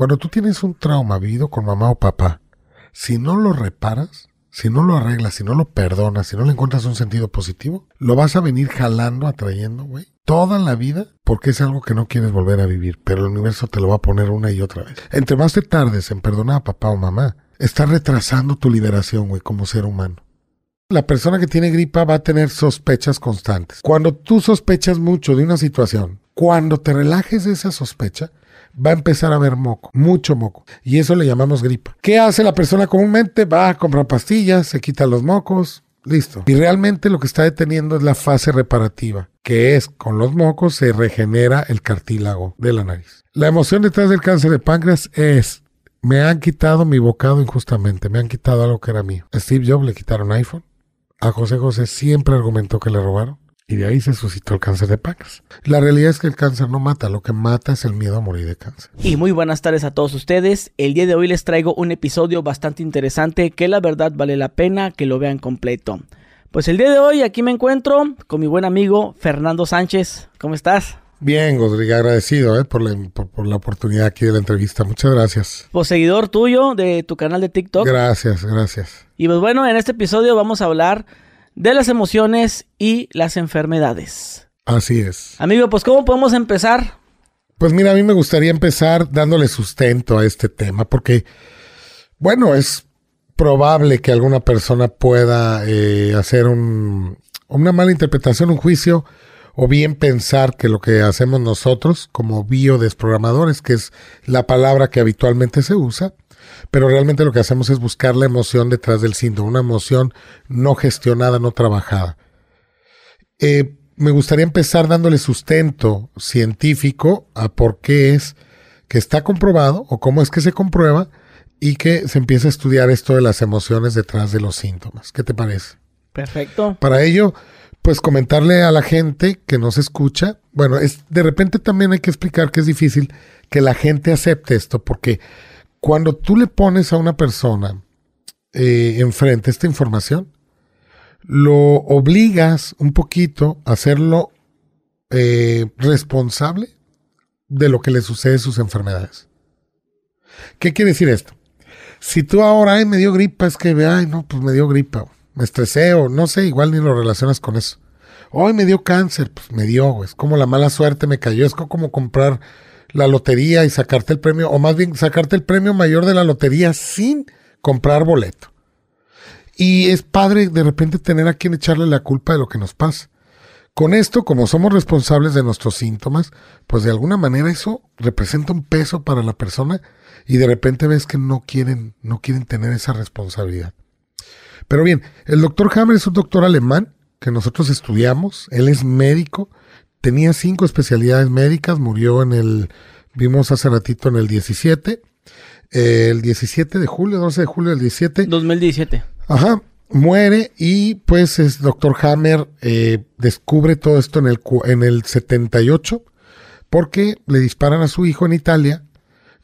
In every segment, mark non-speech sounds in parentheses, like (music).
Cuando tú tienes un trauma vivido con mamá o papá, si no lo reparas, si no lo arreglas, si no lo perdonas, si no le encuentras un sentido positivo, lo vas a venir jalando, atrayendo, güey, toda la vida, porque es algo que no quieres volver a vivir, pero el universo te lo va a poner una y otra vez. Entre más te tardes en perdonar a papá o mamá, estás retrasando tu liberación, güey, como ser humano. La persona que tiene gripa va a tener sospechas constantes. Cuando tú sospechas mucho de una situación, cuando te relajes de esa sospecha, va a empezar a haber moco, mucho moco. Y eso le llamamos gripa. ¿Qué hace la persona comúnmente? Va a comprar pastillas, se quita los mocos, listo. Y realmente lo que está deteniendo es la fase reparativa, que es con los mocos se regenera el cartílago de la nariz. La emoción detrás del cáncer de páncreas es me han quitado mi bocado injustamente, me han quitado algo que era mío. A Steve Jobs le quitaron iPhone. A José José siempre argumentó que le robaron y de ahí se suscitó el cáncer de páncreas. La realidad es que el cáncer no mata, lo que mata es el miedo a morir de cáncer. Y muy buenas tardes a todos ustedes. El día de hoy les traigo un episodio bastante interesante que la verdad vale la pena que lo vean completo. Pues el día de hoy aquí me encuentro con mi buen amigo Fernando Sánchez. ¿Cómo estás? Bien, Rodrigo, agradecido eh, por, la, por, la oportunidad aquí de la entrevista. Muchas gracias. Pues seguidor tuyo de tu canal de TikTok. Gracias, gracias. Y pues bueno, en este episodio vamos a hablar de las emociones y las enfermedades. Así es. Amigo, pues ¿cómo podemos empezar? Pues mira, a mí me gustaría empezar dándole sustento a este tema, porque, bueno, es probable que alguna persona pueda eh, hacer un, una mala interpretación, un juicio, o bien pensar que lo que hacemos nosotros como biodesprogramadores, que es la palabra que habitualmente se usa, pero realmente lo que hacemos es buscar la emoción detrás del síntoma, una emoción no gestionada, no trabajada. Eh, me gustaría empezar dándole sustento científico a por qué es que está comprobado o cómo es que se comprueba y que se empieza a estudiar esto de las emociones detrás de los síntomas. ¿Qué te parece? Perfecto. Para ello, pues comentarle a la gente que nos escucha, bueno, es de repente también hay que explicar que es difícil que la gente acepte esto porque cuando tú le pones a una persona eh, enfrente esta información, lo obligas un poquito a hacerlo eh, responsable de lo que le sucede a sus enfermedades. ¿Qué quiere decir esto? Si tú ahora, ay, me dio gripa, es que, ay, no, pues me dio gripa, me estresé o no sé, igual ni lo relacionas con eso. Hoy me dio cáncer, pues me dio, es como la mala suerte me cayó, es como comprar la lotería y sacarte el premio, o más bien sacarte el premio mayor de la lotería sin comprar boleto. Y es padre de repente tener a quien echarle la culpa de lo que nos pasa. Con esto, como somos responsables de nuestros síntomas, pues de alguna manera eso representa un peso para la persona y de repente ves que no quieren, no quieren tener esa responsabilidad. Pero bien, el doctor Hammer es un doctor alemán que nosotros estudiamos, él es médico, tenía cinco especialidades médicas, murió en el, vimos hace ratito en el 17, el 17 de julio, 12 de julio del 17. 2017. Ajá, muere y pues es doctor Hammer eh, descubre todo esto en el, en el 78 porque le disparan a su hijo en Italia.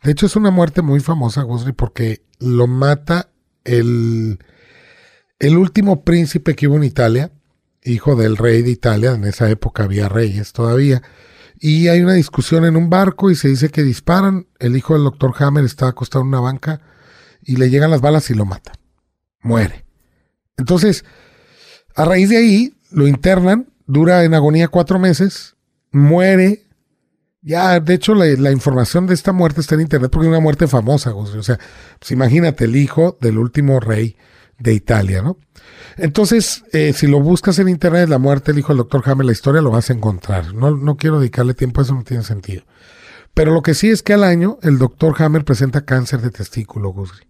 De hecho es una muerte muy famosa, Gosri, porque lo mata el, el último príncipe que hubo en Italia, hijo del rey de Italia, en esa época había reyes todavía, y hay una discusión en un barco y se dice que disparan, el hijo del doctor Hammer está acostado en una banca y le llegan las balas y lo mata. Muere. Entonces, a raíz de ahí, lo internan, dura en agonía cuatro meses, muere. Ya, de hecho, la, información de esta muerte está en internet porque es una muerte famosa, o sea, pues imagínate el hijo del último rey de Italia, ¿no? Entonces, eh, si lo buscas en internet, la muerte del hijo del doctor Hammer, la historia lo vas a encontrar. No, no quiero dedicarle tiempo eso, no tiene sentido. Pero lo que sí es que al año el doctor Hammer presenta cáncer de testículo, Gusri.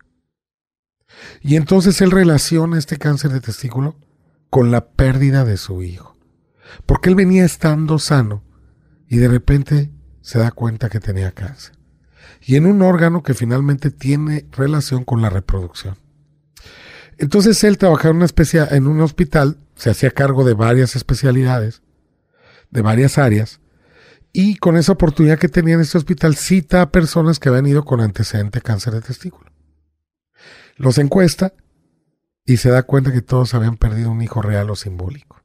Y entonces él relaciona este cáncer de testículo con la pérdida de su hijo. Porque él venía estando sano y de repente se da cuenta que tenía cáncer. Y en un órgano que finalmente tiene relación con la reproducción. Entonces él trabajaba en, un hospital, se hacía cargo de varias especialidades, de varias áreas, y con esa oportunidad que tenía en este hospital cita a personas que habían ido con antecedente cáncer de testículo. Los encuesta y se da cuenta que todos habían perdido un hijo real o simbólico.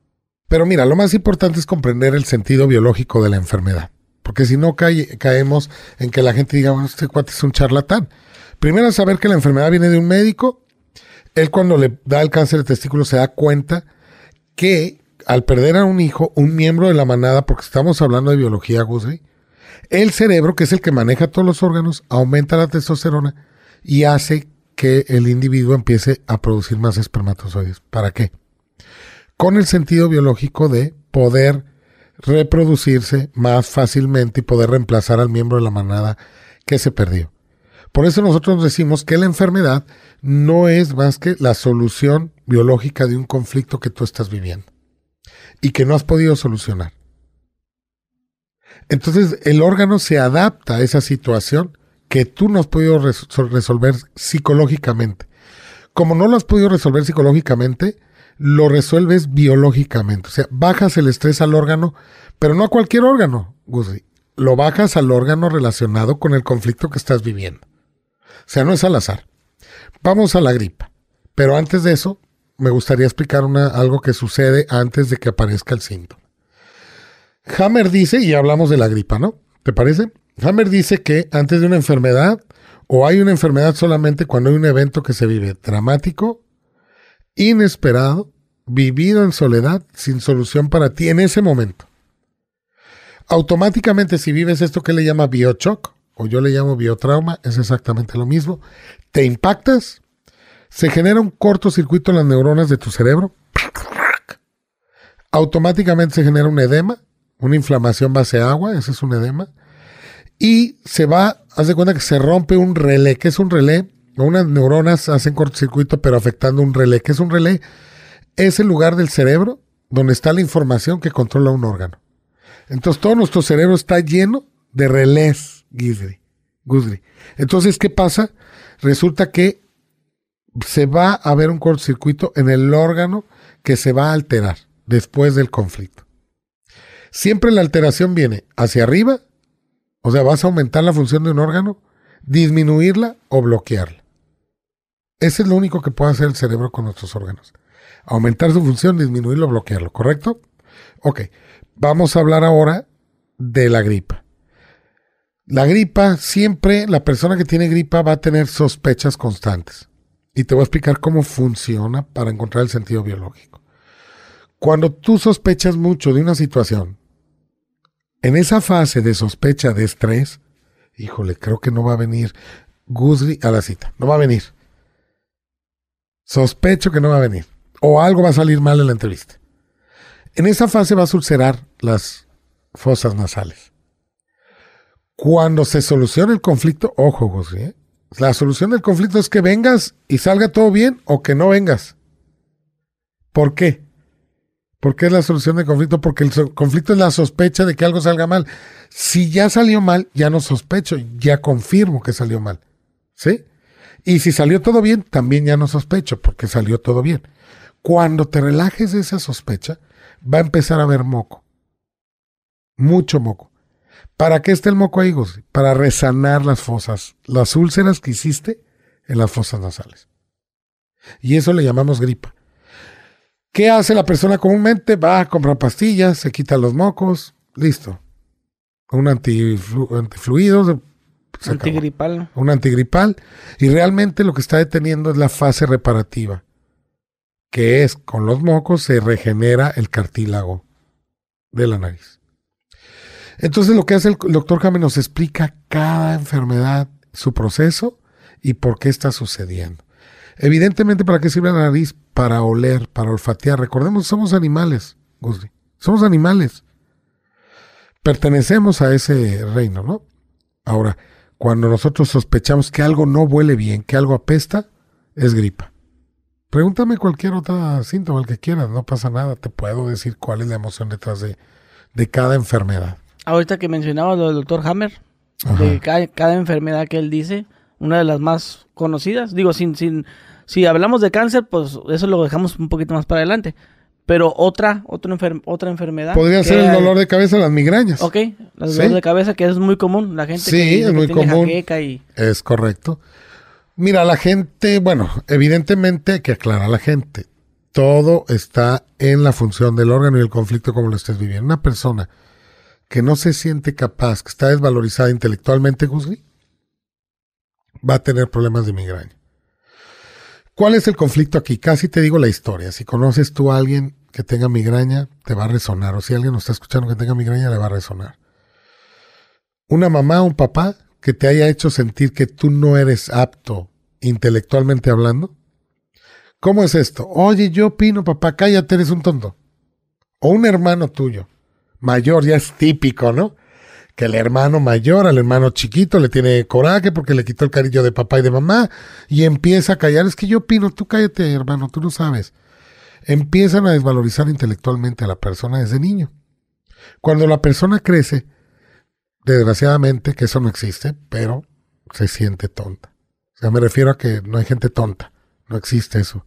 Pero mira, lo más importante es comprender el sentido biológico de la enfermedad. Porque si no caemos en que la gente diga, bueno, este cuate es un charlatán. Primero saber que la enfermedad viene de un médico. Él cuando le da el cáncer de testículo se da cuenta que al perder a un hijo, un miembro de la manada, porque estamos hablando de biología, Gusri, el cerebro, que es el que maneja todos los órganos, aumenta la testosterona y hace que el individuo empiece a producir más espermatozoides. ¿Para qué? Con el sentido biológico de poder reproducirse más fácilmente y poder reemplazar al miembro de la manada que se perdió. Por eso nosotros decimos que la enfermedad no es más que la solución biológica de un conflicto que tú estás viviendo y que no has podido solucionar. Entonces el órgano se adapta a esa situación que tú no has podido resolver psicológicamente. Como no lo has podido resolver psicológicamente, lo resuelves biológicamente. O sea, bajas el estrés al órgano, pero no a cualquier órgano, Guzzi. Lo bajas al órgano relacionado con el conflicto que estás viviendo. Sea, no es al azar. Vamos a la gripa. Pero antes de eso, me gustaría explicar una, algo que sucede antes de que aparezca el síntoma. Hammer dice, y hablamos de la gripa, ¿no? ¿Te parece? Hammer dice que antes de una enfermedad, o hay una enfermedad solamente cuando hay un evento que se vive dramático, inesperado, vivido en soledad, sin solución para ti en ese momento. Automáticamente, si vives esto que le llama biochoc, o yo le llamo biotrauma, es exactamente lo mismo, te impactas se genera un cortocircuito en las neuronas de tu cerebro. Automáticamente se genera un edema, una inflamación base agua, ese es un edema. Y se va, haz de cuenta que se rompe un relé. ¿Qué es un relé? Unas neuronas hacen cortocircuito, pero afectando un relé. ¿Qué es un relé? Es el lugar del cerebro donde está la información que controla un órgano. Entonces todo nuestro cerebro está lleno de relés, Gizri. Entonces, ¿qué pasa? Resulta que se va a ver un cortocircuito en el órgano que se va a alterar después del conflicto. Siempre la alteración viene hacia arriba, o sea, vas a aumentar la función de un órgano, disminuirla o bloquearla. Ese es lo único que puede hacer el cerebro con nuestros órganos. Aumentar su función, disminuirlo o bloquearlo, ¿correcto? Ok, vamos a hablar ahora de la gripa. La gripa, siempre la persona que tiene gripa va a tener sospechas constantes. Y te voy a explicar cómo funciona para encontrar el sentido biológico. Cuando tú sospechas mucho de una situación, en esa fase de sospecha de estrés, híjole, creo que no va a venir Guzri a la cita, no va a venir. Sospecho que no va a venir. O algo va a salir mal en la entrevista. En esa fase vas a ulcerar las fosas nasales. Cuando se soluciona el conflicto, ojo, Guzri, ¿eh? La solución del conflicto es que vengas y salga todo bien o que no vengas. ¿Por qué? ¿Por qué es la solución del conflicto? Porque el conflicto es la sospecha de que algo salga mal. Si ya salió mal, ya no sospecho, ya confirmo que salió mal. ¿Sí? Y si salió todo bien, también ya no sospecho porque salió todo bien. Cuando te relajes de esa sospecha, va a empezar a haber moco. Mucho moco. ¿Para qué está el moco ahí, Para resanar las fosas, las úlceras que hiciste en las fosas nasales. Y eso le llamamos gripa. ¿Qué hace la persona comúnmente? Va a comprar pastillas, se quita los mocos, listo. Un antifluido. Antigripal. Un antigripal. Y realmente lo que está deteniendo es la fase reparativa, que es con los mocos se regenera el cartílago de la nariz. Entonces lo que hace el doctor Jaime nos explica cada enfermedad, su proceso y por qué está sucediendo. Evidentemente, ¿para qué sirve la nariz? Para oler, para olfatear. Recordemos, somos animales, Gusli. Somos animales. Pertenecemos a ese reino, ¿no? Ahora, cuando nosotros sospechamos que algo no huele bien, que algo apesta, es gripa. Pregúntame cualquier otra síntoma, el que quieras, no pasa nada. Te puedo decir cuál es la emoción detrás de, de cada enfermedad. Ahorita que mencionaba lo del doctor Hammer, de cada, enfermedad que él dice, una de las más conocidas, digo, sin, sin, si hablamos de cáncer, pues eso lo dejamos un poquito más para adelante. Pero otra, otra, otra enfermedad. Podría ser el dolor de cabeza, las migrañas. Ok, el dolor de cabeza que es muy común. La gente sí, es muy común. Es correcto. Mira, la gente, bueno, evidentemente hay que aclarar a la gente. Todo está en la función del órgano y el conflicto como lo estés viviendo. Una persona que no se siente capaz, que está desvalorizada intelectualmente, Guzli, va a tener problemas de migraña. ¿Cuál es el conflicto aquí? Casi te digo la historia. Si conoces tú a alguien que tenga migraña, te va a resonar. O si alguien nos está escuchando que tenga migraña, le va a resonar. Una mamá o un papá que te haya hecho sentir que tú no eres apto intelectualmente hablando. ¿Cómo es esto? Oye, yo opino, papá, cállate, eres un tonto. O un hermano tuyo, mayor, ya es típico, ¿no? Que el hermano mayor al hermano chiquito le tiene coraje porque le quitó el cariño de papá y de mamá y empieza a callar. Es que yo opino, tú cállate, hermano, tú no sabes. Empiezan a desvalorizar intelectualmente a la persona desde niño. Cuando la persona crece, desgraciadamente, que eso no existe, pero se siente tonta. O sea, me refiero a que no hay gente tonta. No existe eso.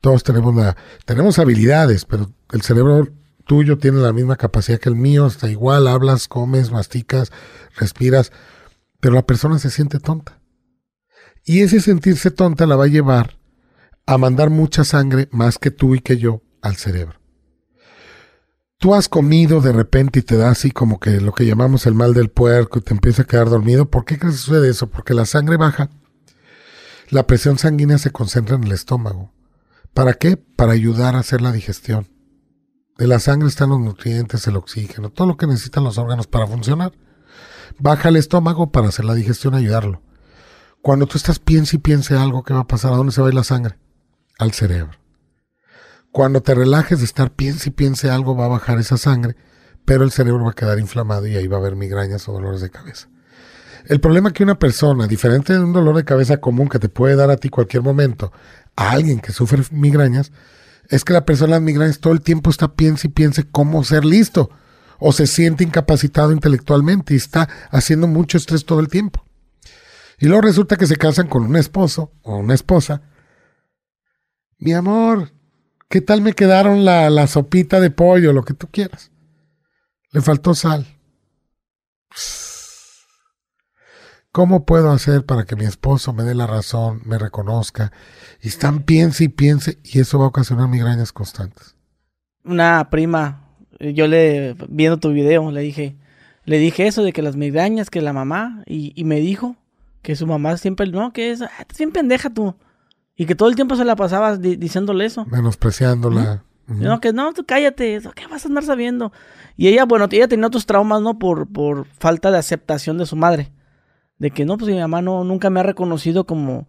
Todos tenemos la, tenemos habilidades, pero el cerebro tuyo tiene la misma capacidad que el mío, está igual, hablas, comes, masticas, respiras, pero la persona se siente tonta. Y ese sentirse tonta la va a llevar a mandar mucha sangre, más que tú y que yo, al cerebro. Tú has comido de repente y te da así como que lo que llamamos el mal del puerco y te empieza a quedar dormido. ¿Por qué crees sucede eso? Porque la sangre baja, la presión sanguínea se concentra en el estómago. ¿Para qué? Para ayudar a hacer la digestión. De la sangre están los nutrientes, el oxígeno, todo lo que necesitan los órganos para funcionar. Baja el estómago para hacer la digestión, ayudarlo. Cuando tú estás piensa y piense algo, ¿qué va a pasar? ¿A dónde se va a ir la sangre? Al cerebro. Cuando te relajes de estar piense y piense algo, va a bajar esa sangre, pero el cerebro va a quedar inflamado y ahí va a haber migrañas o dolores de cabeza. El problema es que una persona, diferente de un dolor de cabeza común que te puede dar a ti cualquier momento, a alguien que sufre migrañas, es que la persona de migrañas todo el tiempo está piense y piense cómo ser listo, o se siente incapacitado intelectualmente y está haciendo mucho estrés todo el tiempo. Y luego resulta que se casan con un esposo o una esposa. Mi amor, ¿qué tal me quedaron la, la sopita de pollo, lo que tú quieras? Le faltó sal. ¿Cómo puedo hacer para que mi esposo me dé la razón, me reconozca? Y están piense y piense y eso va a ocasionar migrañas constantes. Una prima, eh, yo le, viendo tu video, le dije, le dije eso de que las migrañas, que la mamá, y, me dijo que su mamá siempre, no, que es, ah, bien pendeja tú. Y que todo el tiempo se la pasaba diciéndole eso. Menospreciándola. No, que no, tú cállate, ¿qué vas a andar sabiendo? Y ella, bueno, ella tenía otros traumas, ¿no? Por, por falta de aceptación de su madre de que no, pues mi mamá no, nunca me ha reconocido como...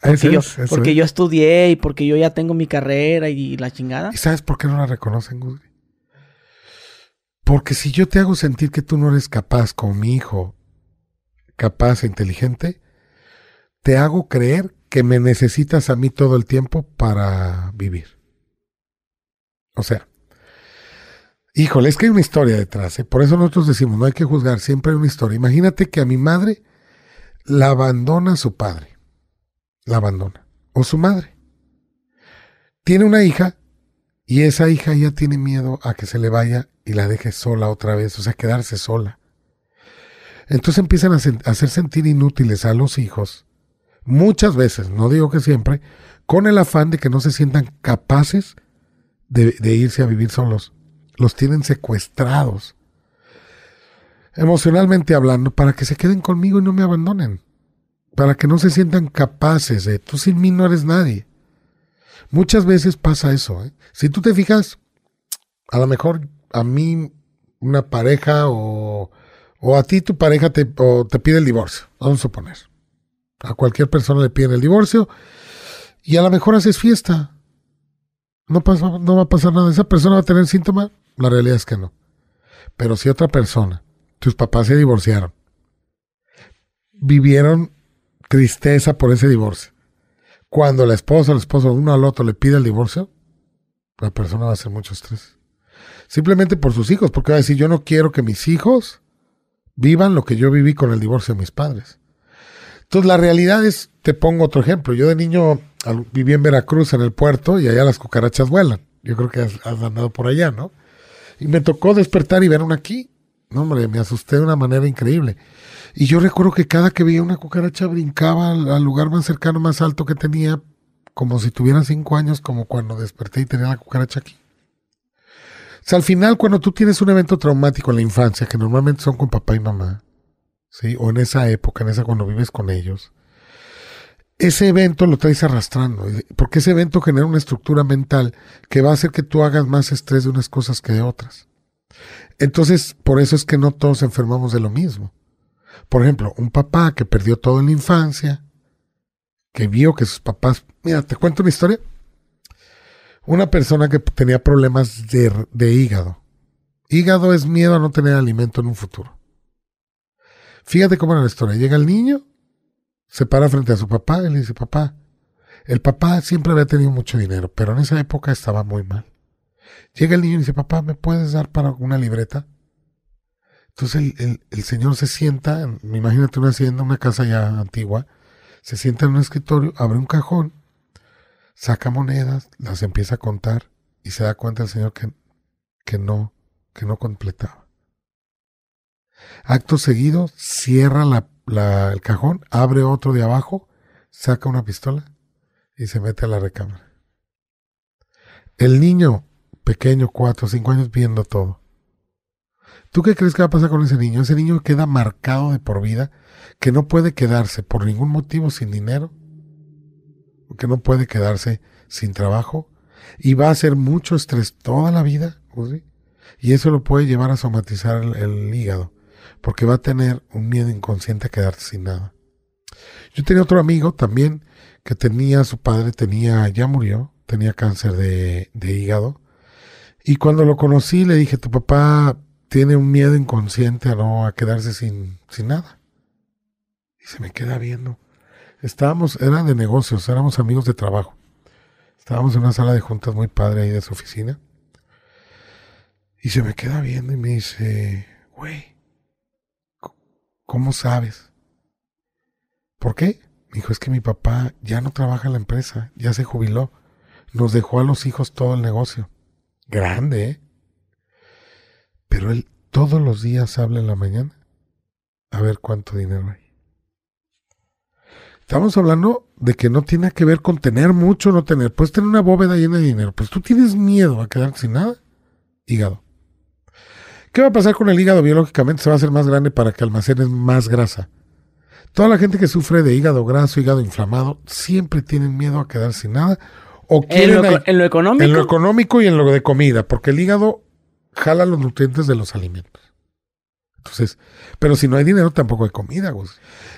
Porque, yo, porque yo estudié y porque yo ya tengo mi carrera y, la chingada. ¿Y sabes por qué no la reconocen, Gudri? Porque si yo te hago sentir que tú no eres capaz con mi hijo, capaz e inteligente, te hago creer que me necesitas a mí todo el tiempo para vivir. O sea, híjole, es que hay una historia detrás. ¿eh? Por eso nosotros decimos, no hay que juzgar, siempre hay una historia. Imagínate que a mi madre la abandona su padre. La abandona. O su madre. Tiene una hija y esa hija ya tiene miedo a que se le vaya y la deje sola otra vez, o sea, quedarse sola. Entonces empiezan a, hacer sentir inútiles a los hijos, muchas veces, no digo que siempre, con el afán de que no se sientan capaces de irse a vivir solos. Los tienen secuestrados emocionalmente hablando, para que se queden conmigo y no me abandonen, para que no se sientan capaces de, tú sin mí no eres nadie. Muchas veces pasa eso. ¿eh? Si tú te fijas, a lo mejor a mí una pareja o, o a ti tu pareja te, te pide el divorcio, vamos a suponer. A cualquier persona le piden el divorcio y a lo mejor haces fiesta. No, pasa, no va a pasar nada. ¿Esa persona va a tener síntomas? La realidad es que no. Pero si otra persona tus papás se divorciaron. Vivieron tristeza por ese divorcio. Cuando la esposa o el esposo uno al otro le pide el divorcio, la persona va a hacer mucho estrés. Simplemente por sus hijos, porque va a decir, yo no quiero que mis hijos vivan lo que yo viví con el divorcio de mis padres. Entonces la realidad es, te pongo otro ejemplo. Yo de niño viví en Veracruz, en el puerto, y allá las cucarachas vuelan. Yo creo que has, has andado por allá, ¿no? Y me tocó despertar y ver una aquí. No, hombre, me asusté de una manera increíble. Y yo recuerdo que cada que veía una cucaracha brincaba al, lugar más cercano, más alto que tenía, como si tuviera cinco años, como cuando desperté y tenía la cucaracha aquí. O sea, al final, cuando tú tienes un evento traumático en la infancia, que normalmente son con papá y mamá, ¿sí? O en esa época, en esa cuando vives con ellos, ese evento lo traes arrastrando, porque ese evento genera una estructura mental que va a hacer que tú hagas más estrés de unas cosas que de otras. Entonces, por eso es que no todos enfermamos de lo mismo. Por ejemplo, un papá que perdió todo en la infancia, que vio que sus papás... Mira, te cuento una historia. Una persona que tenía problemas de, de hígado. Hígado es miedo a no tener alimento en un futuro. Fíjate cómo era la historia. Llega el niño, se para frente a su papá y le dice, papá, el papá siempre había tenido mucho dinero, pero en esa época estaba muy mal. Llega el niño y dice, papá, ¿me puedes dar para una libreta? Entonces el, señor se sienta, imagínate una hacienda, una casa ya antigua, se sienta en un escritorio, abre un cajón, saca monedas, las empieza a contar y se da cuenta el señor que, que no, que no completaba. Acto seguido, cierra la, el cajón, abre otro de abajo, saca una pistola y se mete a la recámara. El niño pequeño, cuatro cinco años, viendo todo. ¿Tú qué crees que va a pasar con ese niño? Ese niño queda marcado de por vida, que no puede quedarse por ningún motivo sin dinero, que no puede quedarse sin trabajo, y va a hacer mucho estrés toda la vida, y eso lo puede llevar a somatizar el, hígado, porque va a tener un miedo inconsciente a quedarse sin nada. Yo tenía otro amigo también que tenía, su padre tenía, ya murió, tenía cáncer de hígado, y cuando lo conocí le dije, tu papá tiene un miedo inconsciente a no a quedarse sin, sin nada. Y se me queda viendo. Estábamos, eran de negocios, éramos amigos de trabajo. Estábamos en una sala de juntas muy padre ahí de su oficina. Y se me queda viendo y me dice, güey, ¿cómo sabes? ¿Por qué? Me dijo, es que mi papá ya no trabaja en la empresa, ya se jubiló. Nos dejó a los hijos todo el negocio. Grande, ¿eh? Pero él todos los días habla en la mañana a ver cuánto dinero hay. Estamos hablando de que no tiene que ver con tener mucho o no tener. Puedes tener una bóveda llena de dinero, pues tú tienes miedo a quedarte sin nada. Hígado. ¿Qué va a pasar con el hígado biológicamente? Se va a hacer más grande para que almacenes más grasa. Toda la gente que sufre de hígado graso, hígado inflamado, siempre tienen miedo a quedar sin nada ¿En lo, económico? En lo económico y en lo de comida, porque el hígado jala los nutrientes de los alimentos. Entonces, pero si no hay dinero tampoco hay comida,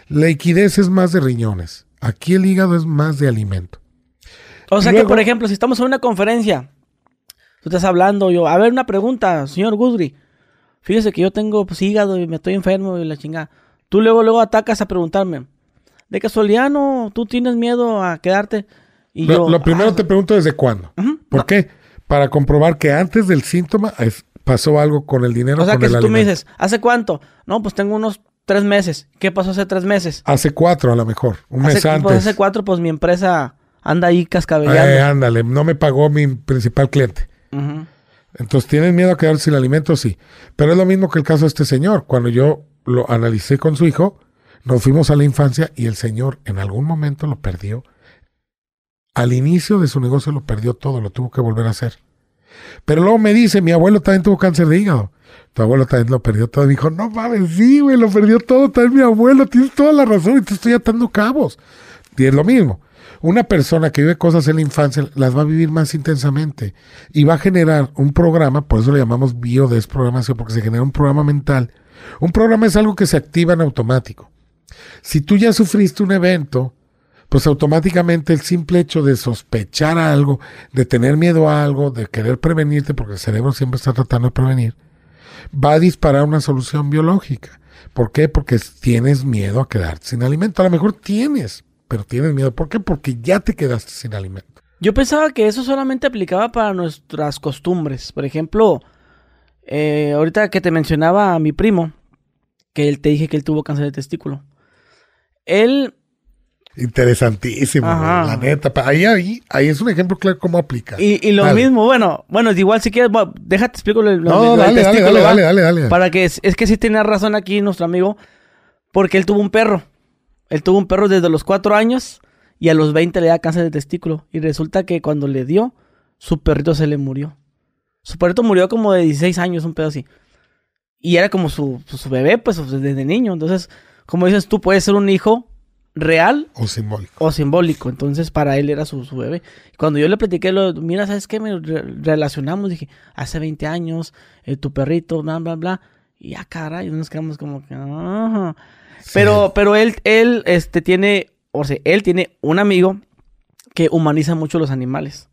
La liquidez es más de riñones. Aquí el hígado es más de alimento. O sea que, por ejemplo, si estamos en una conferencia, tú estás hablando, yo, a ver, una pregunta, señor Gudri. Fíjese que yo tengo pues, hígado y me estoy enfermo y la chingada. Tú luego, luego atacas a preguntarme. De casualidad, no, tú tienes miedo a quedarte lo, primero ah, te pregunto desde cuándo. ¿Por qué? Para comprobar que antes del síntoma pasó algo con el dinero. O sea, que si tú me dices, ¿hace cuánto? No, pues tengo unos tres meses. ¿Qué pasó hace tres meses? Hace cuatro a lo mejor, un mes pues, antes. Pues hace cuatro, pues mi empresa anda ahí cascabellando. Eh, ándale, no me pagó mi principal cliente. Entonces, ¿tienes miedo a quedar sin alimento? Sí. Pero es lo mismo que el caso de este señor. Cuando yo lo analicé con su hijo, nos fuimos a la infancia y el señor en algún momento lo perdió al inicio de su negocio lo perdió todo, lo tuvo que volver a hacer. Pero luego me dice, mi abuelo también tuvo cáncer de hígado. Tu abuelo también lo perdió todo. Y dijo, no mames, sí, güey, lo perdió todo. También mi abuelo, tienes toda la razón y te estoy atando cabos. Y es lo mismo. Una persona que vive cosas en la infancia las va a vivir más intensamente y va a generar un programa, por eso le llamamos biodesprogramación, porque se genera un programa mental. Un programa es algo que se activa en automático. Si tú ya sufriste un evento, pues automáticamente el simple hecho de sospechar algo, de tener miedo a algo, de querer prevenirte, porque el cerebro siempre está tratando de prevenir, va a disparar una solución biológica. ¿Por qué? Porque tienes miedo a quedarte sin alimento. A lo mejor tienes, pero tienes miedo. ¿Por qué? Porque ya te quedaste sin alimento. Yo pensaba que eso solamente aplicaba para nuestras costumbres. Por ejemplo, eh, ahorita que te mencionaba a mi primo, que él te dije que él tuvo cáncer de testículo. Él Interesantísimo, la neta. Ahí, ahí, ahí es un ejemplo claro cómo aplica. Y, lo mismo, bueno, bueno, igual si quieres, déjate explico lo, no, dale, dale, dale, dale, dale, Para que, es, que sí tenía razón aquí nuestro amigo, porque él tuvo un perro. Él tuvo un perro desde los cuatro años y a los 20 le da cáncer de testículo. Y resulta que cuando le dio, su perrito se le murió. Su perrito murió como de 16 años, un pedo así. Y era como su, su bebé, pues desde niño. Entonces, como dices tú, puede ser un hijo real o simbólico. O simbólico. Entonces, para él era su, su bebé. Cuando yo le platiqué, lo, mira, ¿sabes qué? Me relacionamos. Dije, hace 20 años, eh, tu perrito, bla, bla, bla. Y ya, caray, nos quedamos como que. Pero, pero él, él, este, tiene, o sea, él tiene un amigo que humaniza mucho los animales.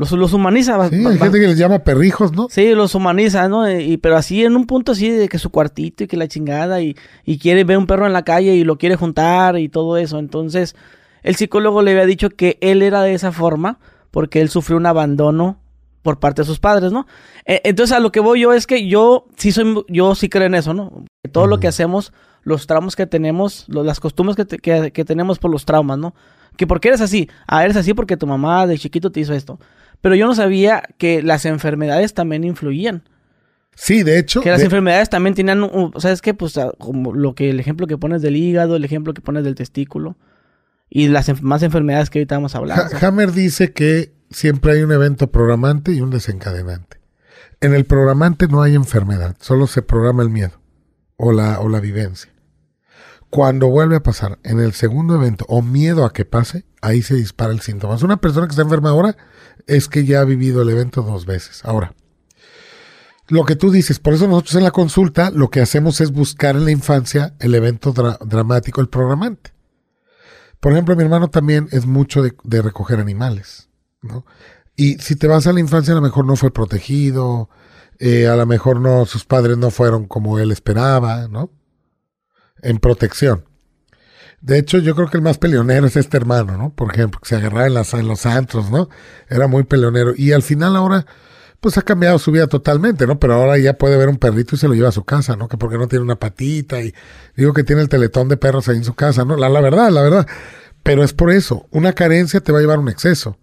Los, los humaniza. Sí, hay gente que les llama perrijos, ¿no? Sí, los humaniza, ¿no? Y, pero así en un punto así de que su cuartito y que la chingada y, y quiere ver un perro en la calle y lo quiere juntar y todo eso. Entonces, el psicólogo le había dicho que él era de esa forma porque él sufrió un abandono por parte de sus padres, ¿no? E, entonces, a lo que voy yo es que yo sí soy, yo sí creo en eso, ¿no? todo lo que hacemos, los traumas que tenemos, las costumbres que, que, que tenemos por los traumas, ¿no? Que porque eres así, ah, eres así porque tu mamá de chiquito te hizo esto. Pero yo no sabía que las enfermedades también influían. Sí, de hecho. Que las enfermedades también tenían, ¿sabes qué? Pues como lo que el ejemplo que pones del hígado, el ejemplo que pones del testículo y las más enfermedades que ahorita vamos a hablar. Hammer dice que siempre hay un evento programante y un desencadenante. En el programante no hay enfermedad, solo se programa el miedo o la, o la vivencia. Cuando vuelve a pasar en el segundo evento o miedo a que pase, ahí se dispara el síntoma. Es una persona que está enferma ahora es que ya ha vivido el evento dos veces. Ahora, lo que tú dices, por eso nosotros en la consulta lo que hacemos es buscar en la infancia el evento dramático, el programante. Por ejemplo, mi hermano también es mucho de, recoger animales, ¿no? Y si te vas a la infancia, a lo mejor no fue protegido, eh, a lo mejor no, sus padres no fueron como él esperaba, ¿no? En protección. De hecho, yo creo que el más peleonero es este hermano, ¿no? Por ejemplo, que se agarraba en, en los antros, ¿no? Era muy peleonero. Y al final ahora, pues ha cambiado su vida totalmente, ¿no? Pero ahora ya puede ver un perrito y se lo lleva a su casa, ¿no? Que porque no tiene una patita y digo que tiene el teletón de perros ahí en su casa, ¿no? La, la verdad, la verdad. Pero es por eso, una carencia te va a llevar a un exceso.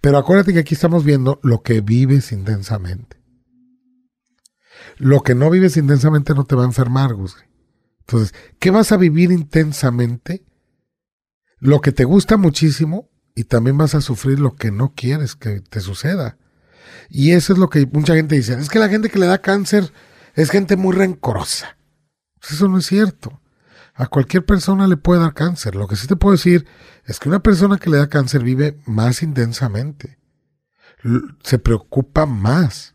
Pero acuérdate que aquí estamos viendo lo que vives intensamente. Lo que no vives intensamente no te va a enfermar, Gus. Entonces, ¿qué vas a vivir intensamente? Lo que te gusta muchísimo y también vas a sufrir lo que no quieres que te suceda. Y eso es lo que mucha gente dice. Es que la gente que le da cáncer es gente muy rencorosa. Pues eso no es cierto. A cualquier persona le puede dar cáncer. Lo que sí te puedo decir es que una persona que le da cáncer vive más intensamente. Se preocupa más.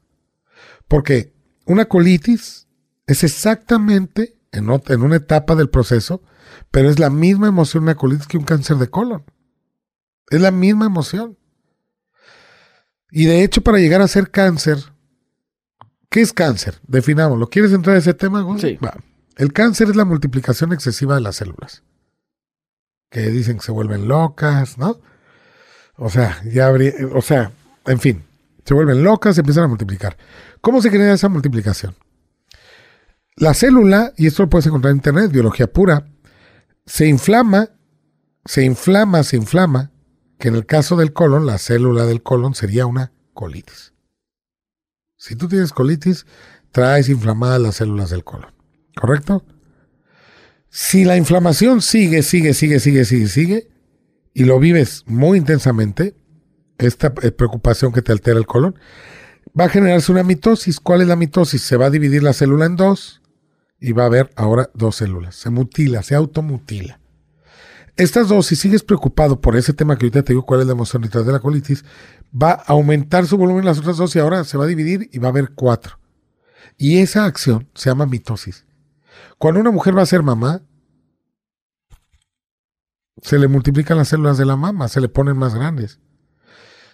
Porque una colitis es exactamente en, en una etapa del proceso, pero es la misma emoción una colitis que un cáncer de colon. Es la misma emoción. Y de hecho, para llegar a ser cáncer, ¿qué es cáncer? Definámoslo. ¿Quieres entrar a ese tema, Sí. El cáncer es la multiplicación excesiva de las células. Que dicen que se vuelven locas, ¿no? O sea, ya habría, o sea, en fin, se vuelven locas, se empiezan a multiplicar. ¿Cómo se genera esa multiplicación? La célula, y esto lo puedes encontrar en internet, biología pura, se inflama, se inflama, se inflama, que en el caso del colon, la célula del colon sería una colitis. Si tú tienes colitis, traes inflamadas las células del colon. ¿Correcto? Si la inflamación sigue, sigue, sigue, sigue, sigue, sigue, y lo vives muy intensamente, esta eh, preocupación que te altera el colon, va a generarse una mitosis. ¿Cuál es la mitosis? Se va a dividir la célula en dos y va a haber ahora dos células. Se mutila, se automutila. Estas dos, si sigues preocupado por ese tema que ahorita te digo cuál es la emoción detrás de la colitis, va a aumentar su volumen las otras dos y ahora se va a dividir y va a haber cuatro. Y esa acción se llama mitosis. Cuando una mujer va a ser mamá, se le multiplican las células de la mama, se le ponen más grandes.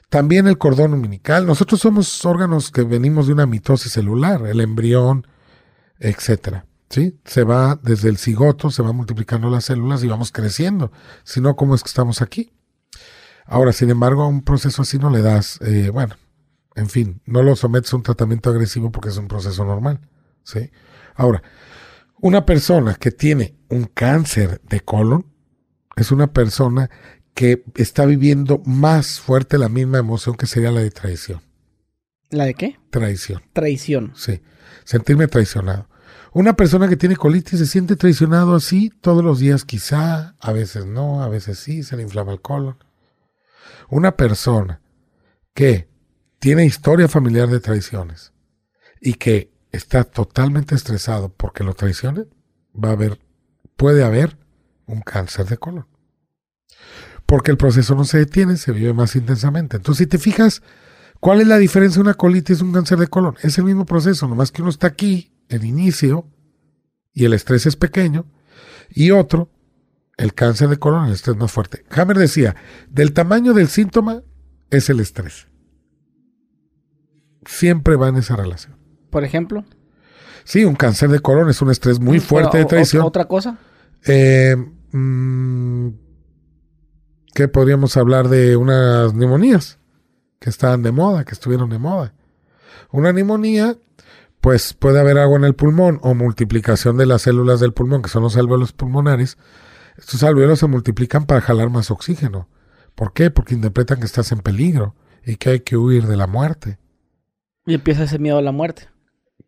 También el cordón umbilical. Nosotros somos órganos que venimos de una mitosis celular, el embrión, etcétera. ¿Sí? Se va desde el cigoto, se va multiplicando las células y vamos creciendo. Si no, ¿cómo es que estamos aquí? Ahora, sin embargo, a un proceso así no le das, eh, bueno, en fin, no lo sometes a un tratamiento agresivo porque es un proceso normal, ¿sí? Ahora, una persona que tiene un cáncer de colon es una persona que está viviendo más fuerte la misma emoción que sería la de traición. ¿La de qué? Traición. Traición. Sí, sentirme traicionado. Una persona que tiene colitis se siente traicionado así todos los días, quizá, a veces no, a veces sí, se le inflama el colon. Una persona que tiene historia familiar de traiciones y que está totalmente estresado porque lo traicionen, va a haber, puede haber un cáncer de colon. Porque el proceso no se detiene, se vive más intensamente. Entonces, si te fijas, ¿cuál es la diferencia de una colitis y un cáncer de colon? Es el mismo proceso, nomás que uno está aquí, el inicio, y el estrés es pequeño, y otro, el cáncer de colon, el estrés más fuerte. Hammer decía, del tamaño del síntoma es el estrés. Siempre va en esa relación. Por ejemplo. Sí, un cáncer de colon es un estrés muy fuerte de traición. ¿Otra cosa? Eh, mm, ¿Qué podríamos hablar de unas neumonías que estaban de moda, que estuvieron de moda? Una neumonía, pues puede haber agua en el pulmón o multiplicación de las células del pulmón, que son los alvéolos pulmonares. Estos alvéolos se multiplican para jalar más oxígeno. ¿Por qué? Porque interpretan que estás en peligro y que hay que huir de la muerte. Y empieza ese miedo a la muerte.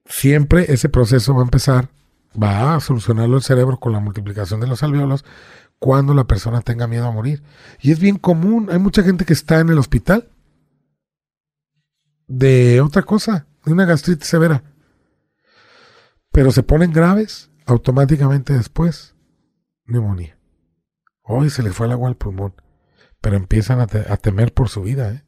Siempre ese proceso va a empezar, va a solucionarlo el cerebro con la multiplicación de los alvéolos cuando la persona tenga miedo a morir. Y es bien común, hay mucha gente que está en el hospital de otra cosa, de una gastritis severa. Pero se ponen graves automáticamente después. Neumonía. Hoy se le fue el agua al pulmón. Pero empiezan a, temer por su vida, ¿eh?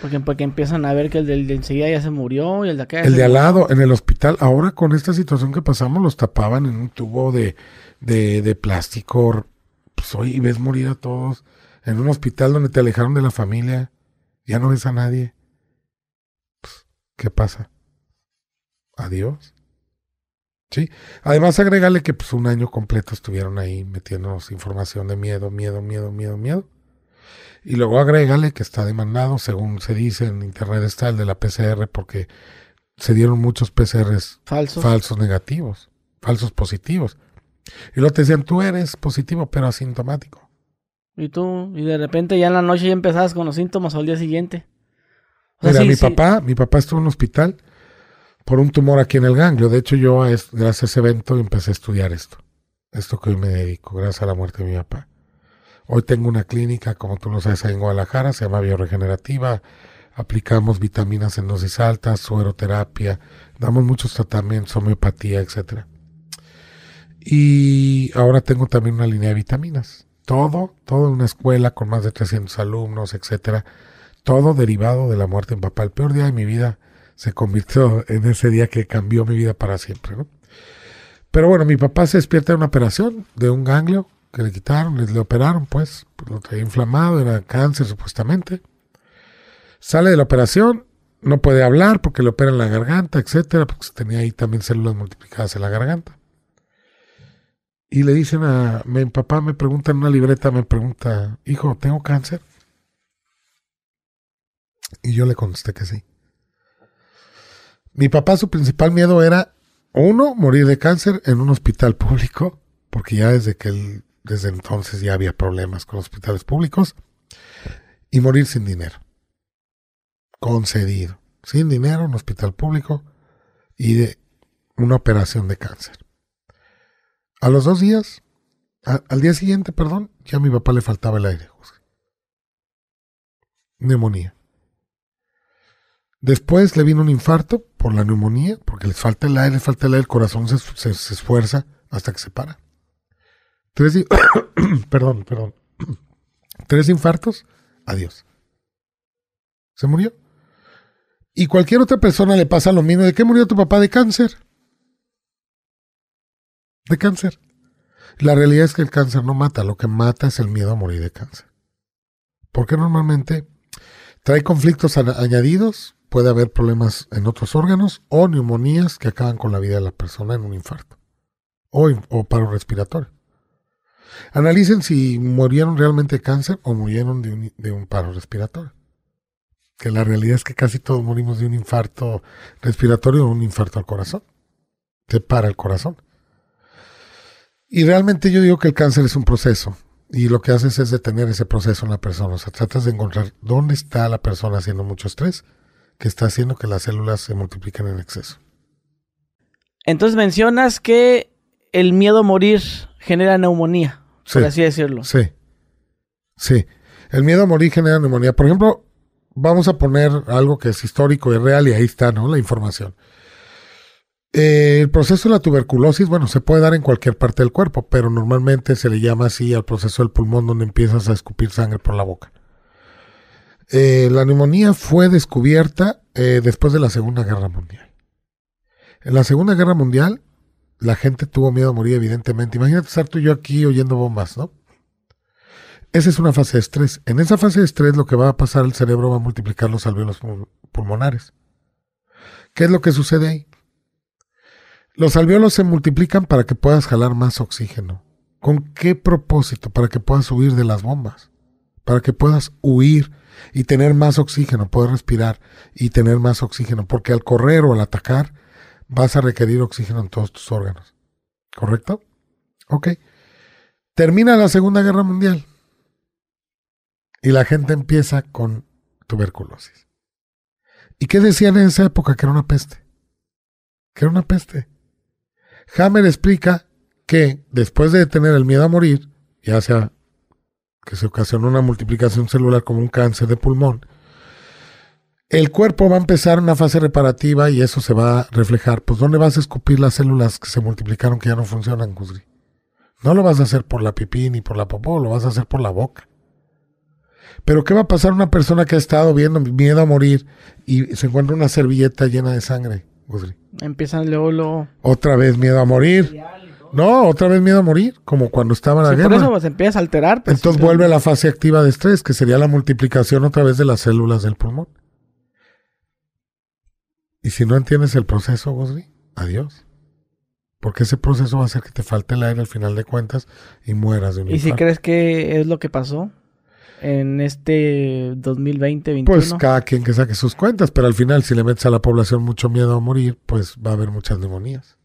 Porque, porque empiezan a ver que el de enseguida ya se murió y el de acá. el de al lado, en el hospital, ahora con esta situación que pasamos, los tapaban en un tubo de, de, de plástico. Pues hoy ves morir a todos. En un hospital donde te alejaron de la familia. Ya no ves a nadie. Pues, ¿Qué pasa? Adiós. Sí. Además, agrégale que pues un año completo estuvieron ahí metiéndonos información de miedo, miedo, miedo, miedo, miedo. Y luego agrégale que está demandado, según se dice en internet está el de la PCR, porque se dieron muchos PCRs falsos, falsos negativos, falsos positivos. Y luego te decían, tú eres positivo, pero asintomático. Y tú, y de repente ya en la noche ya empezabas con los síntomas al día siguiente. Mira, mi papá, mi papá estuvo en un hospital por un tumor aquí en el ganglio. De hecho, yo, gracias a ese evento, empecé a estudiar esto. Esto que hoy me dedico, gracias a la muerte de mi papá. Hoy tengo una clínica, como tú lo sabes, en Guadalajara, se llama Bioregenerativa. Aplicamos vitaminas en dosis altas, sueroterapia, damos muchos tratamientos, homeopatía, etc. Y ahora tengo también una línea de vitaminas. Todo, todo en una escuela con más de 300 alumnos, etcétera. Todo derivado de la muerte de mi papá. El peor día de mi vida se convirtió en ese día que cambió mi vida para siempre, ¿no? Pero bueno, mi papá se despierta de una operación de un ganglio que le quitaron, le, operaron, pues, lo traía inflamado, era cáncer supuestamente. Sale de la operación, no puede hablar porque le operan la garganta, etcétera, porque tenía ahí también células multiplicadas en la garganta. Y le dicen a mi papá, me pregunta en una libreta, me pregunta, hijo, ¿tengo cáncer? Y yo le contesté que sí. Mi papá, su principal miedo era, uno, morir de cáncer en un hospital público, porque ya desde que él desde entonces ya había problemas con hospitales públicos. Y morir sin dinero. Concedido. Sin dinero, un hospital público y de una operación de cáncer. A los dos días, al día siguiente, perdón, ya a mi papá le faltaba el aire. Neumonía. Después le vino un infarto por la neumonía, porque les falta el aire, le falta el aire, el corazón se esfuerza hasta que se para. Tres, (coughs) perdón, perdón. (coughs) Tres infartos, adiós. Se murió. Y cualquier otra persona le pasa lo mismo. ¿De qué murió tu papá? De cáncer. De cáncer. La realidad es que el cáncer no mata, lo que mata es el miedo a morir de cáncer. Porque normalmente trae conflictos añadidos, puede haber problemas en otros órganos o neumonías que acaban con la vida de la persona en un infarto o, paro respiratorio. Analicen si murieron realmente de cáncer o murieron de un, paro respiratorio. Que la realidad es que casi todos morimos de un infarto respiratorio o un infarto al corazón. Se para el corazón. Y realmente yo digo que el cáncer es un proceso. Y lo que haces es detener ese proceso en la persona. O sea, tratas de encontrar dónde está la persona haciendo mucho estrés que está haciendo que las células se multipliquen en exceso. Entonces mencionas que el miedo a morir genera neumonía, por así decirlo. Sí. Sí. El miedo a morir genera neumonía. Por ejemplo, vamos a poner algo que es histórico y real y ahí está, ¿no? La información. Eh, el proceso de la tuberculosis, bueno, se puede dar en cualquier parte del cuerpo, pero normalmente se le llama así al proceso del pulmón donde empiezas a escupir sangre por la boca. Eh, la neumonía fue descubierta eh, después de la Segunda Guerra Mundial. En la Segunda Guerra Mundial, la gente tuvo miedo a morir, evidentemente. Imagínate estar tú y yo aquí oyendo bombas, ¿no? Esa es una fase de estrés. En esa fase de estrés lo que va a pasar, el cerebro va a multiplicar los alvéolos pulmonares. ¿Qué es lo que sucede ahí? Los alvéolos se multiplican para que puedas jalar más oxígeno. ¿Con qué propósito? Para que puedas huir de las bombas. Para que puedas huir y tener más oxígeno, poder respirar y tener más oxígeno. Porque al correr o al atacar vas a requerir oxígeno en todos tus órganos. ¿Correcto? Ok. Termina la Segunda Guerra Mundial. Y la gente empieza con tuberculosis. ¿Y qué decían en esa época? Que era una peste. Que era una peste. Hammer explica que después de tener el miedo a morir, ya sea que se ocasionó una multiplicación celular como un cáncer de pulmón, el cuerpo va a empezar una fase reparativa y eso se va a reflejar. Pues ¿dónde vas a escupir las células que se multiplicaron que ya no funcionan, Guzri? No lo vas a hacer por la pipí ni por la popó, lo vas a hacer por la boca. Pero ¿qué va a pasar a una persona que ha estado viendo miedo a morir y se encuentra una servilleta llena de sangre, Guzri? Empiezan luego, Otra vez miedo a morir. No, otra vez miedo a morir, como cuando estaba en la Sí, guerra. por eso pues, empieza a alterar. pues, Entonces vuelve a la fase activa de estrés, que sería la multiplicación otra vez de las células del pulmón. Y si no entiendes el proceso, Gosri, adiós. Porque ese proceso va a hacer que te falte el aire al final de cuentas y mueras de un ¿Y si crees que es lo que pasó en este 2020-2021? Pues cada quien que saque sus cuentas, pero al final si le metes a la población mucho miedo a morir, pues va a haber muchas neumonías.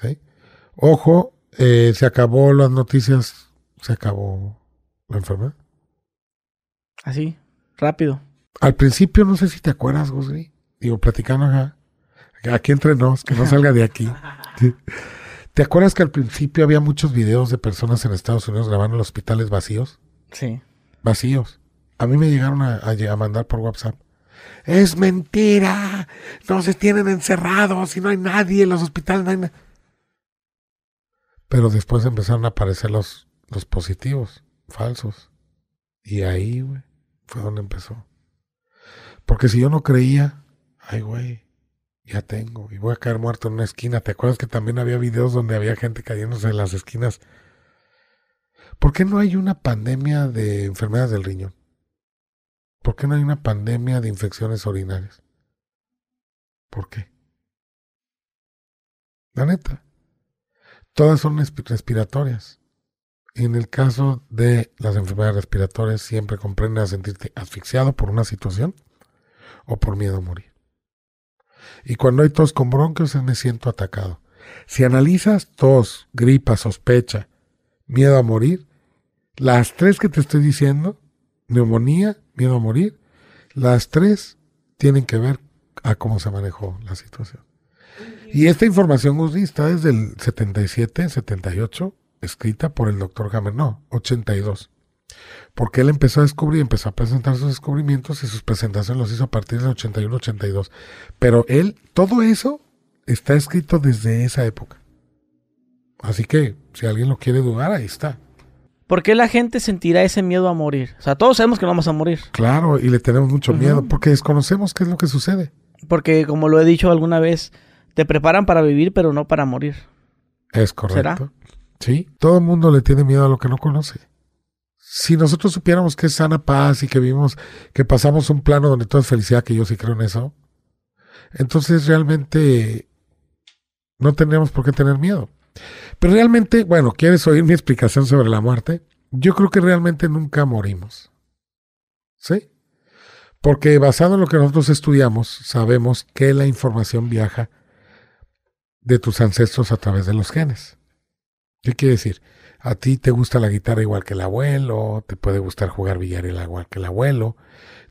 ¿Sí? Ojo, eh, se acabó las noticias, se acabó la enfermedad. Así, rápido. Al principio, no sé si te acuerdas, Gusri. Digo, platicando acá. Aquí entre nos, que no (laughs) salga de aquí. Sí. ¿Te acuerdas que al principio había muchos videos de personas en Estados Unidos grabando en hospitales vacíos? Sí. Vacíos. A mí me llegaron a, a lle- a mandar por WhatsApp. Es mentira. No se tienen encerrados y no hay nadie en los hospitales. No hay na-". Pero después empezaron a aparecer los, los positivos, falsos. Y ahí, güey, fue donde empezó. Porque si yo no creía, ay, güey, ya tengo. Y voy a caer muerto en una esquina. ¿Te acuerdas que también había videos donde había gente cayéndose en las esquinas? ¿Por qué no hay una pandemia de enfermedades del riñón? ¿Por qué no hay una pandemia de infecciones urinarias? ¿Por qué? La neta. Todas son respi- respiratorias. En el caso de las enfermedades respiratorias, siempre comprende a sentirte asfixiado por una situación o por miedo a morir. Y cuando hay tos con bronquios, me siento atacado. Si analizas tos, gripa, sospecha, miedo a morir, las tres que te estoy diciendo, neumonía, miedo a morir, las tres tienen que ver a cómo se manejó la situación. Y esta información, Guzzi, está desde el 77, 78, escrita por el doctor Hammer, no, 82. Porque él empezó a descubrir, empezó a presentar sus descubrimientos y sus presentaciones los hizo a partir del 81, 82. Pero él, todo eso está escrito desde esa época. Así que, si alguien lo quiere dudar, ahí está. ¿Por qué la gente sentirá ese miedo a morir? O sea, todos sabemos que no vamos a morir. Claro, y le tenemos mucho miedo porque desconocemos qué es lo que sucede. Porque, como lo he dicho alguna vez, te preparan para vivir, pero no para morir. Es correcto. ¿Será? Sí, todo el mundo le tiene miedo a lo que no conoce. Si nosotros supiéramos que es sana paz y que vivimos, que pasamos un plano donde todo es felicidad, que yo sí creo en eso, entonces realmente no tendríamos por qué tener miedo. Pero realmente, bueno, ¿quieres oír mi explicación sobre la muerte? Yo creo que realmente nunca morimos. ¿Sí? Porque basado en lo que nosotros estudiamos, sabemos que la información viaja de tus ancestros a través de los genes. ¿Qué quiere decir? A ti te gusta la guitarra igual que el abuelo, te puede gustar jugar billar igual que el abuelo,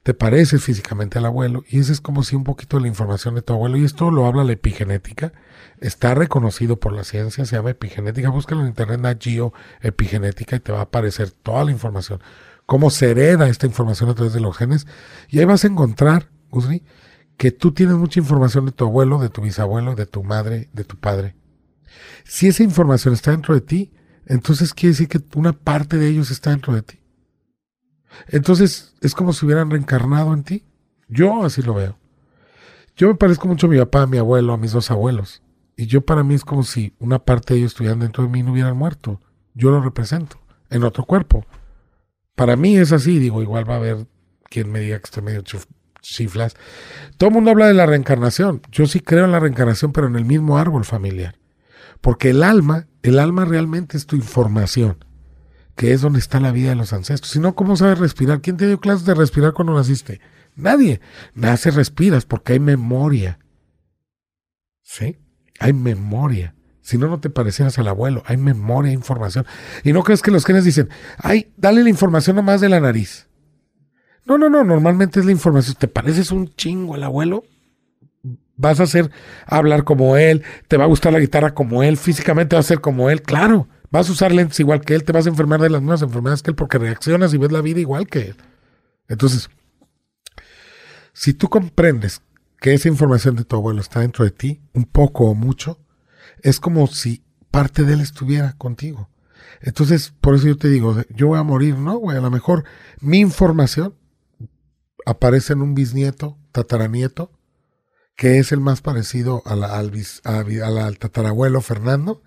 te pareces físicamente al abuelo, y esa es como si un poquito de la información de tu abuelo, y esto lo habla la epigenética, está reconocido por la ciencia, se llama epigenética, búscalo en internet, Nat Geo epigenética, y te va a aparecer toda la información. cómo se hereda esta información a través de los genes. Y ahí vas a encontrar, Gusri, que tú tienes mucha información de tu abuelo, de tu bisabuelo, de tu madre, de tu padre. Si esa información está dentro de ti, entonces quiere decir que una parte de ellos está dentro de ti. Entonces es como si hubieran reencarnado en ti. Yo así lo veo. Yo me parezco mucho a mi papá, a mi abuelo, a mis dos abuelos. Y yo para mí es como si una parte de ellos estuvieran dentro de mí y no hubieran muerto. Yo lo represento en otro cuerpo. Para mí es así, digo, igual va a haber quien me diga que estoy medio chiflas. Todo el mundo habla de la reencarnación. Yo sí creo en la reencarnación, pero en el mismo árbol familiar. Porque el alma, el alma realmente es tu información, que es donde está la vida de los ancestros. Si no, ¿cómo sabes respirar? ¿Quién te dio clases de respirar cuando naciste? Nadie. Nace, respiras, porque hay memoria. ¿Sí? Hay memoria. Si no, no te parecieras al abuelo. Hay memoria, información. Y no crees que los genes dicen, ay, dale la información nomás de la nariz. No, no, no. Normalmente es la información. ¿Te pareces un chingo al abuelo? Vas a hacer hablar como él, te va a gustar la guitarra como él, físicamente vas a ser como él, claro. Vas a usar lentes igual que él, te vas a enfermar de las mismas enfermedades que él porque reaccionas y ves la vida igual que él. Entonces, si tú comprendes que esa información de tu abuelo está dentro de ti, un poco o mucho, es como si parte de él estuviera contigo. Entonces, por eso yo te digo, yo voy a morir, ¿no? Güey, a lo mejor mi información aparece en un bisnieto, tataranieto, que es el más parecido al, tatarabuelo Fernando,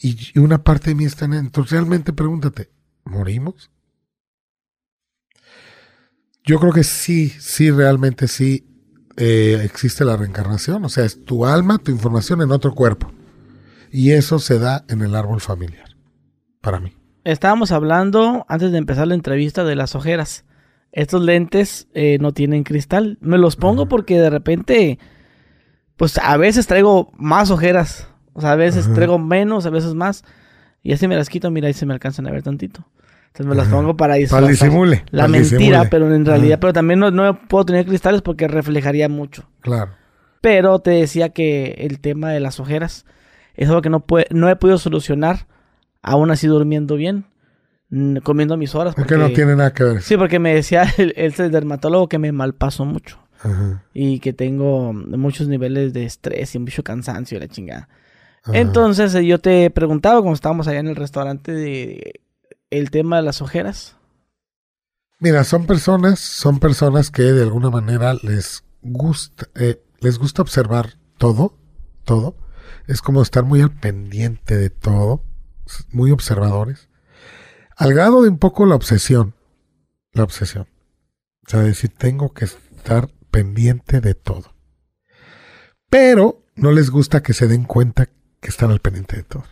y, una parte de mí está en él. Entonces realmente pregúntate, ¿morimos? Yo creo que sí, sí, realmente sí eh, existe la reencarnación. O sea, es tu alma, tu información en otro cuerpo. Y eso se da en el árbol familiar, para mí. Estábamos hablando, antes de empezar la entrevista, de las ojeras. Estos lentes eh, no tienen cristal. Me los pongo porque de repente pues a veces traigo más ojeras. O sea, a veces traigo menos, a veces más. Y así me las quito, mira, ahí se me alcanzan a ver tantito. Entonces me las pongo para disfrazar. disimule. La mentira, pero en realidad, pero también no, puedo tener cristales porque reflejaría mucho. Claro. Pero te decía que el tema de las ojeras es algo que no, puede, no he podido solucionar, aún así durmiendo bien, comiendo mis horas. Porque, no tiene nada que ver. Sí, porque me decía (laughs) el, el dermatólogo que me malpaso mucho y que tengo muchos niveles de estrés y mucho cansancio, la chingada. Entonces eh, yo te preguntaba, cuando estábamos allá en el restaurante, de el tema de las ojeras. Mira, son personas, son personas que de alguna manera les gusta, eh, les gusta observar todo, todo. Es como estar muy al pendiente de todo, muy observadores. Al grado de un poco la obsesión, la obsesión. O sea, decir, tengo que estar pendiente de todo. Pero no les gusta que se den cuenta que están al pendiente de todo.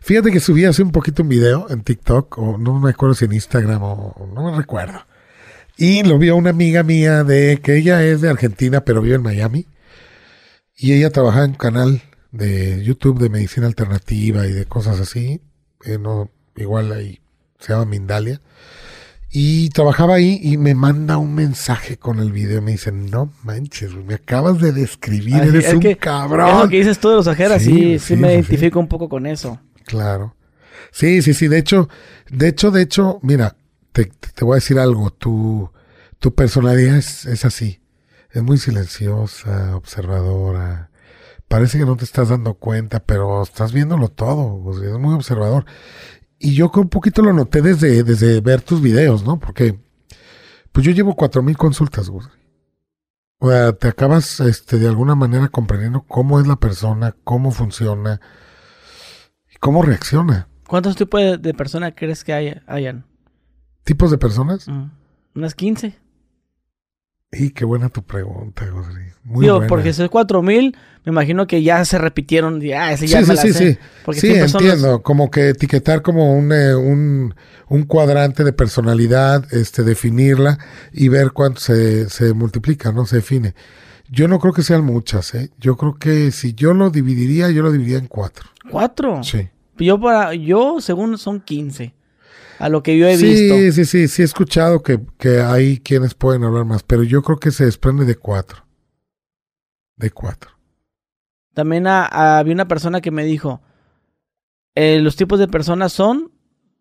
Fíjate que subí hace un poquito un video en TikTok, o no me acuerdo si en Instagram, o no me recuerdo. Y lo vio una amiga mía de que ella es de Argentina, pero vive en Miami. Y ella trabaja en un canal de YouTube de medicina alternativa y de cosas así. Eh, no, igual ahí se llama Mindalia. Y trabajaba ahí y me manda un mensaje con el video. Me dice, no manches, me acabas de describir, eres un cabrón. Es lo que dices tú de los ojeras, sí, sí, me identifico un poco con eso. Claro. Sí, sí, sí. De hecho, de hecho, de hecho, mira, te, te voy a decir algo. Tu, tu personalidad es, es así. Es muy silenciosa, observadora. Parece que no te estás dando cuenta, pero estás viéndolo todo. es muy observador. Y yo un poquito lo noté desde, desde ver tus videos, ¿no? Porque, pues yo llevo cuatro mil consultas, güey. O sea, te acabas, este, de alguna manera comprendiendo cómo es la persona, cómo funciona y cómo reacciona. ¿Cuántos tipos de, personas crees que hay, hayan? ¿Tipos de personas? Mm, unas 15. Y qué buena tu pregunta, Godri. Muy Digo, porque si es 4000, me imagino que ya se repitieron. Ese ya sí, sí, sí, sí. entiendo. Como que etiquetar como un, eh, un, un, cuadrante de personalidad, este, definirla y ver cuánto se, se multiplica, ¿no? Se define. Yo no creo que sean muchas, ¿eh? Yo creo que si yo lo dividiría, yo lo dividiría en cuatro. ¿Cuatro? Sí. Yo, para, yo según son 15 a lo que yo he visto. Sí, sí, sí, sí he escuchado que, que hay quienes pueden hablar más, pero yo creo que se desprende de cuatro. De cuatro. También había una persona que me dijo, eh, los tipos de personas son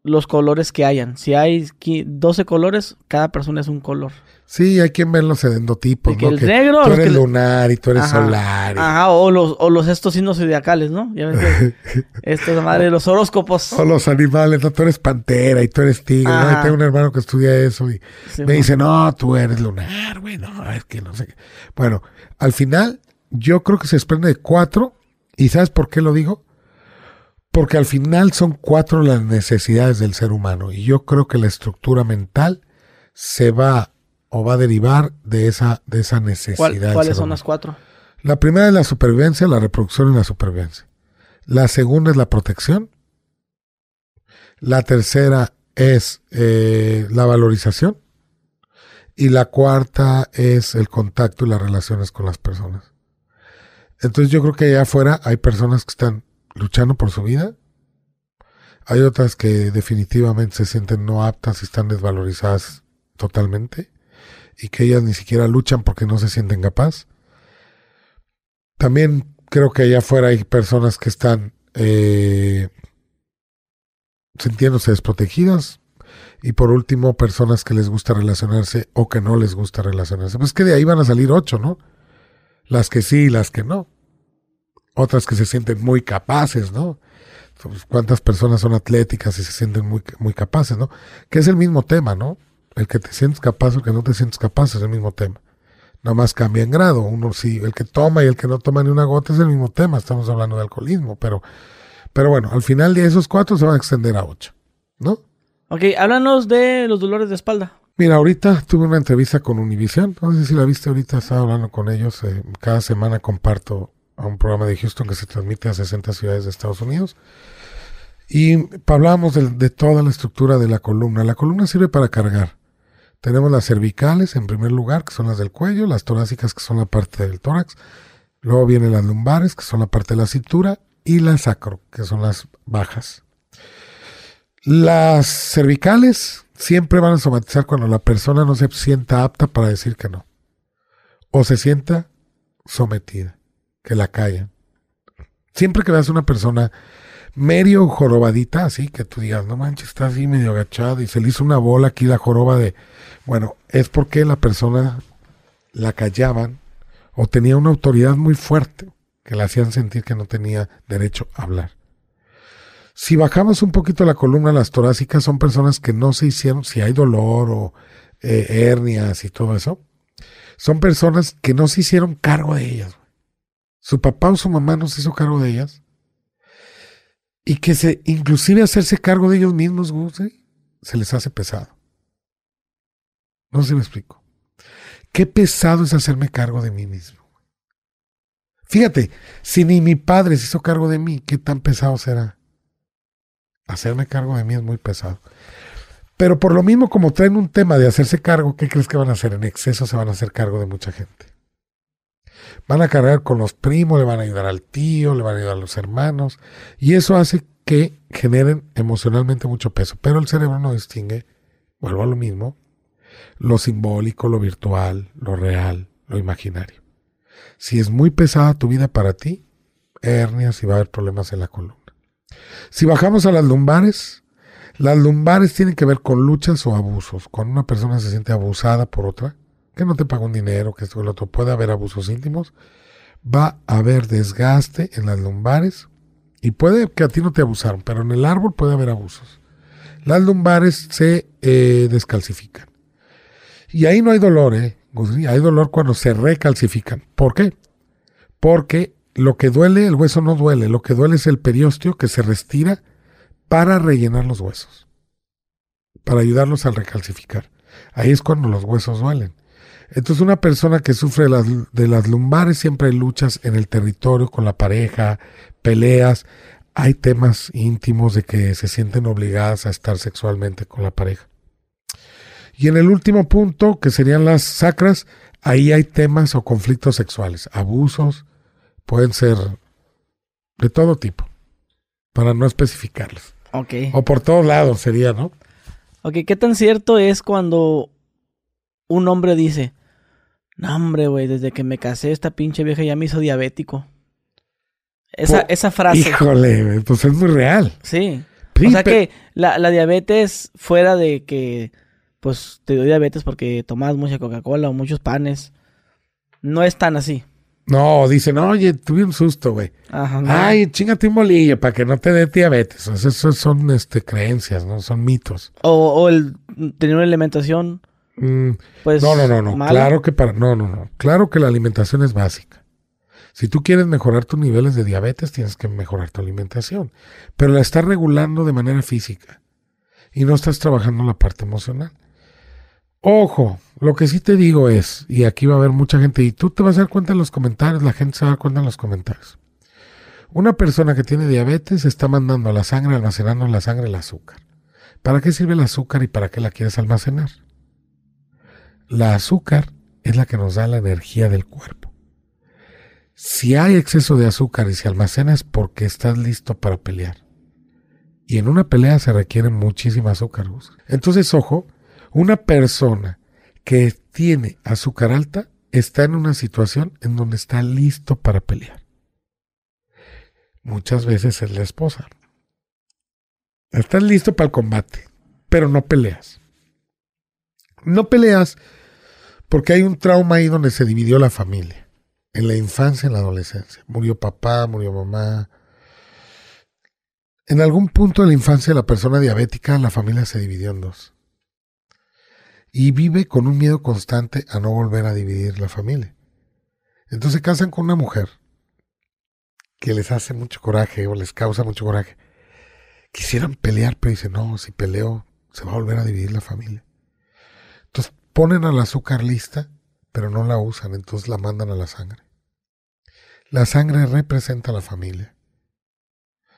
los colores que hayan. Si hay 12 colores, cada persona es un color. Sí, hay quien ve los endotipos, ¿no? el negro... Tú eres lunar y tú eres solar. Ajá, o los, o los estos signos zodiacales, ¿no? Ya ves que (laughs) estos madre, los horóscopos. O los animales, ¿no? Tú eres pantera y tú eres tigre, ¿no? Y tengo un hermano que estudia eso y me dice, no, tú eres lunar, güey, no, es que no sé qué. Bueno, al final, yo creo que se desprende de cuatro, y ¿sabes por qué lo digo? Porque al final son cuatro las necesidades del ser humano, y yo creo que la estructura mental se va o va a derivar de esa, de esa necesidad. ¿Cuáles son las cuatro? La primera es la supervivencia, la reproducción y la supervivencia. La segunda es la protección. La tercera es eh, la valorización. Y la cuarta es el contacto y las relaciones con las personas. Entonces yo creo que allá afuera hay personas que están luchando por su vida. Hay otras que definitivamente se sienten no aptas y están desvalorizadas totalmente y que ellas ni siquiera luchan porque no se sienten capaz. También creo que allá afuera hay personas que están eh, sintiéndose desprotegidas. Y por último, personas que les gusta relacionarse o que no les gusta relacionarse. Pues que de ahí van a salir ocho, ¿no? Las que sí y las que no. Otras que se sienten muy capaces, ¿no? ¿Cuántas personas son atléticas y se sienten muy, muy capaces, ¿no? Que es el mismo tema, ¿no? El que te sientes capaz o el que no te sientes capaz es el mismo tema. Nada más cambia en grado. Uno sí, el que toma y el que no toma ni una gota es el mismo tema. Estamos hablando de alcoholismo, pero, pero bueno, al final de esos cuatro se van a extender a ocho, ¿no? Ok, háblanos de los dolores de espalda. Mira, ahorita tuve una entrevista con Univision. No sé si la viste ahorita, estaba hablando con ellos. Eh, cada semana comparto a un programa de Houston que se transmite a 60 ciudades de Estados Unidos. Y hablábamos de, de toda la estructura de la columna. La columna sirve para cargar. Tenemos las cervicales en primer lugar, que son las del cuello, las torácicas, que son la parte del tórax. Luego vienen las lumbares, que son la parte de la cintura, y las sacro, que son las bajas. Las cervicales siempre van a somatizar cuando la persona no se sienta apta para decir que no. O se sienta sometida, que la callan. Siempre que veas una persona medio jorobadita, así que tú digas, no manches, está así medio agachada y se le hizo una bola aquí la joroba de bueno, es porque la persona la callaban o tenía una autoridad muy fuerte que la hacían sentir que no tenía derecho a hablar. Si bajamos un poquito la columna, las torácicas son personas que no se hicieron, si hay dolor o eh, hernias y todo eso, son personas que no se hicieron cargo de ellas. Su papá o su mamá no se hizo cargo de ellas. Y que se, inclusive hacerse cargo de ellos mismos, se les hace pesado. No sé si me explico. Qué pesado es hacerme cargo de mí mismo. Fíjate, si ni mi padre se hizo cargo de mí, ¿qué tan pesado será? Hacerme cargo de mí es muy pesado. Pero por lo mismo, como traen un tema de hacerse cargo, ¿qué crees que van a hacer? En exceso se van a hacer cargo de mucha gente. Van a cargar con los primos, le van a ayudar al tío, le van a ayudar a los hermanos, y eso hace que generen emocionalmente mucho peso. Pero el cerebro no distingue, vuelvo a lo mismo, lo simbólico, lo virtual, lo real, lo imaginario. Si es muy pesada tu vida para ti, hernias y va a haber problemas en la columna. Si bajamos a las lumbares, las lumbares tienen que ver con luchas o abusos. Cuando una persona se siente abusada por otra, que no te paga un dinero, que esto o el otro, puede haber abusos íntimos, va a haber desgaste en las lumbares y puede que a ti no te abusaron, pero en el árbol puede haber abusos. Las lumbares se eh, descalcifican. Y ahí no hay dolor, ¿eh? Hay dolor cuando se recalcifican. ¿Por qué? Porque lo que duele, el hueso no duele, lo que duele es el periósteo que se restira para rellenar los huesos, para ayudarlos al recalcificar. Ahí es cuando los huesos duelen. Entonces una persona que sufre de las, de las lumbares siempre hay luchas en el territorio con la pareja, peleas, hay temas íntimos de que se sienten obligadas a estar sexualmente con la pareja. Y en el último punto, que serían las sacras, ahí hay temas o conflictos sexuales, abusos, pueden ser de todo tipo, para no especificarles. Ok. O por todos lados sería, ¿no? Ok, ¿qué tan cierto es cuando un hombre dice, no hombre, güey, desde que me casé esta pinche vieja ya me hizo diabético? Esa, esa frase. Híjole, pues es muy real. Sí. o sea que la, la, diabetes, fuera de que pues te dio diabetes porque tomas mucha Coca-Cola o muchos panes, no es tan así. No, dicen, oye, tuve un susto, güey. Ay, chingate un bolillo para que no te dé diabetes. O sea, eso son este, creencias, ¿no? Son mitos. O, el tener una alimentación. Mm, pues. No, no, no, no. Claro que para. No, no, no. Claro que la alimentación es básica. Si tú quieres mejorar tus niveles de diabetes, tienes que mejorar tu alimentación. Pero la estás regulando de manera física. Y no estás trabajando la parte emocional. Ojo, lo que sí te digo es, y aquí va a haber mucha gente, y tú te vas a dar cuenta en los comentarios, la gente se va a dar cuenta en los comentarios. Una persona que tiene diabetes está mandando la sangre, almacenando en la sangre el azúcar. ¿Para qué sirve el azúcar y para qué la quieres almacenar? La azúcar es la que nos da la energía del cuerpo. Si hay exceso de azúcar y se almacena es porque estás listo para pelear. Y en una pelea se requiere muchísima azúcar. Entonces, ojo, una persona que tiene azúcar alta está en una situación en donde está listo para pelear. Muchas veces es la esposa. Estás listo para el combate, pero no peleas. No peleas porque hay un trauma ahí donde se dividió la familia. En la infancia, en la adolescencia. Murió papá, murió mamá. En algún punto de la infancia, la persona diabética, la familia se dividió en dos y vive con un miedo constante a no volver a dividir la familia. Entonces se casan con una mujer que les hace mucho coraje o les causa mucho coraje. Quisieran pelear, pero dicen, no, si peleo se va a volver a dividir la familia. Entonces ponen al azúcar lista, pero no la usan, entonces la mandan a la sangre. La sangre representa a la familia.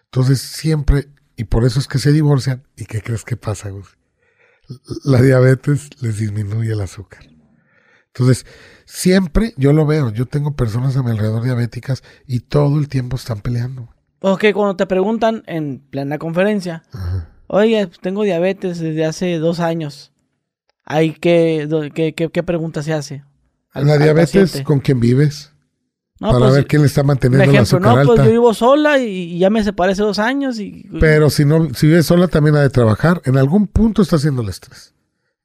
Entonces siempre, y por eso es que se divorcian, ¿y qué crees que pasa, Gus? La diabetes les disminuye el azúcar. Entonces, siempre yo lo veo, yo tengo personas a mi alrededor diabéticas y todo el tiempo están peleando. Ok, cuando te preguntan en plena conferencia, oye, tengo diabetes desde hace dos años, ¿hay qué, qué, pregunta se hace? la diabetes con quién vives? Para pues, ver quién le está manteniendo la azúcar no, pues yo vivo sola y, ya me separé hace dos años. Y, Pero si no, si vives sola también ha de trabajar. En algún punto está haciendo el estrés.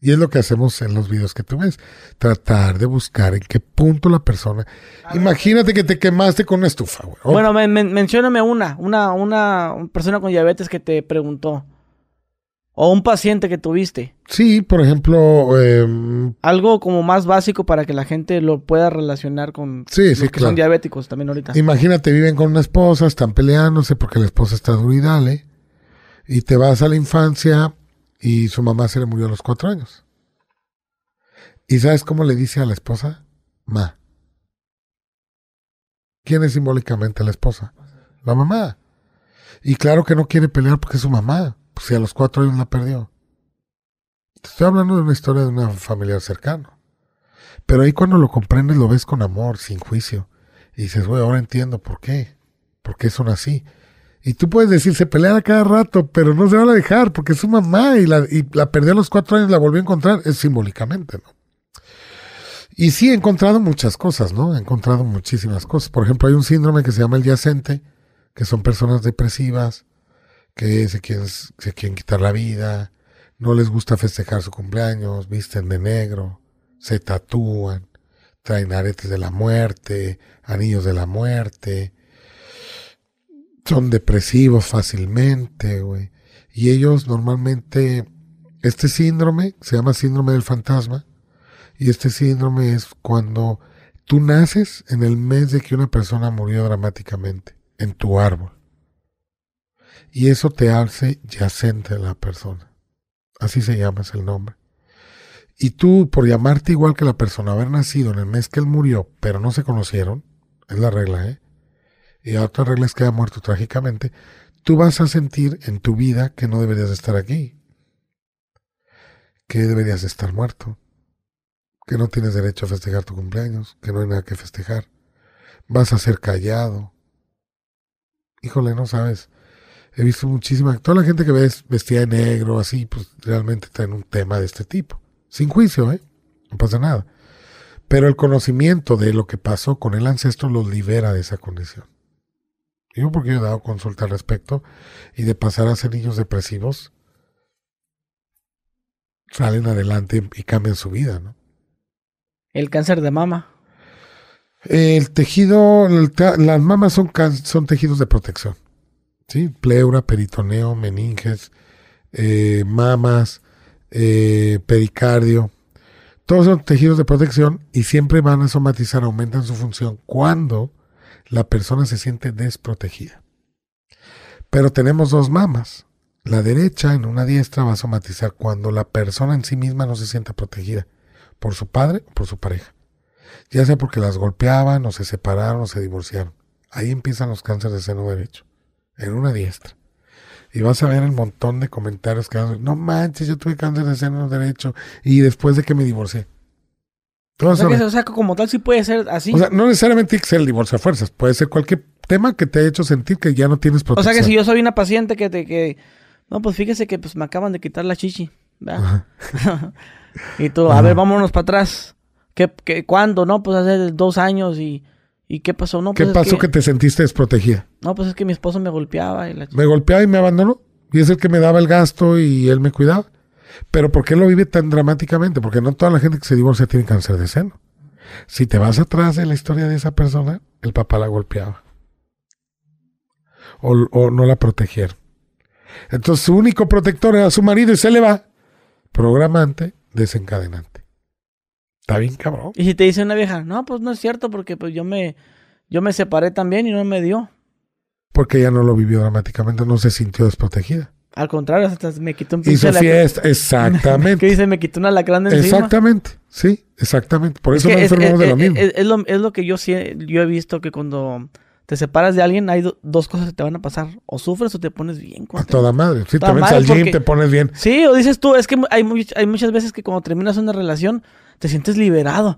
Y es lo que hacemos en los videos que tú ves. Tratar de buscar en qué punto la persona. Imagínate que te quemaste con una estufa, güey. Bueno, mencióname una, una, una persona con diabetes que te preguntó. O un paciente que tuviste. Sí, por ejemplo. Em, Algo como más básico para que la gente lo pueda relacionar con sí, los que son diabéticos también ahorita. Imagínate, viven con una esposa, están peleándose porque la esposa está dura y dale. Y te vas a la infancia y su mamá se le murió a los cuatro años. ¿Y sabes cómo le dice a la esposa? Ma. ¿Quién es simbólicamente la esposa? La mamá. Y claro que no quiere pelear porque es su mamá pues si a los cuatro años la perdió. Te estoy hablando de una historia de una familiar cercano. Pero ahí cuando lo comprendes lo ves con amor, sin juicio. Y dices, güey, ahora entiendo por qué. ¿Por qué son así? Y tú puedes decir, se pelean a cada rato, pero no se van a dejar porque es su mamá y la, y la perdió a los cuatro años, la volvió a encontrar, es simbólicamente, ¿no? Y sí, he encontrado muchas cosas, ¿no? He encontrado muchísimas cosas. Por ejemplo, hay un síndrome que se llama el yacente, que son personas depresivas, que se quieren, se quieren quitar la vida, no les gusta festejar su cumpleaños, visten de negro, se tatúan, traen aretes de la muerte, anillos de la muerte, son depresivos fácilmente, güey. Y ellos normalmente, este síndrome se llama síndrome del fantasma, y este síndrome es cuando tú naces en el mes de que una persona murió dramáticamente en tu árbol. Y eso te hace yacente la persona. Así se llama, es el nombre. Y tú, por llamarte igual que la persona, haber nacido en el mes que él murió, pero no se conocieron, es la regla, ¿eh? Y otra regla es que haya muerto trágicamente, tú vas a sentir en tu vida que no deberías estar aquí, que deberías estar muerto, que no tienes derecho a festejar tu cumpleaños, que no hay nada que festejar, vas a ser callado. Híjole, no sabes he visto muchísima, toda la gente que ves vestida de negro, así, pues realmente traen un tema de este tipo. Sin juicio, ¿eh? No pasa nada. Pero el conocimiento de lo que pasó con el ancestro los libera de esa condición. Yo porque yo he dado consulta al respecto y de pasar a ser niños depresivos, salen adelante y cambian su vida, ¿no? El cáncer de mama. El tejido, las mamas son, son tejidos de protección. ¿Sí? Pleura, peritoneo, meninges, eh, mamas, eh, pericardio. Todos son tejidos de protección y siempre van a somatizar, aumentan su función cuando la persona se siente desprotegida. Pero tenemos dos mamas. La derecha en una diestra va a somatizar cuando la persona en sí misma no se siente protegida por su padre o por su pareja. Ya sea porque las golpeaban o se separaron o se divorciaron. Ahí empiezan los cánceres de seno derecho, en una diestra. Y vas a ver el montón de comentarios que van no manches, yo tuve cáncer de seno derecho y después de que me divorcié. O sea, que, como tal sí puede ser así. O sea, no necesariamente tiene que ser el divorcio a fuerzas. Puede ser cualquier tema que te haya hecho sentir que ya no tienes protección. O sea, que si yo soy una paciente que te... Que... No, pues fíjese que pues me acaban de quitar la chichi. (laughs) y tú, a ver, vámonos para atrás. ¿Qué, qué, ¿Cuándo? No, pues hace dos años y... ¿Y qué pasó? No, pues ¿Qué pasó que... te sentiste desprotegida? No, pues es que mi esposo me golpeaba. Y la... Me golpeaba y me abandonó. Y es el que me daba el gasto y él me cuidaba. Pero ¿por qué lo vive tan dramáticamente? Porque no toda la gente que se divorcia tiene cáncer de seno. Si te vas atrás en la historia de esa persona, el papá la golpeaba. O, no la protegieron. Entonces su único protector era su marido y se le va. Programante, desencadenante. Está bien cabrón. Y si te dice una vieja, no, pues no es cierto porque pues yo me, yo me separé también y no me dio. Porque ella no lo vivió dramáticamente, no se sintió desprotegida. Al contrario, hasta me quitó un pinche Hizo fiesta, (laughs) exactamente. ¿Qué dice? Me quitó una lacrán de encima. Exactamente, sí, exactamente. Por eso no enfermamos de lo mismo. Es, lo, es, lo, que yo, yo he visto que cuando te separas de alguien hay dos cosas que te van a pasar. O sufres o te pones bien. A toda madre. Sí, te ves al gym, te pones bien. Sí, o dices tú, es que hay, hay muchas veces que cuando terminas una relación te sientes liberado.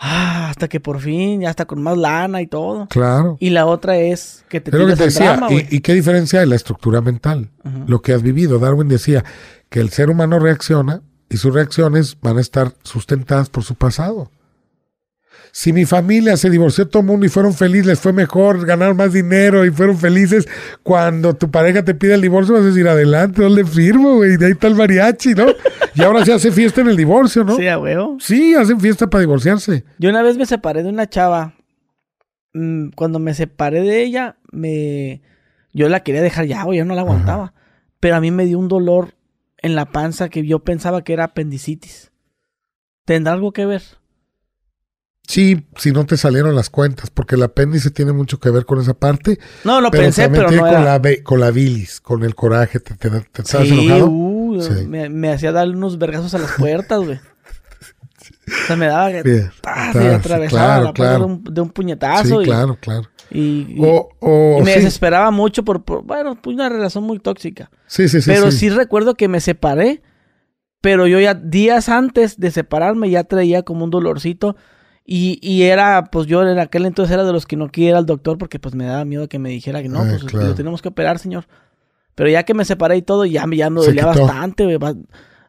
Ah, hasta que por fin, ya está con más lana y todo. Claro. Y la otra es que te, Pero que te decía, y, qué diferencia hay la estructura mental? Lo que has vivido. Darwin decía que el ser humano reacciona y sus reacciones van a estar sustentadas por su pasado. Si mi familia se divorció todo el mundo y fueron felices, les fue mejor, ganaron más dinero y fueron felices, cuando tu pareja te pide el divorcio vas a decir, adelante, no le firmo, güey, de ahí está el mariachi, ¿no? (laughs) Y ahora se hace fiesta en el divorcio, ¿no? Sí, a huevo. Sí, hacen fiesta para divorciarse. Yo una vez me separé de una chava. Mm, cuando me separé de ella, me... Yo la quería dejar ya, yo no la aguantaba. Pero a mí me dio un dolor en la panza que yo pensaba que era apendicitis. ¿Tendrá algo que ver? Sí, si no te salieron las cuentas, porque el apéndice tiene mucho que ver con esa parte. No, lo pensé, pero no con, la, con la bilis, con el coraje, te, te, te estabas enojado. Uh, me, me, hacía darle unos vergazos a las puertas, güey. O sea, me daba que sí, atravesaba la claro. De, un, de, un, puñetazo. Sí, claro, claro. Y, me desesperaba mucho por, por, bueno, pues una relación muy tóxica. Sí, sí, sí. Pero sí recuerdo que me separé, pero yo ya días antes de separarme ya traía como un dolorcito y, y era, pues yo en aquel entonces era de los que no quería ir al doctor porque pues me daba miedo que me dijera que no, pues lo tenemos que operar, señor. Pero ya que me separé y todo, ya, ya me dolía bastante,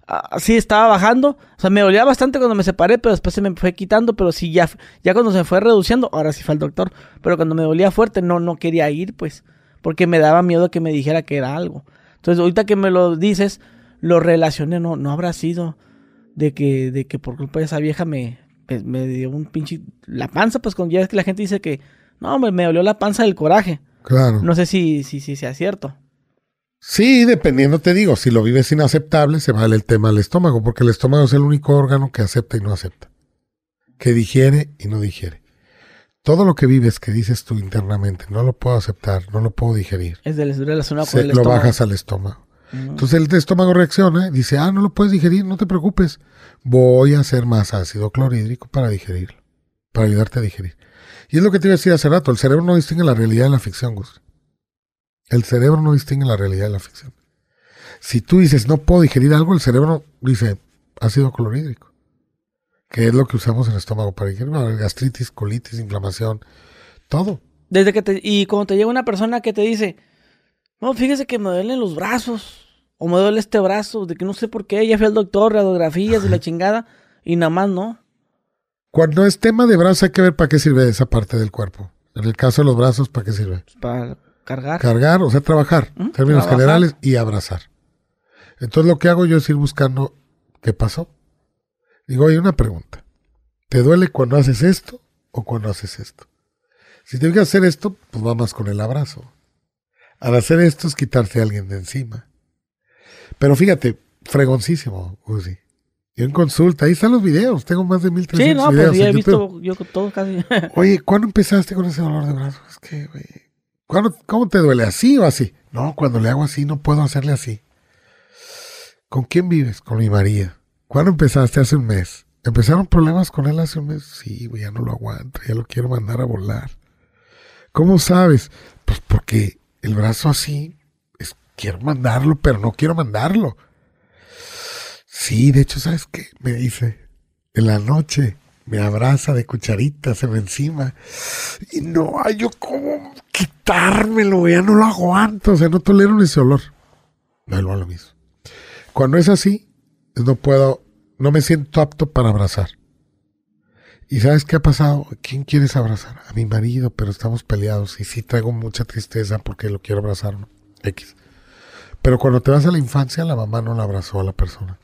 Así estaba bajando. O sea, me dolía bastante cuando me separé, pero después se me fue quitando. Pero sí, ya, ya cuando se fue reduciendo, ahora sí fue al doctor. Pero cuando me dolía fuerte, no, no quería ir, pues. Porque me daba miedo que me dijera que era algo. Entonces, ahorita que me lo dices, lo relacioné. No, no habrá sido de que, de que por culpa de esa vieja me, me dio un pinche... La panza, pues ya es que la gente dice que... No, me, me dolió la panza del coraje. Claro. No sé si, si, si sea cierto. Sí, dependiendo, te digo, si lo vives inaceptable, se vale el tema del estómago, porque el estómago es el único órgano que acepta y no acepta. Que digiere y no digiere. Todo lo que vives, que dices tú internamente, no lo puedo aceptar, no lo puedo digerir. Es del, relacionado con el Lo bajas al estómago. Entonces el estómago reacciona y dice, ah, no lo puedes digerir, no te preocupes. Voy a hacer más ácido clorhídrico para digerirlo, para ayudarte a digerir. Y es lo que te iba a decir hace rato, el cerebro no distingue la realidad de la ficción, Gus. El cerebro no distingue la realidad de la ficción. Si tú dices, no puedo digerir algo, el cerebro dice, ácido clorhídrico. Que es lo que usamos en el estómago para digerir, gastritis, colitis, inflamación, todo. Desde que te, y cuando te llega una persona que te dice, no, fíjese que me duelen los brazos. O me duele este brazo, de que no sé por qué. Ya fui al doctor, radiografías y la chingada. Y nada más no. Cuando es tema de brazos hay que ver para qué sirve esa parte del cuerpo. En el caso de los brazos, ¿para qué sirve? Para, Cargar. Cargar, o sea, trabajar, en términos trabajar. generales, y abrazar. Entonces lo que hago yo es ir buscando qué pasó. Digo, oye, una pregunta. ¿Te duele cuando haces esto o cuando haces esto? Si tienes que hacer esto, pues va más con el abrazo. Al hacer esto es quitarse a alguien de encima. Pero fíjate, fregoncísimo, Uzi. Yo en consulta, ahí están los videos, tengo más de 1300 Sí, no, videos pues ya he visto yo con todo casi. (laughs) Oye, ¿cuándo empezaste con ese dolor de brazo? Es que, güey, ¿cuándo- ¿cómo te duele? ¿Así o así? No, cuando le hago así no puedo hacerle así. ¿Con quién vives? Con mi María. ¿Cuándo empezaste? Hace un mes. ¿Empezaron problemas con él hace un mes? Sí, güey, ya no lo aguanto, ya lo quiero mandar a volar. ¿Cómo sabes? Pues porque el brazo así, quiero mandarlo, pero no quiero mandarlo. Sí, de hecho, ¿sabes qué? Me dice, en la noche me abraza de cucharita, se me encima. Y no hay yo cómo quitármelo, ya no lo aguanto, o sea, no tolero ese olor. Vuelvo a lo mismo. Cuando es así, no puedo, no me siento apto para abrazar. ¿Y sabes qué ha pasado? ¿Quién quieres abrazar? A mi marido, pero estamos peleados y sí traigo mucha tristeza porque lo quiero abrazar, ¿no? X. Pero cuando te vas a la infancia, la mamá no la abrazó a la persona.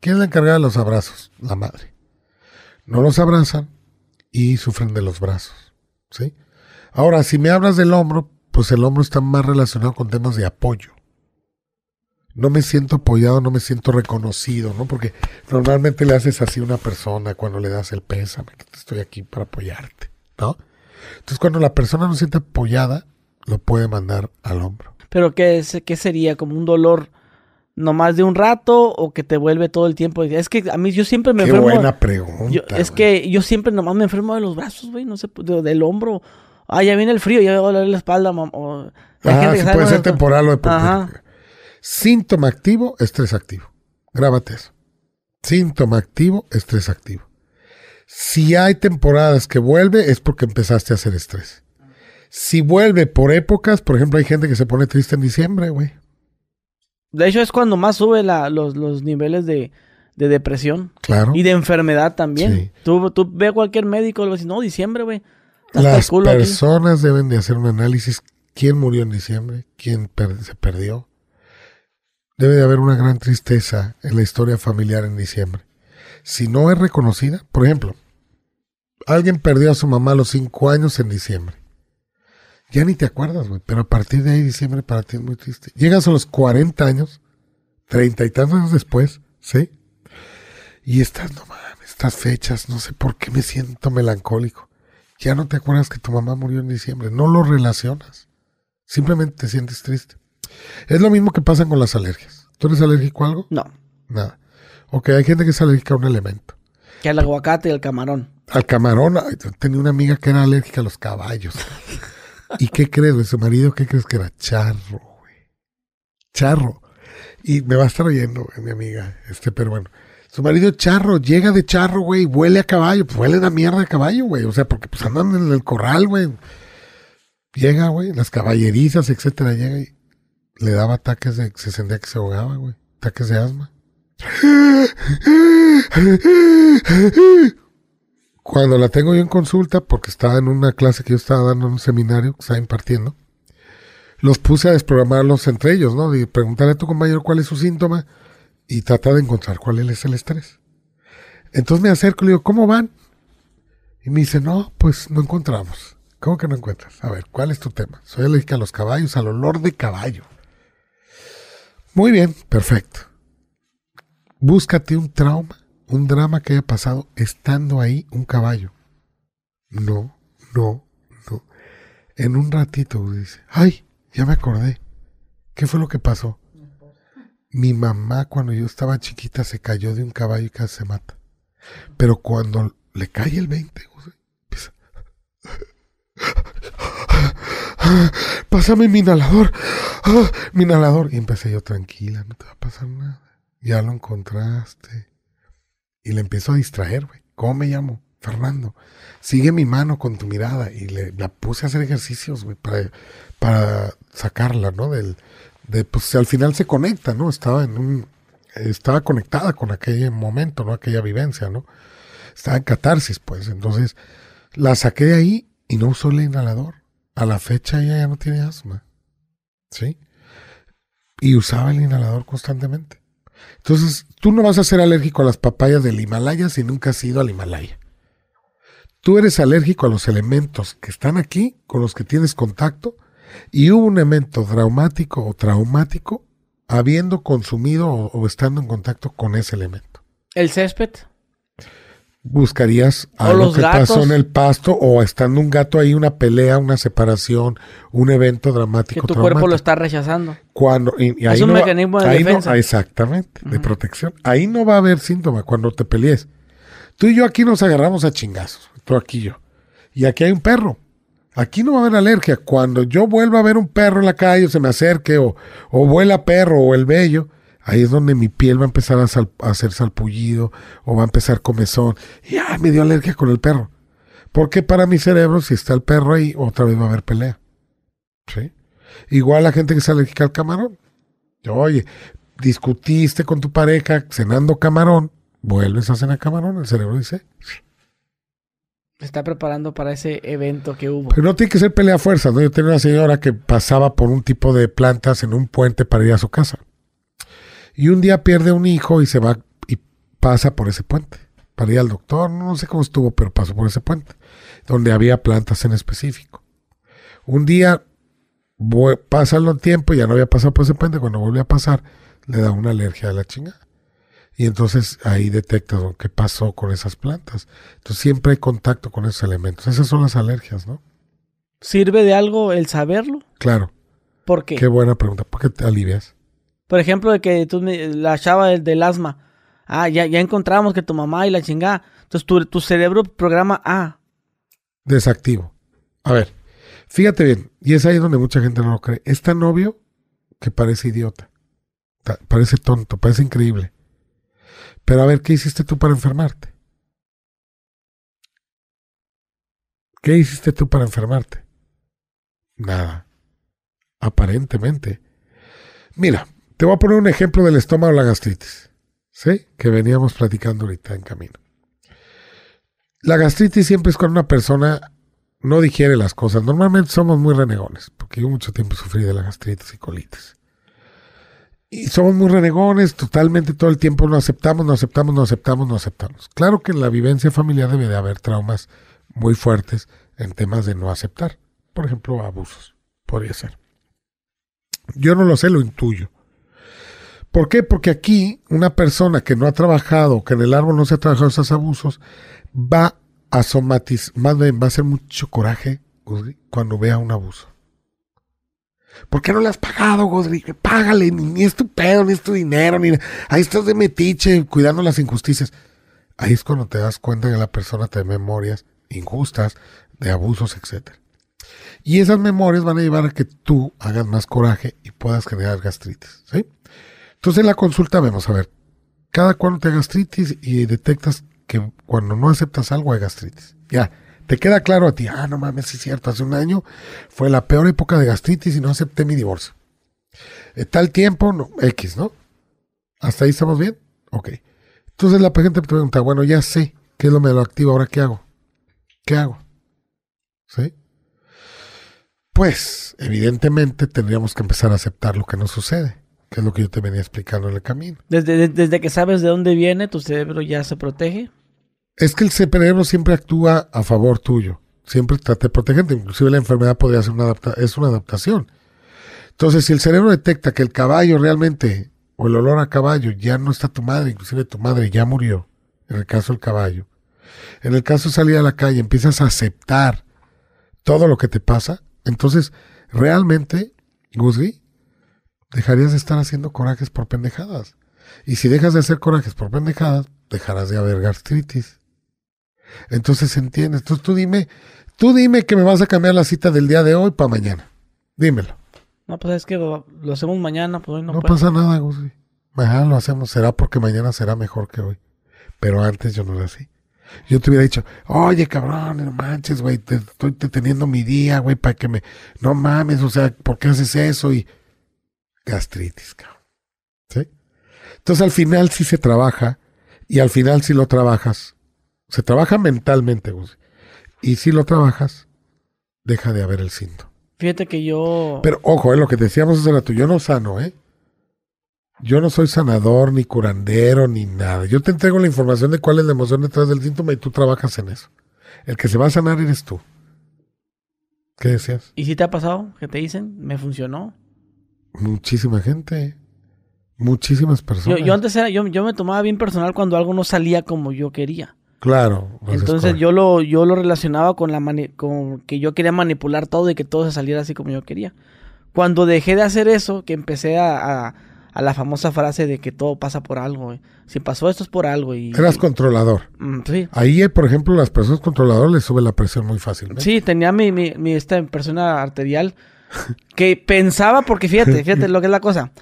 ¿Quién es la encargada de los abrazos? La madre. No los abrazan y sufren de los brazos, ¿sí? Ahora, si me hablas del hombro, pues el hombro está más relacionado con temas de apoyo. No me siento apoyado, no me siento reconocido, ¿no? Porque normalmente le haces así a una persona cuando le das el pésame, que estoy aquí para apoyarte, ¿no? Entonces, cuando la persona no siente apoyada, lo puede mandar al hombro. Pero ¿qué, es- qué sería? ¿Como un dolor nomás de un rato o que te vuelve todo el tiempo? Es que a mí yo siempre me Qué enfermo. buena pregunta. yo- es güey. que yo siempre nomás me enfermo de los brazos, güey, no sé, de- del hombro. Ah, ya viene el frío, ya me va a doler la espalda, mam- o- hay Ah, sí puede ser temporal o de. Síntoma activo, estrés activo. Grábate eso. Síntoma activo, estrés activo. Si hay temporadas que vuelve, es porque empezaste a hacer estrés. Si vuelve por épocas, por ejemplo, hay gente que se pone triste en diciembre, güey. De hecho, es cuando más sube la- los, los niveles de, de depresión Claro. y de enfermedad también. Sí. Tú, tú ve a cualquier médico y le dices, no, diciembre, güey. Las culo aquí". personas deben de hacer un análisis. ¿Quién murió en diciembre? ¿Quién per- se perdió? Debe de haber una gran tristeza en la historia familiar en diciembre. Si no es reconocida, por ejemplo, alguien perdió a su mamá a los cinco años en diciembre. Ya ni te acuerdas, güey, pero a partir de ahí diciembre para ti es muy triste. Llegas a los 40 años, treinta y tantos años después, ¿sí? Y estás, no mames, estas fechas, no sé por qué me siento melancólico. Ya no te acuerdas que tu mamá murió en diciembre, no lo relacionas. Simplemente te sientes triste. Es lo mismo que pasa con las alergias. ¿Tú eres alérgico a algo? No, Nada. Ok, hay gente que es alérgica a un elemento. que el aguacate y el camarón. Al camarón, tenía una amiga que era alérgica a los caballos. (laughs) ¿Y qué crees, güey? Su marido, ¿qué crees que era? Charro, güey. Charro. Y me va a estar oyendo, güey, mi amiga, este, pero bueno. Su marido charro, llega de charro, güey, huele a caballo. Pues huele a mierda de caballo, güey. O sea, porque pues andan en el corral, güey. Llega, güey, las caballerizas, etcétera, llega y le daba ataques de, se sentía que se ahogaba, güey. Ataques de asma. Cuando la tengo yo en consulta, porque estaba en una clase que yo estaba dando en un seminario que estaba impartiendo, los puse a desprogramarlos entre ellos, ¿no? Y preguntarle a tu compañero cuál es su síntoma y tratar de encontrar cuál es el estrés. Entonces me acerco y le digo, ¿cómo van? Y me dice, no, pues no encontramos. ¿Cómo que no encuentras? A ver, ¿cuál es tu tema? Soy alérgica a los caballos, al olor de caballo. Muy bien, perfecto. Búscate un trauma, un drama que haya pasado estando ahí un caballo. No, no, no. En un ratito dice, ay, ya me acordé. ¿Qué fue lo que pasó? Mi mamá cuando yo estaba chiquita se cayó de un caballo y casi se mata. Pero cuando le cae el 20, José, empieza, (laughs) Pásame mi inhalador. Ah, mi inhalador. Y empecé yo tranquila, no te va a pasar nada. Ya lo encontraste. Y le empiezo a distraer, güey. ¿Cómo me llamo? Fernando. Sigue mi mano con tu mirada. Y le la puse a hacer ejercicios, güey, para, para sacarla, ¿no? Del, de, pues al final se conecta, ¿no? Estaba en un, estaba conectada con aquel momento, ¿no? Aquella vivencia, ¿no? Estaba en catarsis, pues. Entonces, la saqué de ahí y no usó el inhalador. A la fecha ella ya no tiene asma. ¿Sí? Y usaba el inhalador constantemente. Entonces, tú no vas a ser alérgico a las papayas del Himalaya si nunca has ido al Himalaya. Tú eres alérgico a los elementos que están aquí, con los que tienes contacto, y hubo un evento traumático o traumático habiendo consumido o, estando en contacto con ese elemento. ¿El césped? Buscarías algo que pasó en el pasto o estando un gato ahí, una pelea, una separación, un evento dramático. Que tu cuerpo lo está rechazando. Cuando, es un mecanismo de defensa. exactamente, de protección. Ahí no va a haber síntoma cuando te pelees. Tú y yo aquí nos agarramos a chingazos, tú aquí y yo. Y aquí hay un perro. Aquí no va a haber alergia. Cuando yo vuelva a ver un perro en la calle, o se me acerque, o, o vuela perro, o el vello, ahí es donde mi piel va a empezar a, hacer salpullido, o va a empezar comezón. Y ay, me dio alergia con el perro. Porque para mi cerebro, si está el perro ahí, otra vez va a haber pelea. ¿Sí? Igual la gente que es alérgica al camarón. Oye, discutiste con tu pareja cenando camarón, vuelves a cenar camarón, el cerebro dice, está preparando para ese evento que hubo. Pero no tiene que ser pelea a fuerza, ¿no? Yo tenía una señora que pasaba por un tipo de plantas en un puente para ir a su casa. Y un día pierde un hijo y se va y pasa por ese puente. Para ir al doctor, no sé cómo estuvo, pero pasó por ese puente, donde había plantas en específico. Un día pasa el tiempo, ya no había pasado por ese puente, cuando vuelve a pasar, le da una alergia a la chingada. Y entonces ahí detectas qué pasó con esas plantas. Entonces siempre hay contacto con esos elementos. Esas son las alergias, ¿no? ¿Sirve de algo el saberlo? Claro. ¿Por qué? Qué buena pregunta. ¿Por qué te alivias? Por ejemplo, de que tú la chava del, asma. Ah, ya, ya encontramos que tu mamá y la chingada. Entonces tu, tu cerebro programa A. Desactivo. A ver, fíjate bien, y es ahí donde mucha gente no lo cree. Es tan obvio que parece idiota. Parece tonto, parece increíble. Pero a ver, ¿qué hiciste tú para enfermarte? ¿Qué hiciste tú para enfermarte? Nada. Aparentemente. Mira, te voy a poner un ejemplo del estómago o la gastritis. ¿Sí? Que veníamos platicando ahorita en camino. La gastritis siempre es cuando una persona no digiere las cosas. Normalmente somos muy renegones, porque yo mucho tiempo sufrí de la gastritis y colitis y somos muy renegones, totalmente todo el tiempo no aceptamos, no aceptamos, no aceptamos, no aceptamos. Claro que en la vivencia familiar debe de haber traumas muy fuertes en temas de no aceptar. Por ejemplo, abusos. Podría ser. Yo no lo sé, lo intuyo. ¿Por qué? Porque aquí una persona que no ha trabajado, que en el árbol no se ha trabajado esos abusos, va a somatizar, más bien va a hacer mucho coraje cuando vea un abuso. ¿Por qué no le has pagado, Godri? Págale, ni, es tu pedo, ni es tu dinero, ni ahí estás de metiche cuidando las injusticias. Ahí es cuando te das cuenta que la persona te memorias injustas, de abusos, etc. Y esas memorias van a llevar a que tú hagas más coraje y puedas generar gastritis. ¿sí? Entonces en la consulta vemos, a ver, cada cuando te gastritis y detectas que cuando no aceptas algo hay gastritis. Ya, te queda claro a ti, ah, no mames, es cierto, hace un año fue la peor época de gastritis y no acepté mi divorcio. Tal tiempo, no, X, ¿no? ¿Hasta ahí estamos bien? Ok. Entonces la gente te pregunta, bueno, ya sé qué es lo me activo, ahora qué hago. ¿Qué hago? ¿Sí? Pues, evidentemente tendríamos que empezar a aceptar lo que nos sucede, que es lo que yo te venía explicando en el camino. Desde, desde que sabes de dónde viene, tu cerebro ya se protege. Es que el cerebro siempre actúa a favor tuyo. Siempre trata de protegerte. Inclusive la enfermedad podría ser una adaptación. es una adaptación. Entonces, si el cerebro detecta que el caballo realmente, o el olor a caballo, ya no está tu madre, inclusive tu madre ya murió, en el caso del caballo. En el caso de salir a la calle, empiezas a aceptar todo lo que te pasa, entonces realmente, Guzzi, dejarías de estar haciendo corajes por pendejadas. Y si dejas de hacer corajes por pendejadas, dejarás de haber gastritis. Entonces entiendes. Entonces tú dime, tú dime que me vas a cambiar la cita del día de hoy para mañana. Dímelo. No, pues es que lo, hacemos mañana, pues hoy no No pasa nada, Gusi. Mañana lo hacemos, será porque mañana será mejor que hoy. Pero antes yo no lo así. Yo te hubiera dicho, oye, cabrón, no manches, güey, te, estoy deteniendo mi día, güey, para que me... No mames, o sea, ¿por qué haces eso? Y gastritis, cabrón. ¿Sí? Entonces al final sí se trabaja y al final si lo trabajas se trabaja mentalmente, Y si lo trabajas, deja de haber el síntoma. Fíjate que yo... Pero ojo, es lo que decíamos hace rato, yo no sano, ¿eh? Yo no soy sanador, ni curandero, ni nada. Yo te entrego la información de cuál es la emoción detrás del síntoma y tú trabajas en eso. El que se va a sanar eres tú. ¿Qué decías? ¿Y si te ha pasado? ¿Qué te dicen? ¿Me funcionó? Muchísima gente. Muchísimas Yo, personas. yo antes era, yo, yo me tomaba bien personal cuando algo no salía como yo quería. Claro. pues es Entonces yo lo, yo lo relacionaba con la mani- con que yo quería manipular todo y que todo se saliera así como yo quería. Cuando dejé de hacer eso, que empecé a, a, a la famosa frase de que todo pasa por algo. güey. Si pasó esto es por algo. Y, Eras y- controlador. Mm, sí. Ahí, eh, por ejemplo, las personas controladoras les sube la presión muy fácilmente. Sí, tenía mi, mi, mi esta persona arterial (laughs) que pensaba, porque fíjate, fíjate lo que es la cosa.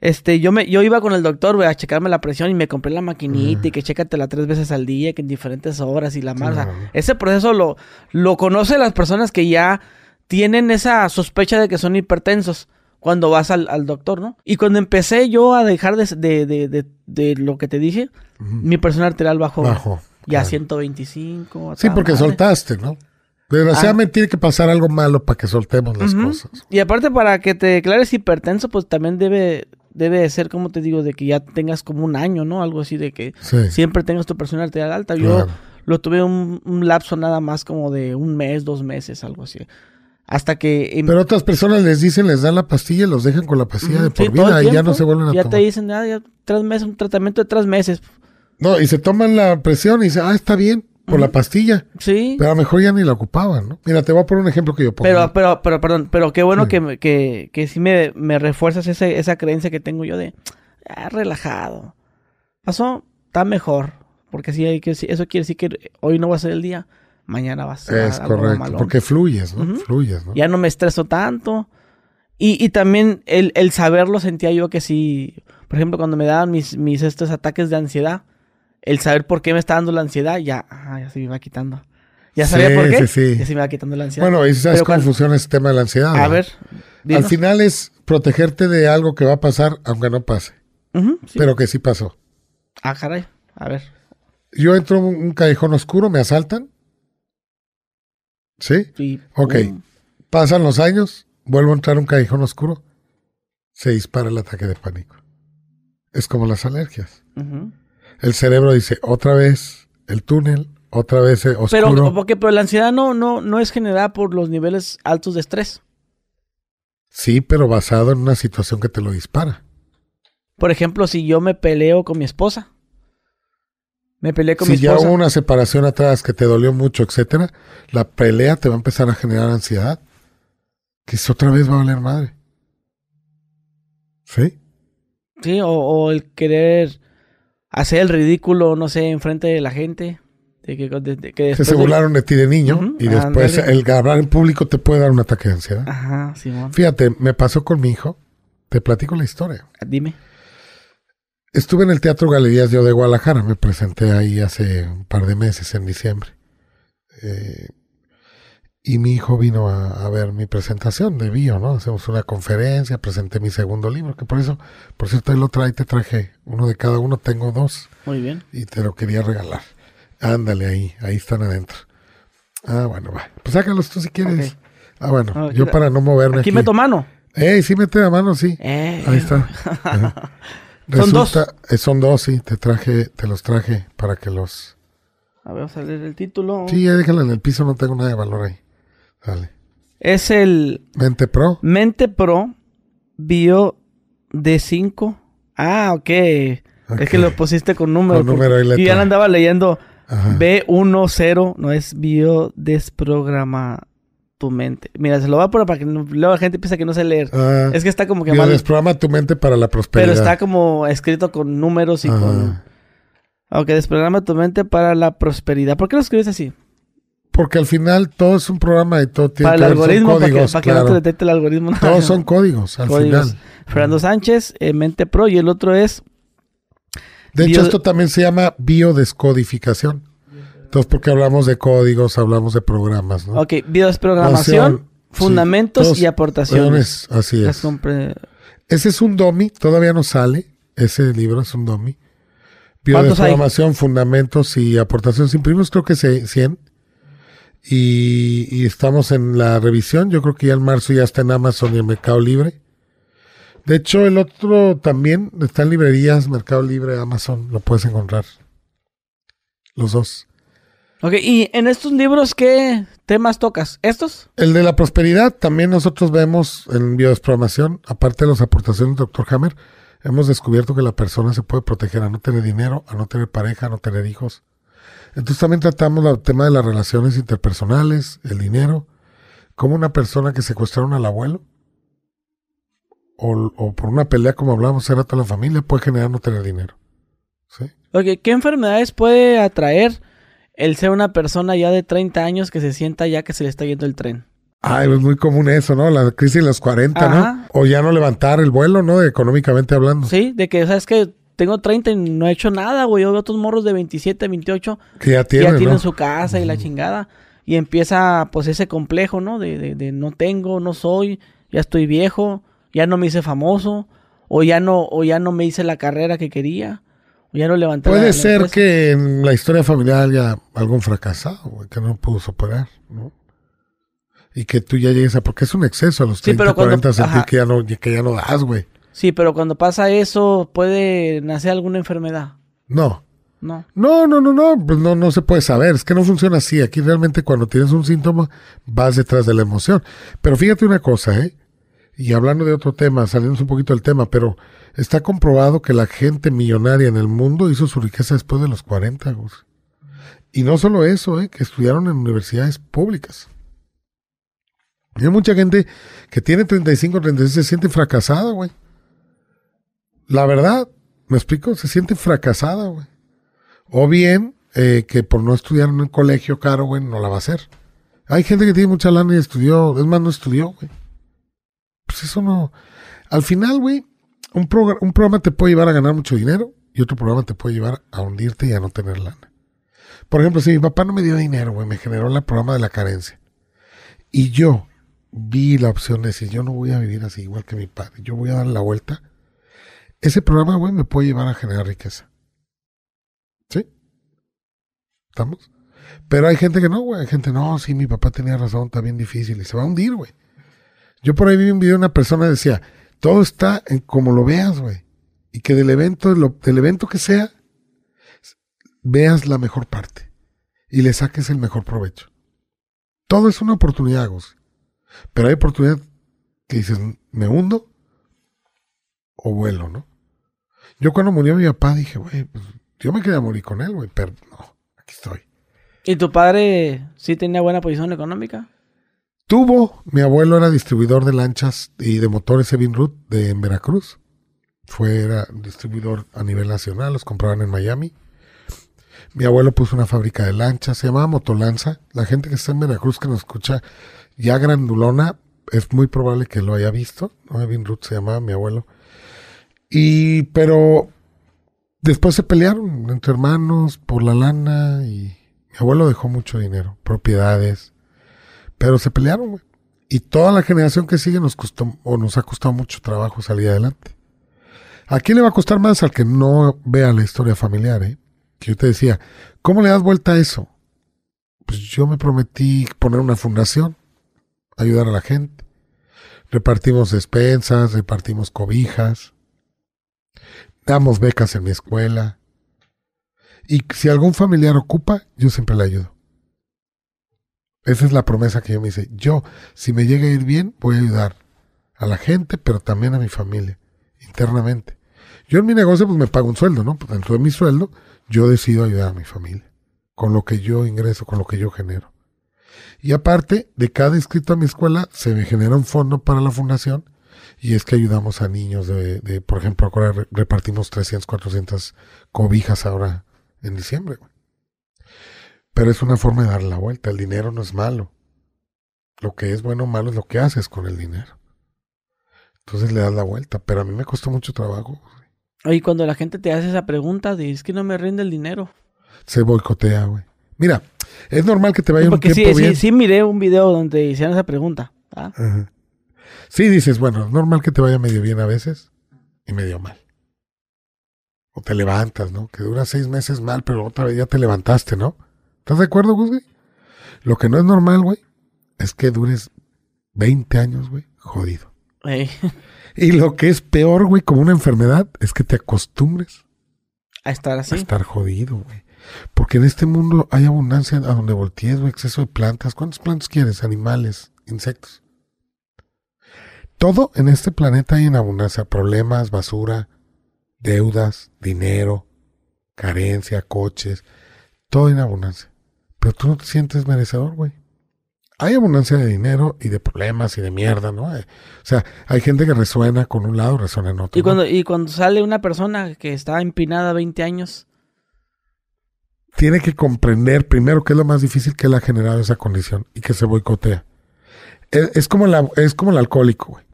Este, yo me, yo iba con el doctor, güey, a checarme la presión y me compré la maquinita y que chécatela tres veces al día, que en diferentes horas y la más. o sea, Claro. ese proceso lo, lo conocen las personas que ya tienen esa sospecha de que son hipertensos cuando vas al, al doctor, ¿no? Y cuando empecé yo a dejar de, de, de, de- de lo que te dije, Ujú. mi presión arterial bajó. Bajo. Ya claro. 125. a Sí, porque madre. soltaste, ¿no? Desgraciadamente tiene que pasar algo malo para que soltemos las cosas. Y aparte para que te declares hipertenso, pues también debe, debe de ser, como te digo, de que ya tengas como un año, ¿no? Algo así de que Sí. siempre tengas tu presión arterial alta. Yo lo tuve un, un lapso nada más como de un mes, dos meses, algo así. Hasta que... Pero otras personas les dicen, les dan la pastilla y los dejan con la pastilla de por sí, vida y ya no se vuelven a Ya tomar. te dicen, ah, ya tres meses, un tratamiento de tres meses. No, y se toman la presión y dicen, ah, está bien, por la pastilla. Sí. Pero a lo mejor ya ni la ocupaban, ¿no? Mira, te voy a poner un ejemplo que yo pongo. Pero, pero, pero, perdón, pero qué bueno Sí. que, que, que sí me, me refuerzas ese, esa creencia que tengo yo de ah, relajado. Pasó, está mejor. Porque sí hay que, eso quiere decir que hoy no va a ser el día, mañana va a ser es algo correcto, malón. porque fluyes, ¿no? Ujú. Fluyes, ¿no? Ya no me estreso tanto. Y, y también el, el saberlo sentía yo que sí. Por ejemplo, cuando me daban mis, mis estos ataques de ansiedad, el saber por qué me está dando la ansiedad, ya, ah, ya se me iba quitando. Ya sabía Sí, por qué. sí, sí. Ya se me iba quitando la ansiedad. Bueno, y sabes Pero cómo cuando- funciona ese tema de la ansiedad. A ¿no? ver. Al final es protegerte de algo que va a pasar, aunque no pase, sí. pero que sí pasó. Ah, caray. A ver. Yo entro a un callejón oscuro, me asaltan. ¿Sí? Y, Ok. pum. Pasan los años, vuelvo a entrar a un callejón oscuro, se dispara el ataque de pánico. Es como las alergias. Ujú. El cerebro dice, otra vez el túnel, otra vez eh, Pero, oscuro. porque, pero la ansiedad no, no, no es generada por los niveles altos de estrés. Sí, pero basado en una situación que te lo dispara. Por ejemplo, si yo me peleo con mi esposa. Me peleé con si mi ya esposa. hubo una separación atrás que te dolió mucho, etcétera, la pelea te va a empezar a generar ansiedad. Que es otra vez va a valer madre. ¿Sí? Sí, o, o el querer hacer el ridículo, no sé, enfrente de la gente. De que, de- de- que se burlaron de ti de niño y después el hablar en público te puede dar un ataque de ansiedad. Ajá, Simón. Fíjate, me pasó con mi hijo. Te platico la historia. Dime. Estuve en el Teatro Galerías yo de Guadalajara. Me presenté ahí hace un par de meses, en diciembre. Eh, y mi hijo vino a, a ver mi presentación de bio, ¿no? Hacemos una conferencia, presenté mi segundo libro, que por eso, por cierto, él lo trae, te traje uno de cada uno, tengo dos Muy bien. y te lo quería regalar. Ándale ahí, ahí están adentro. Ah, bueno, va. Pues sácalos tú si quieres. Ah, bueno, Ah, yo para no moverme Aquí aquí. meto mano. ¡Ey, sí mete la mano, sí! Eh, Ahí está. (laughs) Ajá. Son dos. Resulta- eh, son dos, sí. Te traje, te los traje para que los. A ver, vamos a leer el título. Sí, ya déjala en el piso, no tengo nada de valor ahí. Dale. Es el Mente Pro. Mente Pro Bio D5. Ah, ok. Es que lo pusiste con número. Con número y. Yo ya andaba leyendo Ajá. B10, no es bio desprograma tu mente. Mira, se lo voy a poner para que no- luego la gente piensa que no sé leer. Ah, es que está como que mal. desprograma tu mente para la prosperidad. Pero está como escrito con números y Ajá. con. Ok, desprograma tu mente para la prosperidad. ¿Por qué lo escribes así? Porque al final todo es un programa y todo tiene Para el son algoritmo, para que, para que no claro. te detecte el algoritmo. Todos son códigos al Códigos. final. Fernando Sánchez, eh, Mente Pro, y el otro es. De hecho, esto también se llama biodescodificación. Entonces, porque hablamos de códigos, hablamos de programas, ¿no? Ok, biodesprogramación, fundamentos y aportaciones. Así es. compre- Ese es un DOMI, todavía no sale. Ese libro es un DOMI. Biodesprogramación, fundamentos y aportaciones. Imprimimos creo que se- 100. Y, y estamos en la revisión. Yo creo que ya en marzo ya está en Amazon y en Mercado Libre. De hecho, el otro también está en librerías, Mercado Libre, Amazon, lo puedes encontrar. Los dos. Ok, y en estos libros, ¿qué temas tocas? ¿Estos? El de la prosperidad, también nosotros vemos en biodesprogramación, aparte de las aportaciones del Dr. Hammer, hemos descubierto que la persona se puede proteger a no tener dinero, a no tener pareja, a no tener hijos. Entonces también tratamos el tema de las relaciones interpersonales, el dinero, como una persona que secuestraron al abuelo, o, o por una pelea como hablábamos era toda la familia, puede generar no tener dinero. ¿Sí? ¿qué enfermedades puede atraer el ser una persona ya de 30 años que se sienta ya que se le está yendo el tren? Ay, es muy común eso, ¿no? La crisis de los 40, Ajá. ¿no? O ya no levantar el vuelo, ¿no? Económicamente hablando. Sí, de que, ¿sabes que Tengo 30 y no he hecho nada, güey. Yo veo otros morros de 27, 28 Que ya que tienen, ya tienen ¿no? su casa y la chingada. Y empieza, pues, ese complejo, ¿no? De, de, de no tengo, no soy, ya estoy viejo, ya no me hice famoso, o ya no, o ya no me hice la carrera que quería, o ya no levanté la- Puede la ser empresa. que en la historia familiar haya algún fracasado, güey, que no pudo superar, ¿no? Y que tú ya llegues a... Porque es un exceso a los Sí, 30, pero cuando- 40 sentir ajá. que ya, no, que ya no das, güey. Sí, pero cuando pasa eso, puede nacer alguna enfermedad. No. No. No, no, no, no, pues no, no se puede saber. Es que no funciona así. Aquí realmente cuando tienes un síntoma vas detrás de la emoción. Pero fíjate una cosa, ¿eh? Y hablando de otro tema, saliendo un poquito del tema, pero está comprobado que la gente millonaria en el mundo hizo su riqueza después de los 40, güey. Y no solo eso, ¿eh? Que estudiaron en universidades públicas. Y hay mucha gente que tiene 35, 36, se siente fracasada, güey. La verdad, ¿me explico? Se siente fracasada, güey. O bien eh, que por no estudiar en un colegio caro, güey, no la va a hacer. Hay gente que tiene mucha lana y estudió, es más, no estudió, güey. Pues eso no. Al final, güey, un, un programa te puede llevar a ganar mucho dinero y otro programa te puede llevar a hundirte y a no tener lana. Por ejemplo, si mi papá no me dio dinero, güey, me generó el programa de la carencia. Y yo vi la opción de decir, yo no voy a vivir así igual que mi padre, yo voy a dar la vuelta. Ese programa, güey, me puede llevar a generar riqueza. ¿Sí? ¿Estamos? Pero hay gente que no, güey. Hay gente, no, sí, mi papá tenía razón, está bien difícil. Y se va a hundir, güey. Yo por ahí vi un video de una persona que decía, todo está en como lo veas, güey. Y que del evento, del evento que sea, veas la mejor parte. Y le saques el mejor provecho. Todo es una oportunidad, Gus. Pero hay oportunidad que dices, me hundo o vuelo, ¿no? Yo cuando murió mi papá dije, güey, pues yo me quería morir con él, güey, pero no, aquí estoy. ¿Y tu padre sí tenía buena posición económica? Tuvo, mi abuelo era distribuidor de lanchas y de motores Evinrude de en Veracruz. Fue era distribuidor a nivel nacional, los compraban en Miami. Mi abuelo puso una fábrica de lanchas, se llamaba Motolanza. La gente que está en Veracruz que nos escucha ya grandulona, es muy probable que lo haya visto. ¿no? Evinrude se llamaba mi abuelo. Y, pero después se pelearon entre hermanos por la lana y mi abuelo dejó mucho dinero, propiedades. Pero se pelearon, güey. Y toda la generación que sigue nos costó, o nos ha costado mucho trabajo salir adelante. ¿A quién le va a costar más al que no vea la historia familiar, eh? Que yo te decía, ¿cómo le das vuelta a eso? Pues yo me prometí poner una fundación, ayudar a la gente. Repartimos despensas, repartimos cobijas, damos becas en mi escuela. Y si algún familiar ocupa, yo siempre le ayudo. Esa es la promesa que yo me hice. Yo, si me llega a ir bien, voy a ayudar a la gente, pero también a mi familia, internamente. Yo en mi negocio, pues me pago un sueldo, ¿no? Pues dentro de mi sueldo, yo decido ayudar a mi familia, con lo que yo ingreso, con lo que yo genero. Y aparte, de cada inscrito a mi escuela, se me genera un fondo para la fundación, y es que ayudamos a niños de, de por ejemplo, ahora re- repartimos 300, 400 cobijas ahora en diciembre. Pero es una forma de dar la vuelta. El dinero no es malo. Lo que es bueno o malo es lo que haces con el dinero. Entonces le das la vuelta. Pero a mí me costó mucho trabajo. Oye, cuando la gente te hace esa pregunta de es que no me rinde el dinero. Se boicotea, güey. Mira, es normal que te vaya un Porque sí, tiempo sí, bien. sí miré un video donde hicieron esa pregunta. ¿ah? Ajá. Sí, dices, bueno, es normal que te vaya medio bien a veces y medio mal. O te levantas, ¿no? Que dura seis meses mal, pero otra vez ya te levantaste, ¿no? ¿Estás de acuerdo, Guzzi? Lo que no es normal, güey, es que dures 20 años, güey, jodido. (laughs) Y lo que es peor, güey, como una enfermedad, es que te acostumbres a estar a así. estar jodido, güey. Porque en este mundo hay abundancia a donde voltees, güey, exceso de plantas. ¿Cuántas plantas quieres? Animales, insectos. Todo en este planeta hay en abundancia. Problemas, basura, deudas, dinero, carencia, coches. Todo en abundancia. Pero tú no te sientes merecedor, güey. Hay abundancia de dinero y de problemas y de mierda, ¿no? Eh, O sea, hay gente que resuena con un lado, resuena en otro. Y ¿no? cuando, y cuando sale una persona que está empinada 20 años, tiene que comprender primero qué es lo más difícil que él ha generado esa condición y que se boicotea. Es, es como, la, es como el alcohólico, güey.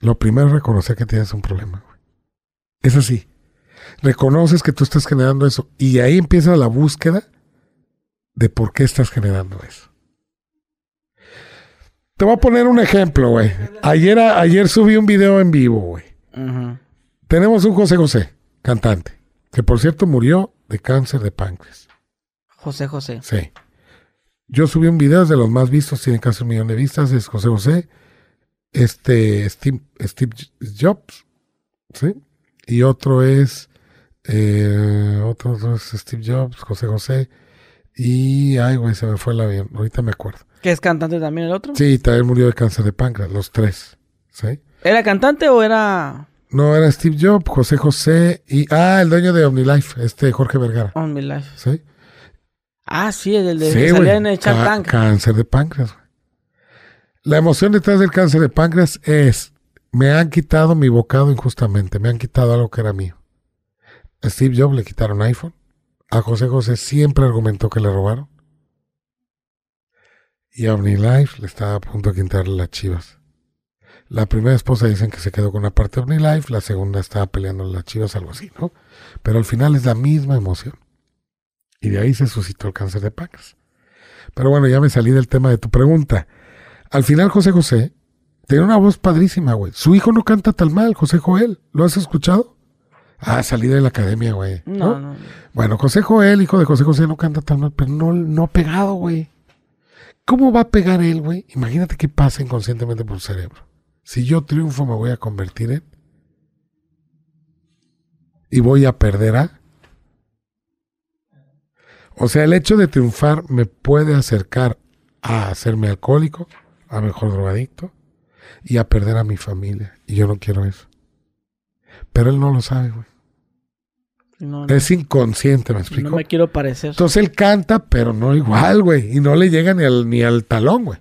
Lo primero es reconocer que tienes un problema, güey. Es así. Reconoces que tú estás generando eso y ahí empieza la búsqueda de por qué estás generando eso. Te voy a poner un ejemplo, güey. Ayer, ayer subí un video en vivo, güey. Tenemos un José José, cantante, que por cierto murió de cáncer de páncreas. José José. Sí. Yo subí un video es de los más vistos, tiene casi un millón de vistas, es José José, este Steve, Steve Jobs, ¿sí? Y otro es, eh, otro, otro es Steve Jobs, José José, y, ay, güey, se me fue el avión, ahorita me acuerdo. ¿Que es cantante también el otro? Sí, también murió de cáncer de páncreas, los tres, ¿sí? ¿Era cantante o era No, era Steve Jobs, José José, y, ah, el dueño de OmniLife, este Jorge Vergara, On My Life? ¿sí? Ah, sí, el de Sí, que güey. salía en el Shark Ca- Tank. Cáncer de páncreas. La emoción detrás del cáncer de páncreas es, me han quitado mi bocado injustamente, me han quitado algo que era mío. A Steve Jobs le quitaron iPhone. A José José siempre argumentó que le robaron. Y a OmniLife le estaba a punto de quitarle las chivas. La primera esposa dicen que se quedó con una parte de OmniLife, la segunda estaba peleando las chivas, algo así, ¿no? Pero al final es la misma emoción. Y de ahí se suscitó el cáncer de páncreas. Pero bueno, ya me salí del tema de tu pregunta. Al final, José José tiene una voz padrísima, güey. Su hijo no canta tan mal, José Joel. ¿Lo has escuchado? Ah, salí de la academia, güey. No, no. Bueno, José Joel, hijo de José José, no canta tan mal, pero no, no ha pegado, güey. ¿Cómo va a pegar él, güey? Imagínate qué pasa inconscientemente por el cerebro. Si yo triunfo, me voy a convertir en. Y voy a perder a. O sea, el hecho de triunfar me puede acercar a hacerme alcohólico, a mejor drogadicto y a perder a mi familia. Y yo no quiero eso. Pero él no lo sabe, güey. No, no, Es inconsciente, ¿me explico? no me quiero parecer. Entonces él canta, pero no igual, güey. Y no le llega ni al, ni al talón, güey.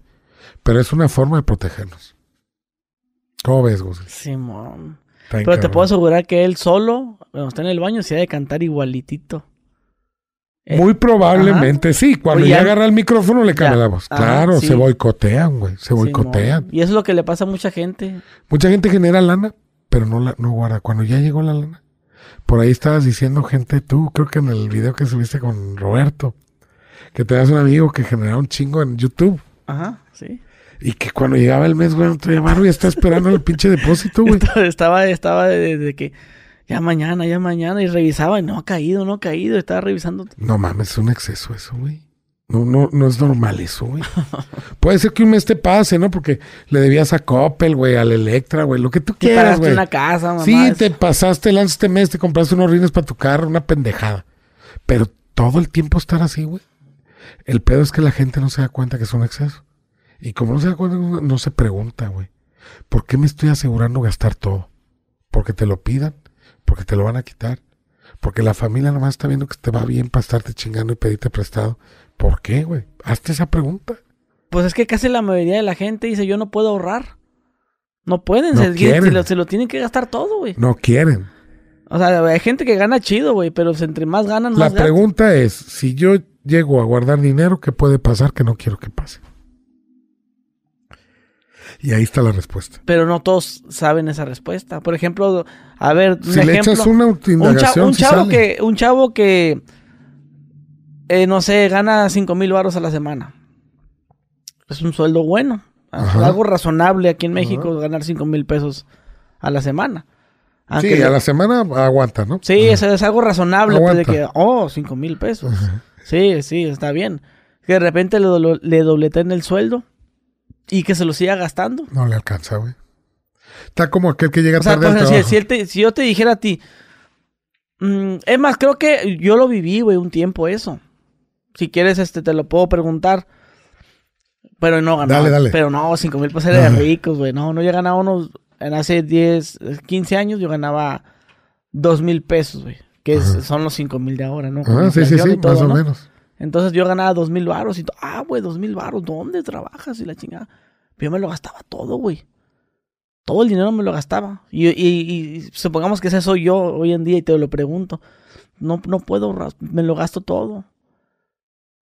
Pero es una forma de protegernos. ¿Cómo ves, Gus? Simón. Pero te puedo asegurar que él solo, cuando está en el baño, se ha de cantar igualitito. Eh, Muy probablemente sí. Cuando Oye, ya agarra el micrófono le cambia la voz. Ajá, claro, sí. se boicotean, güey. Se boicotean. Y eso es lo que le pasa a mucha gente. Mucha gente genera lana, pero no la no guarda. Cuando ya llegó la lana, por ahí estabas diciendo gente, tú, creo que en el video que subiste con Roberto, que tenías un amigo que generaba un chingo en YouTube. Ajá, sí. Y que cuando llegaba el mes, güey, no te llamaron y está esperando el pinche depósito, güey. (laughs) Estaba, estaba de, de que ya mañana, ya mañana, y revisaba y no ha caído, no ha caído, estaba revisando. No mames, es un exceso eso, güey. No, no, no es normal eso, güey. (laughs) Puede ser que un mes te pase, ¿no? Porque le debías a Coppel, güey, al Electra, güey, lo que tú quieras, güey. una casa, mamá. Sí, eso. te pasaste el este mes, te compraste unos rines para tu carro, una pendejada. Pero todo el tiempo estar así, güey. El pedo es que la gente no se da cuenta que es un exceso. Y como no se da cuenta, no no se pregunta, güey. ¿Por qué me estoy asegurando gastar todo? ¿Porque te lo pidan? ¿Porque te lo van a quitar? Porque la familia nomás está viendo que te va bien para estarte chingando y pedirte prestado. ¿Por qué, güey? Hazte esa pregunta. Pues es que casi la mayoría de la gente dice, yo no puedo ahorrar. No pueden, No se, se lo, se lo tienen que gastar todo, güey. No quieren. O sea, hay gente que gana chido, güey, pero entre más ganan, La más gastan. pregunta es, si yo llego a guardar dinero, ¿qué puede pasar que no quiero que pase? Y ahí está la respuesta. Pero no todos saben esa respuesta. Por ejemplo, a ver, un Si le ejemplo. echas una un, cha- indagación, un chavo que, un chavo que, eh, no sé, gana cinco mil baros a la semana. Es un sueldo bueno. Ajá. Algo razonable aquí en México ganar cinco mil pesos a la semana. Aunque Sí, le- a la semana aguanta, ¿no? Sí, es, es algo razonable, pues, de que, oh, cinco mil pesos. Sí, sí, está bien. que de repente le, do- le dobleteen el sueldo y que se lo siga gastando. No le alcanza, güey. Está como aquel que llega O sea, tarde al pues, si, trabajo. si él te- si yo te dijera a ti, mm, es más, creo que yo lo viví, güey, un tiempo eso. Si quieres, este, te lo puedo preguntar. Pero no ganaba. Dale, dale. Pero no, 5 mil pesos de ricos, güey. No, no, yo ganaba unos, en hace 10, 15 años yo ganaba 2 mil pesos, güey. Que es- son los 5 mil de ahora, ¿no? Ah, sí, sí, sí, todo, más o ¿no? menos. Entonces yo ganaba dos mil baros y ah, güey, dos mil baros, ¿dónde trabajas? Y la chingada. Pero yo me lo gastaba todo, güey. Todo el dinero me lo gastaba. Y, y- y supongamos que ese soy yo hoy en día y te lo pregunto. No, no puedo, me lo gasto todo.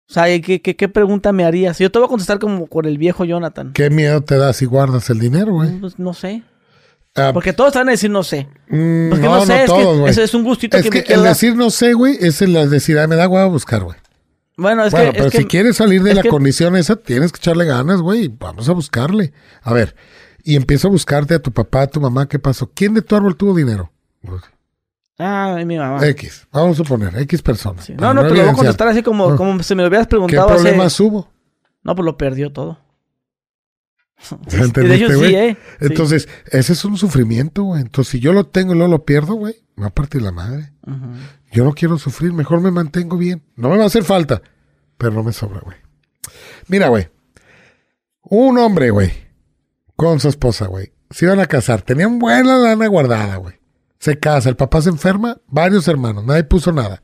O sea, ¿y ¿qué, qué, qué pregunta me harías? Yo te voy a contestar como con el viejo Jonathan. ¿Qué miedo te da si guardas el dinero, güey? Pues, no sé. Ah, Porque todos van a decir no sé. mm, Porque no, no, sé, no es todos, que ese es un gustito Es que, que me el decir no sé, güey, es el decir, ay, me da huevo buscar, güey. Bueno, es bueno, que, pero es que- si quieres salir de la que- condición esa, tienes que echarle ganas, güey. Vamos a buscarle. A ver, y empiezo a buscarte a tu papá, a tu mamá, ¿qué pasó? ¿Quién de tu árbol tuvo dinero? Ah, mi mamá. X, vamos a suponer, X personas. Sí. para No, no, te lo voy a contestar así como, No. como si me lo hubieras ¿Qué preguntado hace... problemas hubo? No, pues lo perdió todo. (laughs) ¿Ya de entendiste, hecho, sí? ¿eh? Sí. Entonces, ese es un sufrimiento, güey. Entonces, si yo lo tengo y luego lo pierdo, güey, me va a partir la madre. Yo no quiero sufrir, mejor me mantengo bien. No me va a hacer falta, pero no me sobra, güey. Mira, güey. Un hombre, güey, con su esposa, güey. Se iban a casar. Tenían buena lana guardada, güey. Se casa, el papá se enferma, varios hermanos, nadie puso nada.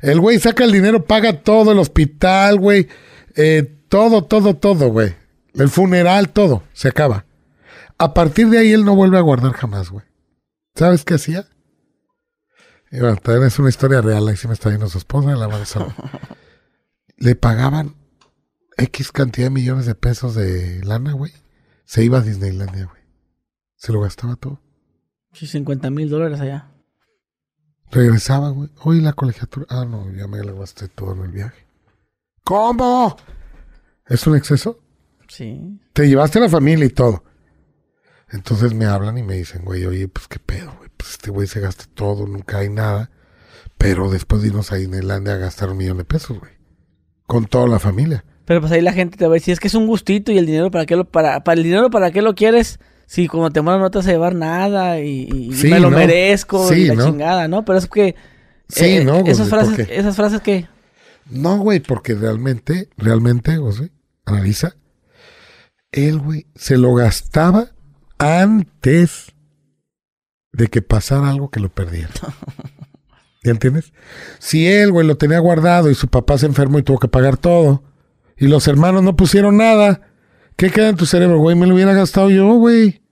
El güey saca el dinero, paga todo, el hospital, güey. eh, todo, todo, todo, güey. El funeral, todo. Se acaba. A partir de ahí él no vuelve a guardar jamás, güey. ¿Sabes qué hacía? Y bueno, también es una historia real. Ahí sí me está viendo su esposa, la Marisol. (laughs) Le pagaban X cantidad de millones de pesos de lana, güey. Se iba a Disneylandia, güey. Se lo gastaba todo. Sí, 50 mil dólares allá. Regresaba, güey. Oye, la colegiatura. Ah, no, ya me lo gasté todo en el viaje. ¿Cómo? ¿Es un exceso? Sí. Te llevaste a la familia y todo. Entonces me hablan y me dicen, güey, oye, pues qué pedo, güey. Pues este güey se gasta todo, nunca hay nada. Pero después de irnos a Disneylandia a gastar un millón de pesos, güey. Con toda la familia. Pero pues ahí la gente te va a decir, es que es un gustito y el dinero, ¿para qué lo, para, para el dinero, ¿para qué lo quieres? Si cuando te mueras no te vas a llevar nada y, y Sí, me lo ¿no? merezco Sí, y la ¿no? chingada, ¿no? Pero es que... Sí, eh, ¿no, güey? Esas frases, ¿Por qué? esas frases que... No, güey, porque realmente, realmente, José, analiza. Él, güey, se lo gastaba antes de que pasara algo que lo perdiera. (laughs) ¿Ya entiendes? Si él, güey, lo tenía guardado y su papá se enfermó y tuvo que pagar todo, y los hermanos no pusieron nada, ¿qué queda en tu cerebro, güey? Me lo hubiera gastado yo, güey.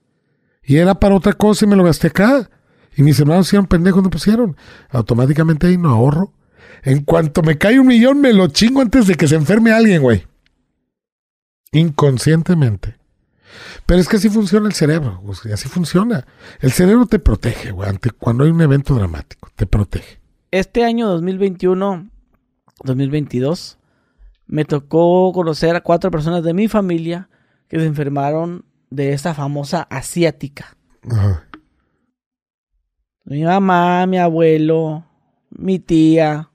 Y era para otra cosa y me lo gasté acá. Y mis hermanos hicieron pendejos, no pusieron. Automáticamente ahí no ahorro. En cuanto me cae un millón, me lo chingo antes de que se enferme alguien, güey. Inconscientemente. Pero es que así funciona el cerebro, así funciona. El cerebro te protege, güey, ante cuando hay un evento dramático, te protege. Este año 2021, 2022, me tocó conocer a cuatro personas de mi familia que se enfermaron de esta famosa asiática. Ajá. Mi mamá, mi abuelo, mi tía,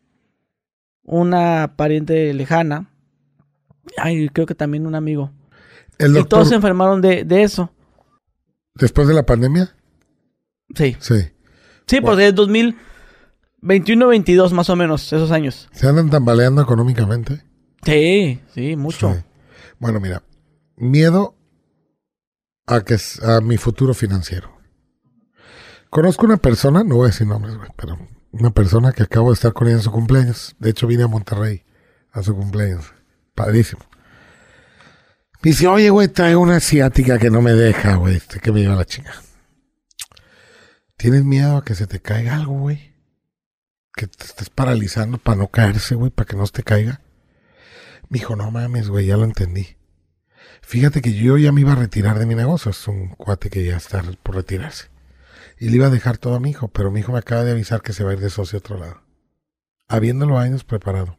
una pariente lejana. Ay, creo que también un amigo. El Y todos se enfermaron de, de eso. después de la pandemia, Sí. sí. Sí, pues de 2021-22 más o menos, esos años. Se andan tambaleando económicamente. Sí, sí, mucho. Sí. Bueno, mira, miedo a que a mi futuro financiero. Conozco una persona, no voy a decir nombres, pero una persona que acabo de estar con ella en su cumpleaños. De hecho, vine a Monterrey a su cumpleaños. Padrísimo. Me dice, oye, güey, traigo una asiática que no me deja, güey, este, que me lleva la chinga. ¿Tienes miedo a que se te caiga algo, güey? Que te estés paralizando para no caerse, güey, para que no se te caiga. Me dijo, no mames, güey, ya lo entendí. Fíjate que yo ya me iba a retirar de mi negocio. Es un cuate que ya está por retirarse. Y le iba a dejar todo a mi hijo, pero mi hijo me acaba de avisar que se va a ir de socio a otro lado. Habiéndolo años preparado.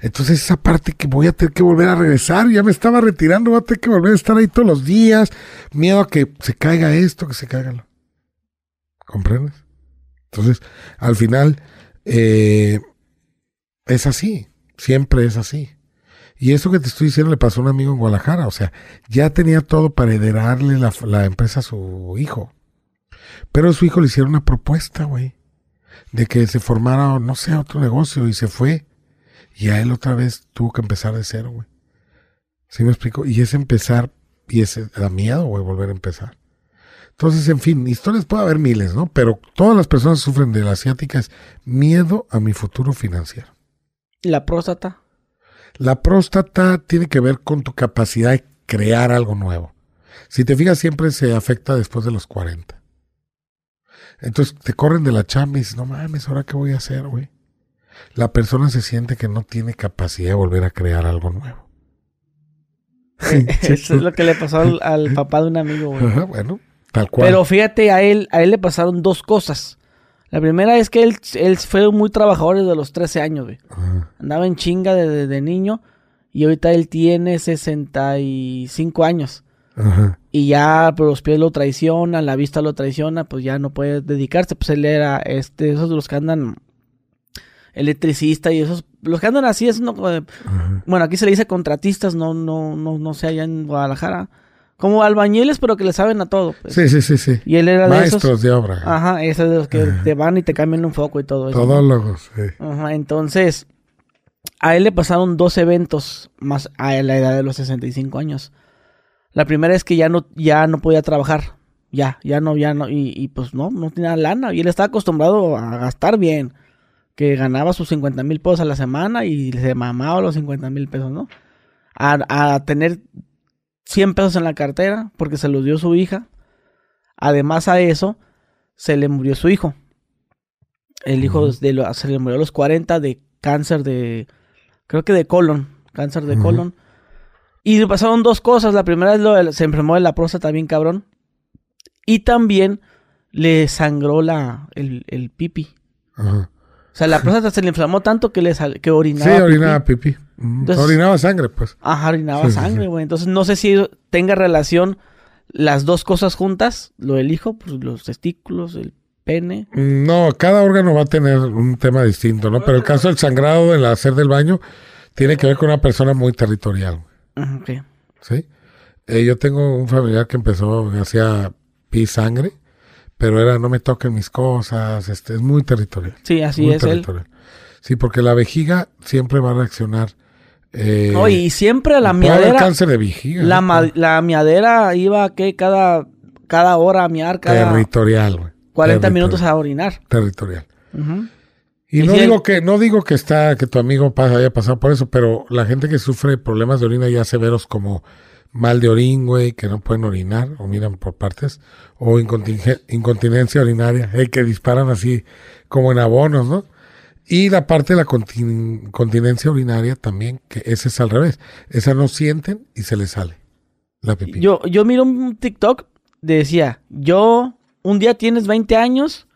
Entonces esa parte que voy a tener que volver a regresar, ya me estaba retirando, voy a tener que volver a estar ahí todos los días. Miedo a que se caiga esto, que se caiga lo. ¿Comprendes? Entonces, al final, eh, es así. Siempre es así. Y eso que te estoy diciendo le pasó a un amigo en Guadalajara. O sea, ya tenía todo para heredarle la, la empresa a su hijo. Pero a su hijo le hicieron una propuesta, güey. De que se formara, no sé, otro negocio y se fue. Y a él otra vez tuvo que empezar de cero, güey. ¿Sí me explico? Y es empezar, y ese da miedo, güey, volver a empezar. Entonces, en fin, historias puede haber miles, ¿no? Pero todas las personas sufren de la asiática es miedo a mi futuro financiero. ¿La próstata? La próstata tiene que ver con tu capacidad de crear algo nuevo. Si te fijas, siempre se afecta después de los 40. Entonces te corren de la chamba y dices, no mames, ¿ahora qué voy a hacer, güey? La persona se siente que no tiene capacidad de volver a crear algo nuevo. (laughs) Eso es lo que le pasó al, al papá de un amigo, güey. Ajá, bueno, tal cual. Pero fíjate, a él, a él le pasaron dos cosas. La primera es que él, él fue muy trabajador desde los 13 años, güey. Ajá. Andaba en chinga desde de, niño y ahorita él tiene 65 años. Ajá. Y ya pues, los pies lo traicionan, la vista lo traiciona, pues ya no puede dedicarse. Pues él era este, esos de los que andan electricista y esos, los que andan así es no, eh, bueno, aquí se le dice contratistas, no, no, no, no sé allá en Guadalajara. Como albañiles, pero que le saben a todo. pues. Sí, sí, sí, sí. Y él era de esos. Maestros de obra. Ajá, ese de los que te van y te cambian un foco y todo eso. Todólogos. sí. Ajá, entonces, a él le pasaron dos eventos más a la edad de los 65 años. La primera es que ya no, ya no podía trabajar. Ya, ya no, ya no. Y, y pues no, no tenía lana. Y él estaba acostumbrado a gastar bien. Que ganaba sus 50 mil pesos a la semana y se mamaba los 50 mil pesos, ¿no? A, a tener 100 pesos en la cartera porque se los dio su hija. Además a eso, se le murió su hijo. El hijo de lo- se le murió a los 40 de cáncer de, creo que de colon, cáncer de colon. Y le pasaron dos cosas. La primera es lo de, se enfermó de la próstata bien cabrón. Y también le sangró la, el, el pipi. Ajá. O sea, la (laughs) próstata se le inflamó tanto que le sal- que Sí, orinaba. pipí. orinaba pipí. Entonces- orinaba sangre, pues. Ajá, orinaba Sí, sí, sangre, sí. güey. Entonces no sé si tenga relación las dos cosas juntas. Lo del hijo, pues los testículos, el pene. No, cada órgano va a tener un tema distinto, ¿no? Pero el caso del sangrado del hacer del baño tiene que ver con una persona muy territorial, Ajá, ok. ¿sí? Eh, yo tengo un familiar que empezó, hacía pis sangre, pero era no me toquen mis cosas, este, es muy territorial. Sí, así muy es él. territorial. Sí, porque la vejiga siempre va a reaccionar. Eh, No, y siempre la miadera. cáncer de vejiga. La, la miadera iba que cada, cada hora a miar, cada Territorial, güey. 40 Territorial. minutos a orinar. Territorial. Y, Y no si digo que no digo que está que tu amigo haya pasado por eso, pero la gente que sufre problemas de orina ya severos como mal de orín, güey, que no pueden orinar o miran por partes, o incontinencia urinaria, eh, que disparan así como en abonos, ¿no? Y la parte de la contin- continencia urinaria también, que ese es al revés. Esa no sienten y se les sale la pipí. Yo, yo miro un TikTok, decía, yo, un día tienes 20 años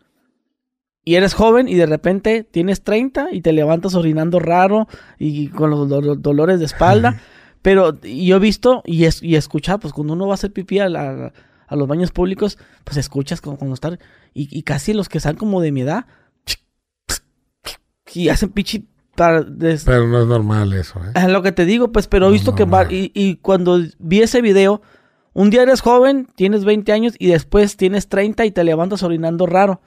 y eres joven y de repente tienes 30 y te levantas orinando raro y con los do- dolores de espalda. Pero yo he visto y, es, y escuchado, pues cuando uno va a hacer pipí a, la- a los baños públicos, pues escuchas como cuando están, y, y casi los que están como de mi edad, y hacen pichi para... des- Pero no es normal eso, ¿eh? es lo que te digo, pues, pero he No, visto que... va- y, y cuando vi ese video, un día eres joven, tienes 20 años y después tienes 30 y te levantas orinando raro.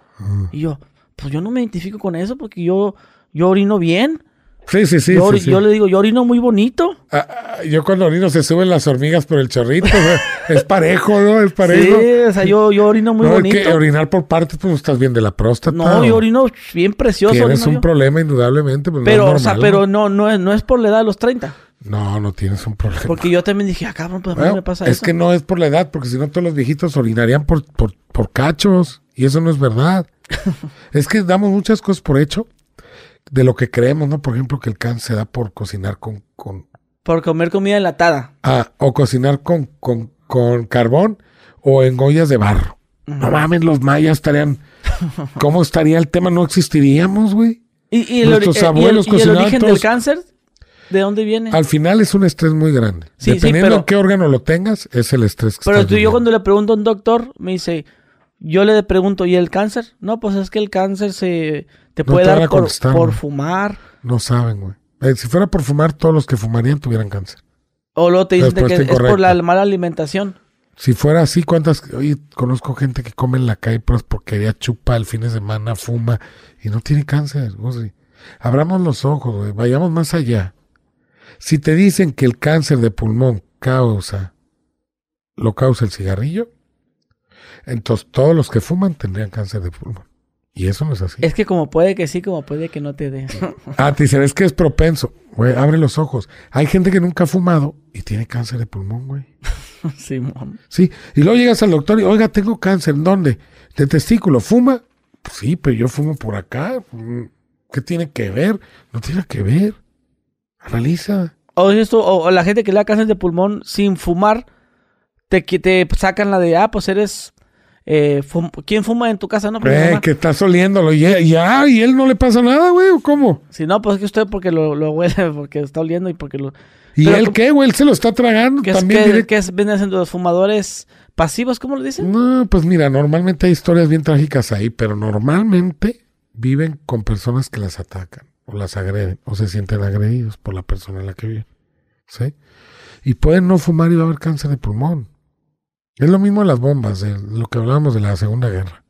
Y yo, pues yo no me identifico con eso porque yo, yo orino bien. Sí, sí, sí. yo, sí, ori- sí. yo le digo, yo orino muy bonito. Ah, ah, yo cuando orino se suben las hormigas por el chorrito. (laughs) es parejo, ¿no? Es parejo. Sí, o sea, yo, yo orino muy no, es bonito. que orinar por partes, pues no estás bien de la próstata. no, o yo orino bien precioso. Tienes un yo. problema indudablemente, pues Pero, no o es sea, normal, pero no, no, es, no es por la edad de los 30. ¿no? no, no tienes un problema. Porque yo también dije, ah, cabrón, pues a mí me pasa es eso. que no es por la edad, porque si no todos los viejitos orinarían por, por, por cachos, y eso no es verdad. (laughs) es que damos muchas cosas por hecho de lo que creemos, ¿no? Por ejemplo, que el cáncer se da por cocinar con, con Por comer comida enlatada. ah, o cocinar con, con, con carbón o en ollas de barro. No mames, los mayas estarían. (laughs) ¿Cómo estaría el tema? No existiríamos, güey. ¿Y, y el, Nuestros eh, y el- abuelos y el origen todos- del cáncer? ¿De dónde viene? Al final es un estrés muy grande. Sí, sí, Dependiendo pero- de qué órgano lo tengas, es el estrés que Pero estás tú, yo cuando le pregunto a un doctor, me dice, yo le pregunto, ¿y el cáncer? No, pues es que el cáncer se te No puede te dar por, por fumar. No saben, güey. Eh, si fuera por fumar, todos los que fumarían tuvieran cáncer. O luego te dicen que es por la mala alimentación. Si fuera así, ¿cuántas? Oye, conozco gente que come en la calle pues porquería, chupa el fin de semana, fuma y no tiene cáncer. O sea, abramos los ojos, güey, vayamos más allá. Si te dicen que el cáncer de pulmón causa, lo causa el cigarrillo, entonces todos los que fuman tendrían cáncer de pulmón. Y eso no es así. Es que como puede que sí, como puede que no te dé. Ah, te dicen, es que es propenso. Güey, abre los ojos. Hay gente que nunca ha fumado y tiene cáncer de pulmón, güey. (laughs) Simón. Sí, y luego llegas al doctor y, oiga, tengo cáncer, ¿en dónde? De testículo, ¿fuma? Pues sí, pero yo fumo por acá. ¿Qué tiene que ver? No tiene que ver. Analiza. O, esto, o, la gente que le da cáncer de pulmón sin fumar, te, te sacan la de, ah, pues eres... eh, fum- ¿Quién fuma en tu casa? No, Pues Eh, que estás oliéndolo y ya, ya, y él no le pasa nada, güey, ¿o cómo? Si no, pues es que usted porque lo, lo huele, (laughs) porque está oliendo y porque lo... ¿Y Pero él qué, güey? Él se lo está tragando ¿Qué es, también. direct- es, vienen siendo los fumadores pasivos? ¿Cómo lo dicen? No, pues mira, normalmente hay historias bien trágicas ahí, pero normalmente viven con personas que las atacan o las agreden o se sienten agredidos por la persona en la que viven. ¿Sí? Y pueden no fumar y va a haber cáncer de pulmón. Es lo mismo las bombas, de lo que hablábamos de la Segunda Guerra.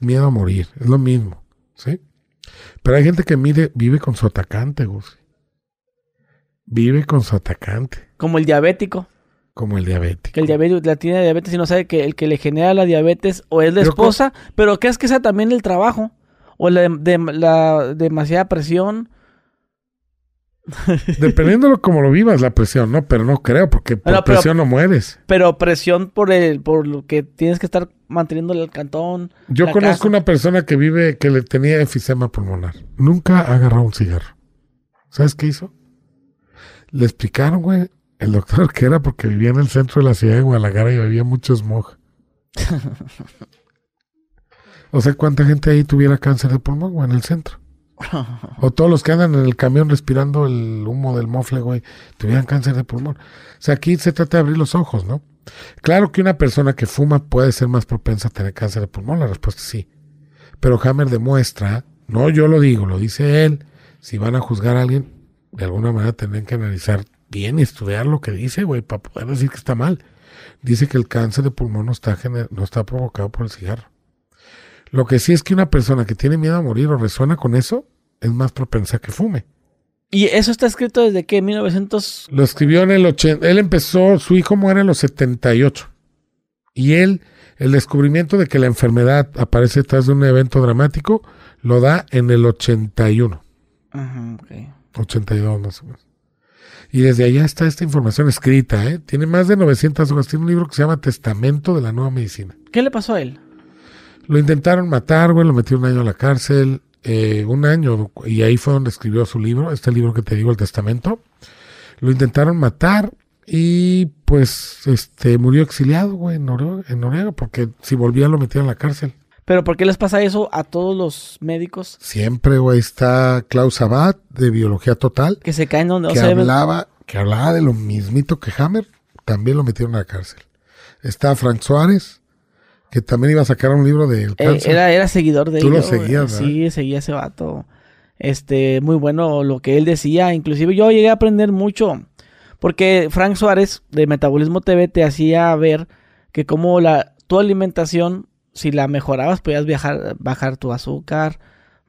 Miedo a morir, es lo mismo. ¿Sí? Pero hay gente que mide, vive con su atacante, Gus. Vive con su atacante, Como el diabético. como el diabético. Que el diabético la tiene diabetes y no sabe que el que le genera la diabetes o es la Pero esposa, pero crees que sea también el trabajo o la, de, la demasiada presión. (laughs) Dependiendo de cómo lo vivas, la presión, ¿no? Pero no creo, porque por pero- presión no mueres. Pero presión por el por lo que tienes que estar manteniendo el cantón. Yo conozco casa. una persona que vive, que le tenía enfisema pulmonar. Nunca ha agarrado un cigarro. ¿Sabes qué hizo? Le explicaron, güey, el doctor que era porque vivía en el centro de la ciudad de Guadalajara y había mucho smog. (laughs) o sea, ¿cuánta gente ahí tuviera cáncer de pulmón, güey, en el centro? O todos los que andan en el camión respirando el humo del mofle, güey, tuvieran cáncer de pulmón. O sea, aquí se trata de abrir los ojos, ¿no? Claro que una persona que fuma puede ser más propensa a tener cáncer de pulmón, la respuesta es sí. Pero Hammer demuestra, no yo lo digo, lo dice él, si van a juzgar a alguien, de alguna manera tendrían que analizar bien y estudiar lo que dice, güey, para poder decir que está mal. Dice que el cáncer de pulmón no está, no está provocado por el cigarro. Lo que sí es que una persona que tiene miedo a morir o resuena con eso, es más propensa a que fume. Y eso está escrito desde que 1900 Lo escribió en el 80. Él empezó, su hijo muere en los 78. Y él, el descubrimiento de que la enfermedad aparece detrás de un evento dramático, lo da en el 81. Ajá, ok. 82 más o menos. Y desde allá está esta información escrita, ¿eh? Tiene más de 900 hojas. Tiene un libro que se llama Testamento de la Nueva Medicina. ¿Qué le pasó a él? Lo intentaron matar, güey, lo metió un año a la cárcel, eh, un año, y ahí fue donde escribió su libro, este libro que te digo, El Testamento. Lo intentaron matar y pues este murió exiliado, güey, en Noruega, en Noruega, porque si volvía lo metían a la cárcel. ¿Pero por qué les pasa eso a todos los médicos Siempre, güey, está Klaus Abad de Biología Total, que se caen donde que hablaba, que hablaba de lo mismito que Hammer, también lo metieron a la cárcel. Está Frank Suárez, que también iba a sacar un libro del Eh, cáncer. era, era seguidor de Tú lo seguías, ¿verdad? Sí, seguía ese vato. Este, muy bueno lo que él decía. Inclusive yo llegué a aprender mucho. Porque Frank Suárez de Metabolismo TV te hacía ver que como la, tu alimentación, si la mejorabas, podías viajar, bajar tu azúcar,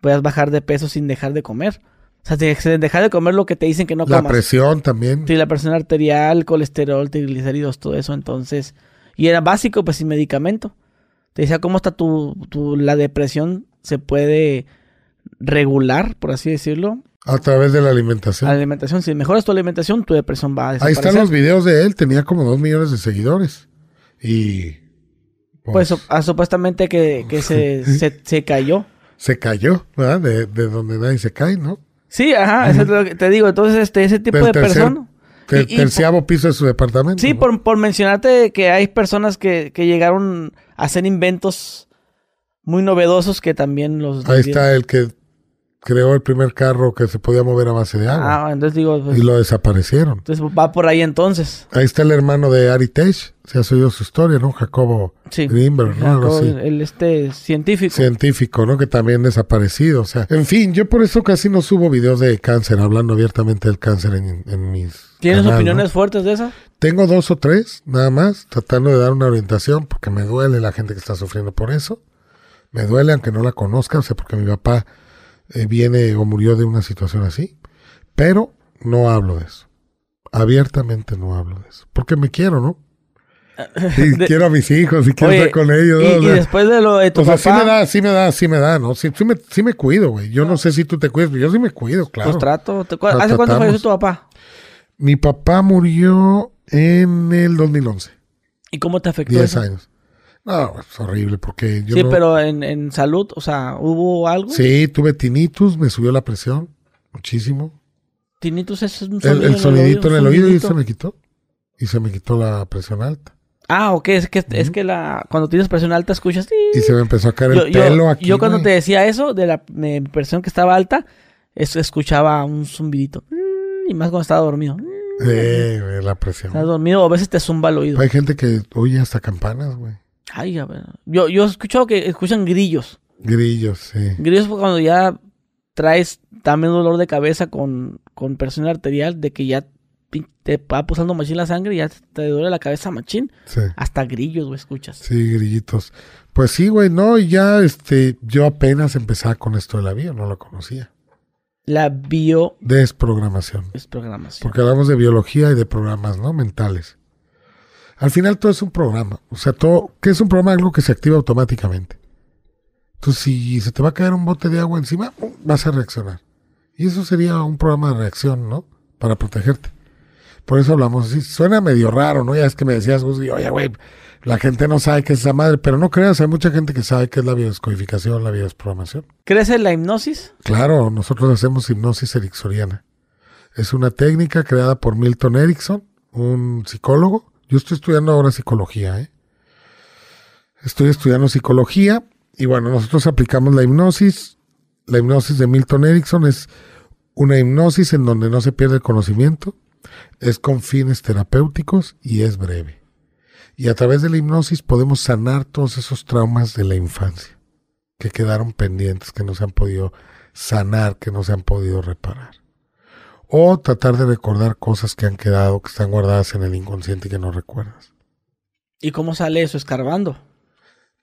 podías bajar de peso sin dejar de comer. O sea, sin dejar de comer lo que te dicen que no la comas. presión también. Sí, la presión arterial, colesterol, triglicéridos, todo eso. Entonces, y era básico, pues sin medicamento. Te decía cómo está tu, tu la depresión se puede regular, por así decirlo. A través de la alimentación. La alimentación, si mejoras tu alimentación, tu depresión va a Ahí desaparecer. están los videos de él, tenía como dos millones de seguidores. Y Pues sup- ah, supuestamente que, que se, (laughs) se, se cayó. se cayó, ¿verdad? De, de donde nadie se cae, ¿no? Sí, ajá, eso es lo que te digo. Entonces, este, ese tipo Del de personas. Terciavo piso de su departamento. Sí, ¿no? por, por mencionarte que hay personas que, que llegaron a hacer inventos muy novedosos que también los... Ahí está el que creó el primer carro que se podía mover a base de agua. Ah, entonces digo, pues, y lo desaparecieron. entonces va por ahí entonces. Ahí está el hermano de Ari Tesh. Se ha oído su historia, ¿no? Jacobo Sí. Greenberg, ¿no? Algo Jacob, así. el este científico. Científico, ¿no? Que también desaparecido. O sea, en fin, yo por eso casi no subo videos de cáncer, hablando abiertamente del cáncer en, en mis. ¿Tienes canal, opiniones ¿no? fuertes de esa? Tengo dos o tres, nada más, tratando de dar una orientación, porque me duele la gente que está sufriendo por eso. Me duele, aunque no la conozca, o sea, porque mi papá eh, viene o murió de una situación así. Pero no hablo de eso. Abiertamente no hablo de eso. Porque me quiero, ¿no? (laughs) Y De- quiero a mis hijos y quiero Oye, estar con ellos. y, sea, después de lo de tu o sea, papá, sí me da, sí me da, sí me da, ¿no? Sí, sí me, sí me cuido, güey. Yo no sé si tú te cuidas, pero yo sí me cuido, claro. pues trato. te- ¿cu- Lo ¿Hace cuánto falleció tu papá? Mi papá murió en el 2011, ¿Y cómo te afectó 10 eso? años. No, es horrible porque yo sí, no- pero en, en salud, o sea, ¿hubo algo? Sí, tuve tinnitus, me subió la presión muchísimo. Tinnitus es un El, sonido el sonidito en el oído y sonidito. se me quitó. Y se me quitó la presión alta. Ah, ok, es que, es que la, cuando tienes presión alta escuchas... Y se me empezó a caer Yo, el yo- pelo aquí. yo cuando te decía eso, de la presión que estaba alta, es- escuchaba un zumbidito. Y más cuando estaba dormido. Eh, güey, la presión. Estás dormido o a veces te zumba el oído. Hay gente que oye hasta campanas, güey. Ay, a ver. Yo, yo he escuchado que escuchan grillos. Grillos, sí. Grillos fue cuando ya traes también dolor de cabeza con, con presión arterial, de que ya te va pulsando machín la sangre y ya te duele la cabeza machín. Sí. Hasta grillos, güey, escuchas. Sí, grillitos. Pues sí, güey, no, y ya, este, yo apenas empezaba con esto de la bio, no lo conocía. La bio Desprogramación. es programación. Porque hablamos de biología y de programas, ¿no? Mentales. Al final todo es un programa. O sea, todo, ¿qué es un programa? Algo que se activa automáticamente. Entonces, si se te va a caer un bote de agua encima, vas a reaccionar. Y eso sería un programa de reacción, ¿no? Para protegerte. Por eso hablamos así. Suena medio raro, ¿no? Ya es que me decías, oye, güey, la gente no sabe qué es esa madre. Pero no creas, hay mucha gente que sabe qué es la biodescodificación, la biodesprogramación. ¿Crees en la hipnosis? Claro, nosotros hacemos hipnosis ericksoniana. Es una técnica creada por Milton Erickson, un psicólogo. Yo estoy estudiando ahora psicología, ¿eh? Estoy estudiando psicología y bueno, nosotros aplicamos la hipnosis. La hipnosis de Milton Erickson es una hipnosis en donde no se pierde el conocimiento, es con fines terapéuticos y es breve. Y a través de la hipnosis podemos sanar todos esos traumas de la infancia que quedaron pendientes, que no se han podido sanar, que no se han podido reparar. O tratar de recordar cosas que han quedado, que están guardadas en el inconsciente y que no recuerdas. ¿Y cómo sale eso? Escarbando.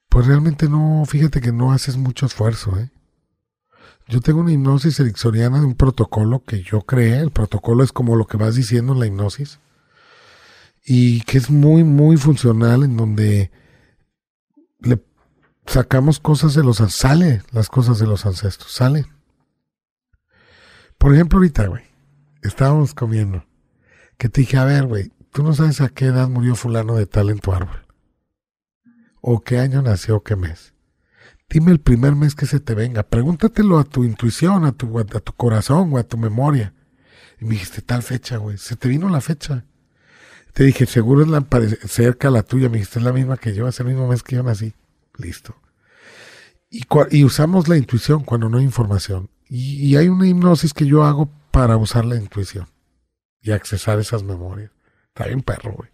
Pues realmente no, fíjate que no haces mucho esfuerzo, ¿eh? Yo tengo una hipnosis ericksoniana de un protocolo que yo creé. El protocolo es como lo que vas diciendo en la hipnosis. Y que es muy, muy funcional en donde le sacamos cosas de los... Sale las cosas de los ancestros, sale. Por ejemplo, ahorita, güey, estábamos comiendo. Que te dije, a ver, güey, tú no sabes a qué edad murió fulano de tal en tu árbol. O qué año nació, qué mes. Dime el primer mes que se te venga. Pregúntatelo a tu intuición, a tu, a tu corazón o a tu memoria. Y me dijiste tal fecha, güey. Se te vino la fecha. Te dije, seguro es la cerca a la tuya. Me dijiste, es la misma que yo, es el mismo mes que yo nací. Listo. Y, y usamos la intuición cuando no hay información. Y hay una hipnosis que yo hago para usar la intuición y accesar esas memorias. Está bien perro, güey.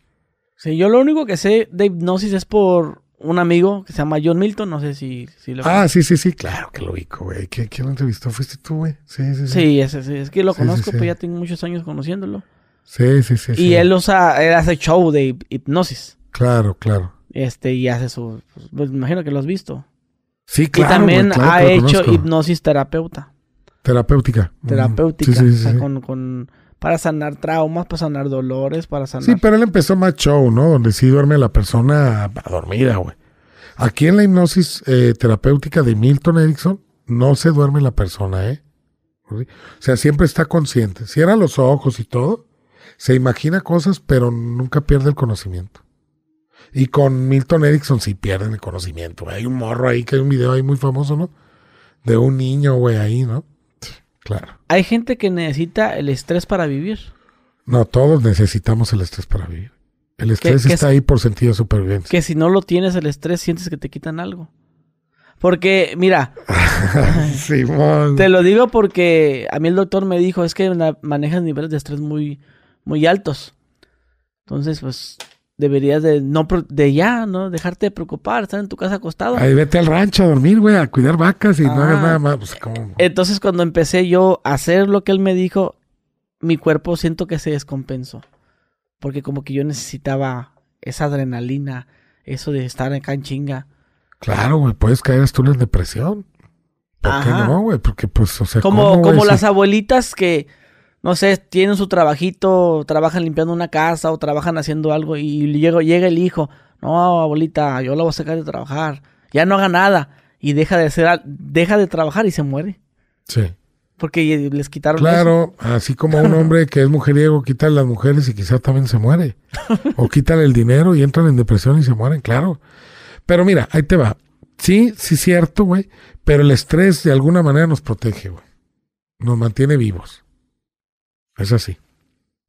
Sí, yo lo único que sé de hipnosis es por un amigo que se llama John Milton. No sé si, si lo Ah, sí, sí, sí, claro que lo ubico, güey. ¿Qui- ¿Quién lo entrevistó? ¿Fuiste tú, güey? Sí, sí, sí. Sí, ese, sí, es que lo Sí, conozco, sí. pero ya tengo muchos años conociéndolo. Sí, sí, sí. y él usa, él hace show de hip- hipnosis. Claro, claro. Este, y hace su, pues, me imagino que lo has visto. Sí, claro. y también güey, claro ha hecho conozco. hipnosis terapeuta. Terapéutica. Terapéutica. Sí, sí, o sí. sea, con, con, para sanar traumas, para sanar dolores, para sanar. Sí, pero él empezó más show, ¿no? Donde sí duerme la persona a dormida, güey. Aquí en la hipnosis eh, terapéutica de Milton Erickson no se duerme la persona, ¿eh? O sea, siempre está consciente. Cierra los ojos y todo. Se imagina cosas, pero nunca pierde el conocimiento. Y con Milton Erickson sí pierden el conocimiento. Hay un morro ahí que hay un video ahí muy famoso, ¿no? De un niño, güey, ahí, ¿no? Claro. Hay gente que necesita el estrés para vivir. No, todos necesitamos el estrés para vivir. El estrés está es- ahí por sentido de supervivencia. Que si no lo tienes el estrés, sientes que te quitan algo. Porque, mira, (laughs) Simón. te lo digo porque a mí el doctor me dijo, es que manejas niveles de estrés muy, muy altos. Entonces, pues, deberías de no de ya, ¿no? Dejarte de preocupar, estar en tu casa acostado. Ahí vete al rancho a dormir, güey, a cuidar vacas y no hagas nada más. Pues. Entonces, cuando empecé yo a hacer lo que él me dijo, mi cuerpo siento que se descompensó. Porque como que yo necesitaba esa adrenalina, eso de estar acá en chinga. Claro, güey, puedes caer hasta una depresión. ¿Por qué Ajá. no, güey? Porque, pues, o sea, Como, como Si- las abuelitas que, no sé, tienen su trabajito, trabajan limpiando una casa o trabajan haciendo algo y llega, llega el hijo. No, abuelita, yo la voy a sacar de trabajar. Ya no haga nada. Y deja de hacer, deja de trabajar y se muere. Sí. Porque les quitaron eso. Claro, así como un hombre que es mujeriego quita a las mujeres y quizá también se muere. O quitan el dinero y entran en depresión y se mueren, claro. Pero mira, ahí te va. Sí, sí cierto, güey. Pero el estrés de alguna manera nos protege, güey. Nos mantiene vivos. Es así.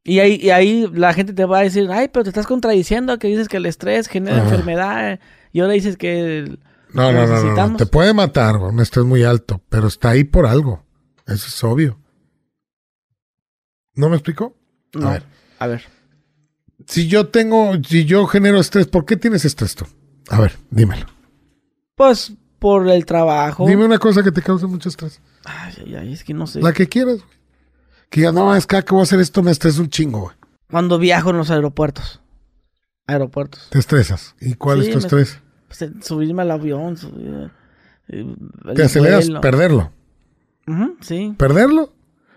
Y ahí, y ahí la gente te va a decir, ay, pero te estás contradiciendo que dices que el estrés genera Ajá. enfermedad y ahora dices que... el- No, no, no, no. Te puede matar. Un estrés muy alto. Pero está ahí por algo. Eso es obvio. ¿No me explico? No. A ver. A ver. Si yo tengo, si yo genero estrés, ¿por qué tienes estrés tú? A ver, dímelo. Pues por el trabajo. Dime una cosa que te cause mucho estrés. Ay, ay, ay, es que no sé. La que quieras, güey. Que digas, no, es que acá voy a hacer esto, me estresa un chingo, güey. Cuando viajo en los aeropuertos. Aeropuertos. Te estresas. ¿Y cuál Sí, es tu me- estrés? Pues, subirme al avión. subir, eh, Te aceleras, vuelo. perderlo. Ujú, sí. ¿Perderlo?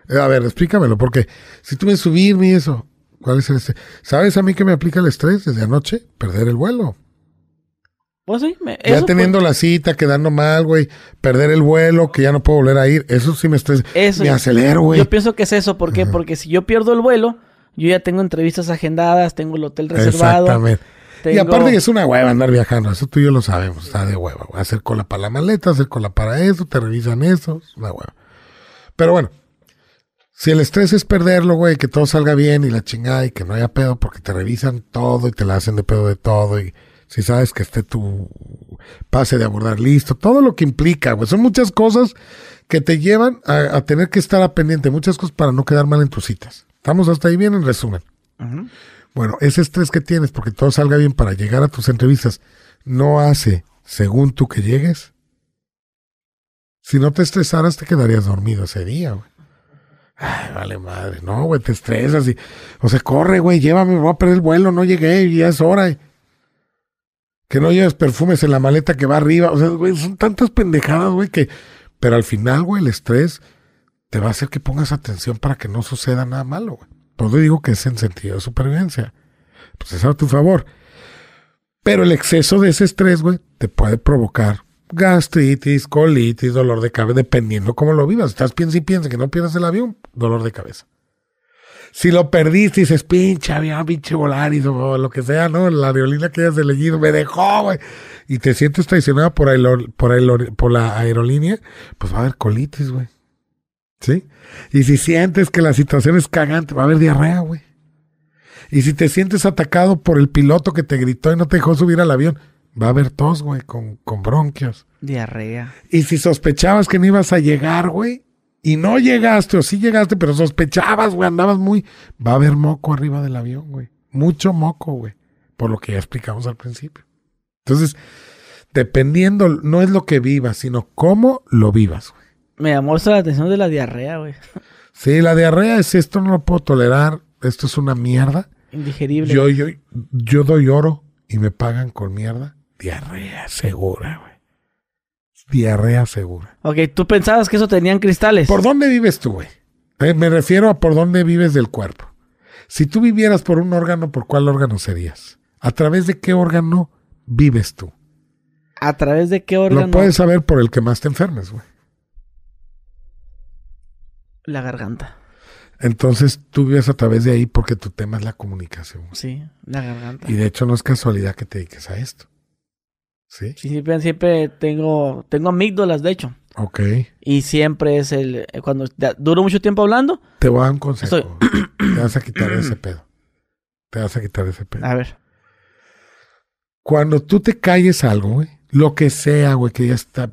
Eh, a ver, explícamelo, porque si tú me subirme y eso, ¿cuál es el estrés? ¿Sabes a mí que me aplica el estrés desde anoche? Perder el vuelo. Pues sí. me- ya teniendo la cita, quedando mal, güey. Perder el vuelo, que ya no puedo volver a ir. Eso sí me estresa. Eso me acelero, güey. Yo pienso que es eso. ¿Por qué? Porque si yo pierdo el vuelo, yo ya tengo entrevistas agendadas, tengo el hotel reservado. Exactamente. Y tengo- aparte que es una hueva andar viajando, eso tú y yo lo sabemos, está de hueva, güey. Hacer cola para la maleta, hacer cola para eso, te revisan eso, es una hueva. Pero bueno, si el estrés es perderlo, güey, que todo salga bien y la chingada y que no haya pedo porque te revisan todo y te la hacen de pedo de todo y si sabes que esté tu pase de abordar listo, todo lo que implica, güey. Son muchas cosas que te llevan a, a tener que estar a pendiente, muchas cosas para no quedar mal en tus citas. Estamos hasta ahí bien en resumen. Bueno, ese estrés que tienes porque todo salga bien para llegar a tus entrevistas no hace según tú que llegues. Si no te estresaras, te quedarías dormido ese día, güey. Ay, vale madre. No, güey, te estresas y... O sea, corre, güey, llévame, voy a perder el vuelo, no llegué, ya es hora. y- Que no lleves perfumes en la maleta que va arriba. O sea, güey, son tantas pendejadas, güey, que... Pero al final, güey, el estrés te va a hacer que pongas atención para que no suceda nada malo, güey. Todo digo que es en sentido de supervivencia. Pues es a tu favor. Pero el exceso de ese estrés, güey, te puede provocar gastritis, colitis, dolor de cabeza, dependiendo cómo lo vivas. Estás piensa y piensa que no pierdas el avión, dolor de cabeza. Si lo perdiste y dices, pinche avión, pinche Volaris o lo que sea, ¿no? La aerolínea que hayas elegido me dejó, güey. Y te sientes traicionado por, aerol- por, aerol- por la aerolínea, pues va a haber colitis, güey. ¿Sí? Y si sientes que la situación es cagante, va a haber diarrea, güey. Y si te sientes atacado por el piloto que te gritó y no te dejó subir al avión, va a haber tos, güey, con, con bronquios. Diarrea. Y si sospechabas que no ibas a llegar, güey, y no llegaste, o sí llegaste, pero sospechabas, güey, andabas muy... Va a haber moco arriba del avión, güey. Mucho moco, güey. Por lo que ya explicamos al principio. Entonces, dependiendo, no es lo que vivas, sino cómo lo vivas, güey. Me llamó la atención de la diarrea, güey. (laughs) Sí, la diarrea es esto, no lo puedo tolerar, esto es una mierda. Indigerible. Yo, yo, yo doy oro y me pagan con mierda. Diarrea segura, güey. Diarrea segura. Ok, tú pensabas que eso tenían cristales. ¿Por dónde vives tú, güey? Eh, me refiero a por dónde vives del cuerpo. Si tú vivieras por un órgano, ¿por cuál órgano serías? ¿A través de qué órgano vives tú? ¿A través de qué órgano? Lo puedes saber por el que más te enfermes, güey. La garganta. Entonces tú vives a través de ahí porque tu tema es la comunicación. Sí, la garganta. Y de hecho no es casualidad que te dediques a esto. ¿Sí? Siempre, siempre tengo, tengo amígdalas, de hecho. Ok. Y siempre es el... Cuando duro mucho tiempo hablando, Te voy a dar un consejo. Estoy- Te vas a quitar (clears throat) ese pedo. Te vas a quitar ese pedo. a ver. Cuando tú te calles algo, güey, lo que sea, güey, que ya está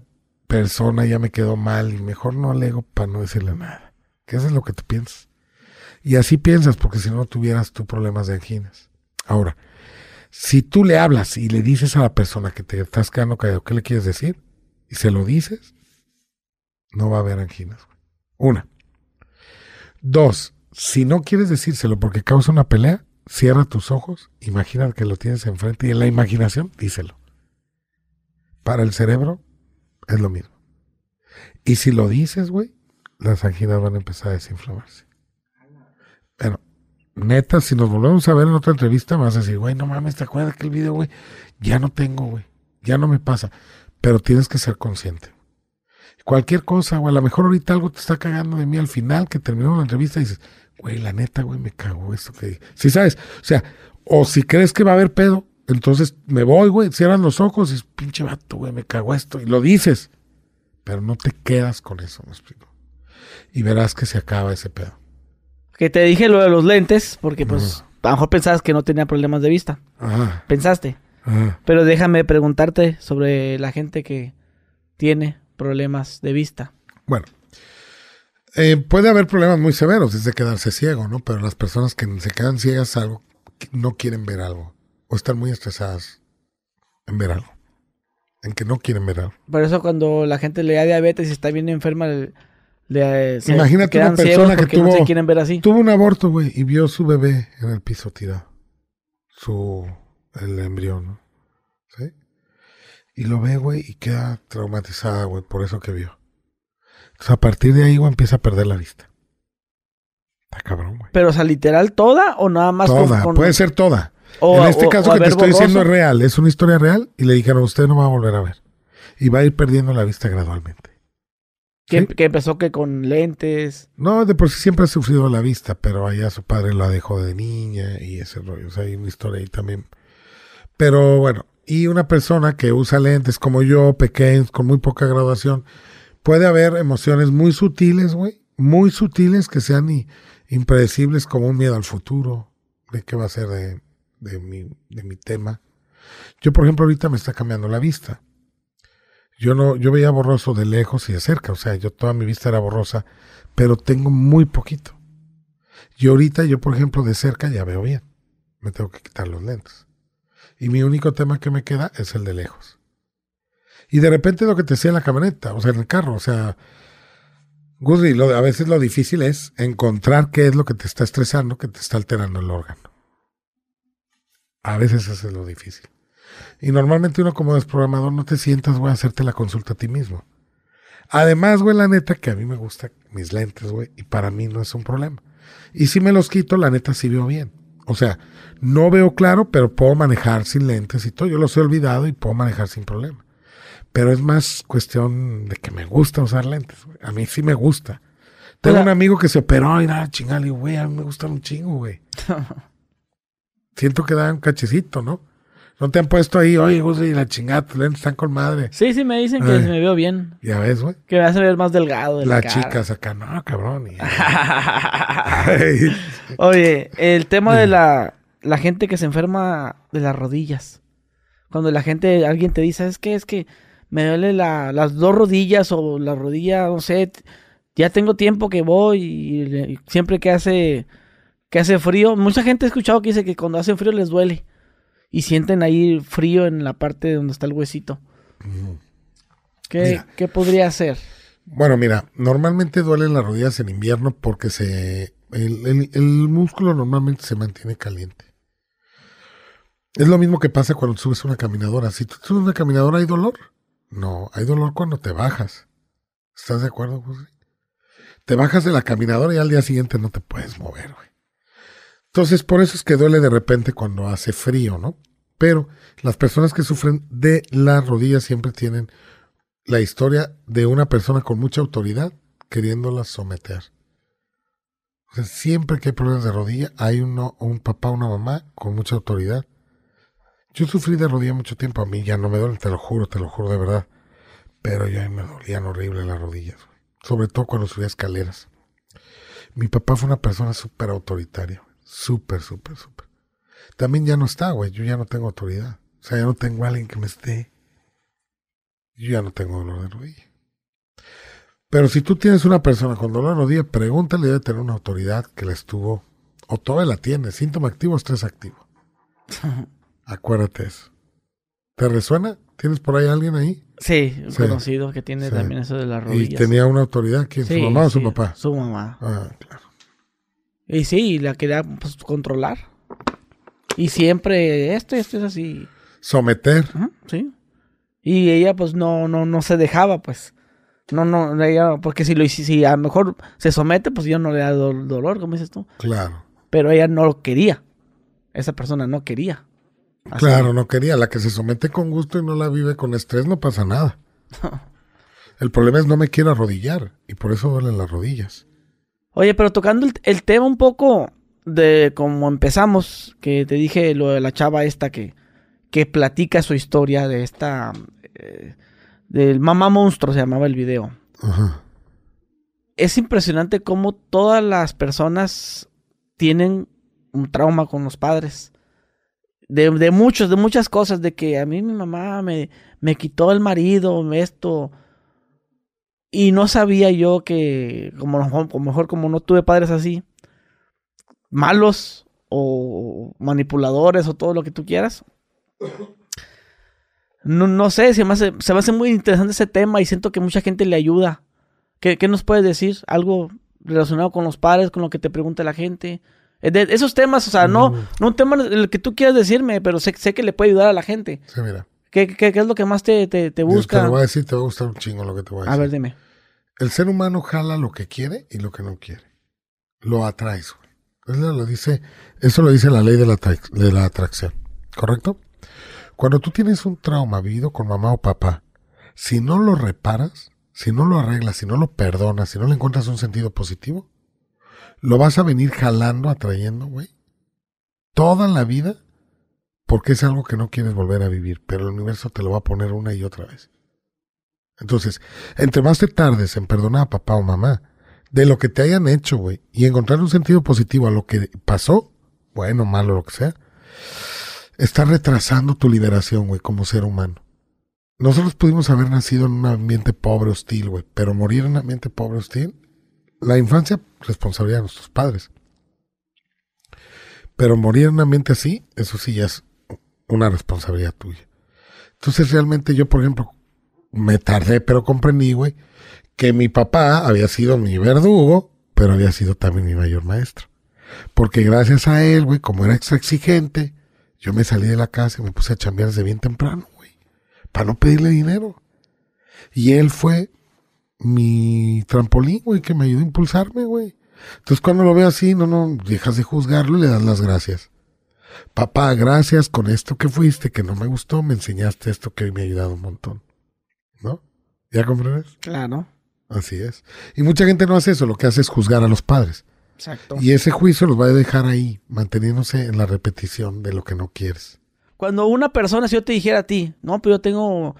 persona ya me quedó mal y mejor no alego para no decirle nada. Que eso es lo que tú piensas. Y así piensas porque si no tuvieras tú problemas de anginas. Ahora, si tú le hablas y le dices a la persona que te estás quedando callado, ¿qué le quieres decir? Y se lo dices, no va a haber anginas. Una. Dos, si no quieres decírselo porque causa una pelea, cierra tus ojos, imagina que lo tienes enfrente y en la imaginación díselo. Para el cerebro es lo mismo. Y si lo dices, güey, las anginas van a empezar a desinflamarse. Bueno, neta, si nos volvemos a ver en otra entrevista, vas a decir, güey, no mames, ¿te acuerdas que el video, güey? Ya no tengo, güey. Ya no me pasa. Pero tienes que ser consciente. Cualquier cosa, güey, a lo mejor ahorita algo te está cagando de mí al final, que terminó la entrevista y dices, güey, la neta, güey, me cago esto que... Si sabes, o sea, o si crees que va a haber pedo, entonces me voy, güey, cierran los ojos y pinche vato, güey, me cago esto. Y lo dices, pero no te quedas con eso, me explico. Y verás que se acaba ese pedo. Que te dije lo de los lentes, porque pues a lo mejor pensabas que no tenía problemas de vista. Ajá. Pensaste. Ajá. Pero déjame preguntarte sobre la gente que tiene problemas de vista. Bueno, eh, puede haber problemas muy severos desde quedarse ciego, ¿no? Pero las personas que se quedan ciegas algo, no quieren ver algo o están muy estresadas en ver algo, en que no quieren ver algo. Por eso cuando la gente le da diabetes y está bien enferma, le, se Imagínate una persona que porque no tuvo- se quieren ver así. Tuvo un aborto, güey, y vio su bebé en el piso tirado. Su, el embrión, ¿no? ¿Sí? Y lo ve, güey, y queda traumatizada, güey, por eso que vio. Entonces, a partir de ahí, güey, empieza a perder la vista. Está cabrón, güey. Pero, o sea, literal toda o nada más Toda, con- puede ser toda. o- en este o- caso o que te estoy diciendo es real, es una historia real, y le dijeron, usted no va a volver a ver. Y va a ir perdiendo la vista gradualmente. Que, ¿Sí? que empezó que con lentes. No, de por sí siempre ha sufrido la vista, pero allá su padre la dejó de niña y ese rollo. O sea, hay una historia ahí también. Pero bueno, y una persona que usa lentes como yo, pequeños, con muy poca graduación, puede haber emociones muy sutiles, güey, muy sutiles que sean impredecibles como un miedo al futuro, de qué va a ser de, de mi, de mi tema. Yo, por ejemplo, ahorita me está cambiando la vista. Yo no, yo veía borroso de lejos y de cerca, o sea, yo toda mi vista era borrosa, pero tengo muy poquito. Y ahorita yo, por ejemplo, de cerca ya veo bien. Me tengo que quitar los lentes. Y mi único tema que me queda es el de lejos. Y de repente lo que te decía en la camioneta, o sea, en el carro, o sea, Guzri, a veces lo difícil es encontrar qué es lo que te está estresando, que te está alterando el órgano. A veces eso es lo difícil. Y normalmente uno como desprogramador no te sientas, güey, a hacerte la consulta a ti mismo. Además, güey, la neta que a mí me gustan mis lentes, güey, y para mí no es un problema. Y si me los quito, la neta sí veo bien. O sea, no veo claro, pero puedo manejar sin lentes y todo. Yo los he olvidado y puedo manejar sin problema. Pero es más cuestión de que me gusta usar lentes, güey. A mí sí me gusta. Tengo Hola. un amigo que se operó y nada, chingale, güey, a mí me gustan un chingo, güey. (laughs) Siento que da un cachecito, ¿no? No te han puesto ahí, oye, Guzli, la chingada, tus lentes están con madre. Sí, sí, me dicen que Ay. me veo bien. Ya ves, güey. Que me hace ver más delgado de la, cara. chicas acá, no, cabrón. y- (laughs) Oye, el tema de la, la gente que se enferma de las rodillas. Cuando la gente, alguien te dice, es que es que me duele la- las dos rodillas o la rodilla, no sé, ya tengo tiempo que voy y, y siempre que hace que hace frío, mucha gente ha escuchado que dice que cuando hace frío les duele y sienten ahí frío en la parte donde está el huesito. ¿Qué, qué podría hacer? Bueno, mira, normalmente duelen las rodillas en invierno porque se el, el- el músculo normalmente se mantiene caliente. Es lo mismo que pasa cuando subes una caminadora. Si tú subes una caminadora, ¿hay dolor? No, hay dolor cuando te bajas. ¿Estás de acuerdo, José? Te bajas de la caminadora y al día siguiente no te puedes mover, güey. Entonces, por eso es que duele de repente cuando hace frío, ¿no? Pero las personas que sufren de las rodillas siempre tienen la historia de una persona con mucha autoridad queriéndolas someter. O sea, siempre que hay problemas de rodilla, hay uno, un papá o una mamá con mucha autoridad. Yo sufrí de rodilla mucho tiempo, a mí ya no me duele, te lo juro, te lo juro de verdad. Pero ya me dolían horrible las rodillas, sobre todo cuando subía escaleras. Mi papá fue una persona súper autoritaria. Súper, súper, súper. También ya no está, güey, yo ya no tengo autoridad. O sea, ya no tengo a alguien que me esté yo ya no tengo dolor de rodilla. Pero si tú tienes una persona con dolor de rodilla, pregúntale, debe tener una autoridad que la estuvo, o todavía la tiene, síntoma activo, estrés activo. (laughs) Acuérdate eso. ¿Te resuena? ¿Tienes por ahí alguien ahí? Sí, un Sí. conocido que tiene Sí. también eso de las Y rodillas. tenía una autoridad, ¿quién? Sí, ¿Su mamá o su papá? Su mamá. Ah, claro. Y sí, la quería pues, controlar. Y siempre esto esto es así. Someter. Ajá, sí. Y ella pues no, no, no se dejaba, pues. No, no, ella, porque si lo si a lo mejor se somete, pues yo no le da do- dolor, como dices tú. Claro. Pero ella no lo quería. Esa persona no quería. Así. Claro, no quería. La que se somete con gusto y no la vive con estrés, no pasa nada. (laughs) El problema es no me quiero arrodillar y por eso duelen las rodillas. Oye, pero tocando el, el tema un poco de cómo empezamos, que te dije lo de la chava esta que, que platica su historia de esta... eh, del mamá monstruo se llamaba el video. Ajá. Es impresionante cómo todas las personas tienen un trauma con los padres. De, de muchos, de muchas cosas, de que a mí mi mamá me, me quitó el marido, esto. Y no sabía yo que, como, mejor- como no tuve padres así, malos o manipuladores o todo lo que tú quieras. No, no sé, se me, hace, se me hace muy interesante ese tema y siento que mucha gente le ayuda. ¿Qué, qué nos puedes decir? Algo relacionado con los padres, con lo que te pregunta la gente. Eh, De esos temas, o sea, no, no un tema en el que tú quieras decirme, pero sé, sé que le puede ayudar a la gente. Sí, mira. ¿Qué, qué, qué es lo que más te, te, te busca? Te lo voy a decir, te va a gustar un chingo lo que te voy a A decir. ver, dime. El ser humano jala lo que quiere y lo que no quiere. Lo atraes, güey. Eso lo dice, eso lo dice la ley de la, de la atracción. ¿Correcto? Cuando tú tienes un trauma vivido con mamá o papá, si no lo reparas, si no lo arreglas, si no lo perdonas, si no le encuentras un sentido positivo, lo vas a venir jalando, atrayendo, güey. Toda la vida, porque es algo que no quieres volver a vivir, pero el universo te lo va a poner una y otra vez. Entonces, entre más te tardes en perdonar a papá o mamá de lo que te hayan hecho, güey, y encontrar un sentido positivo a lo que pasó, bueno, malo, lo que sea, estás retrasando tu liberación, güey, como ser humano. Nosotros pudimos haber nacido en un ambiente pobre, hostil, güey, pero morir en un ambiente pobre, hostil, la infancia, responsabilidad de nuestros padres. Pero morir en un ambiente así, eso sí ya es una responsabilidad tuya. Entonces realmente yo, por ejemplo, me tardé, pero comprendí, güey, que mi papá había sido mi verdugo, pero había sido también mi mayor maestro. Porque gracias a él, güey, como era extra exigente, yo me salí de la casa y me puse a chambear desde bien temprano, güey, para no pedirle dinero. Y él fue mi trampolín, güey, que me ayudó a impulsarme, güey. Entonces cuando lo veo así, no, no, dejas de juzgarlo y le das las gracias. Papá, gracias con esto que fuiste, que no me gustó, me enseñaste esto que hoy me ha ayudado un montón. ¿No? ¿Ya comprendes? Claro, Así es. Y mucha gente no hace eso, lo que hace es juzgar a los padres. exacto. Y ese juicio los va a dejar ahí, manteniéndose en la repetición de lo que no quieres. Cuando una persona, si yo te dijera a ti, no, pues yo tengo,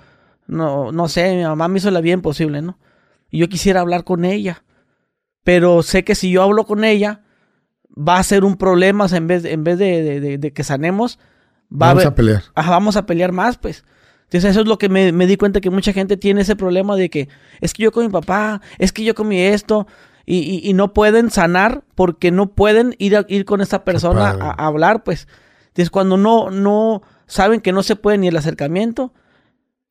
no, no sé, mi mamá me hizo la vida imposible, ¿no? Y yo quisiera hablar con ella. Pero sé que si yo hablo con ella, va a ser un problema, en vez, en vez de, de- de- de que sanemos, va Vamos a pelear. Ajá, vamos a pelear más, pues. Entonces eso es lo que me, me di cuenta que mucha gente tiene ese problema de que es que yo con mi papá, es que yo comí esto, y, y- y no pueden sanar porque no pueden ir, a- ir con esa persona a hablar, pues. Entonces cuando no, no saben que no se puede ni el acercamiento,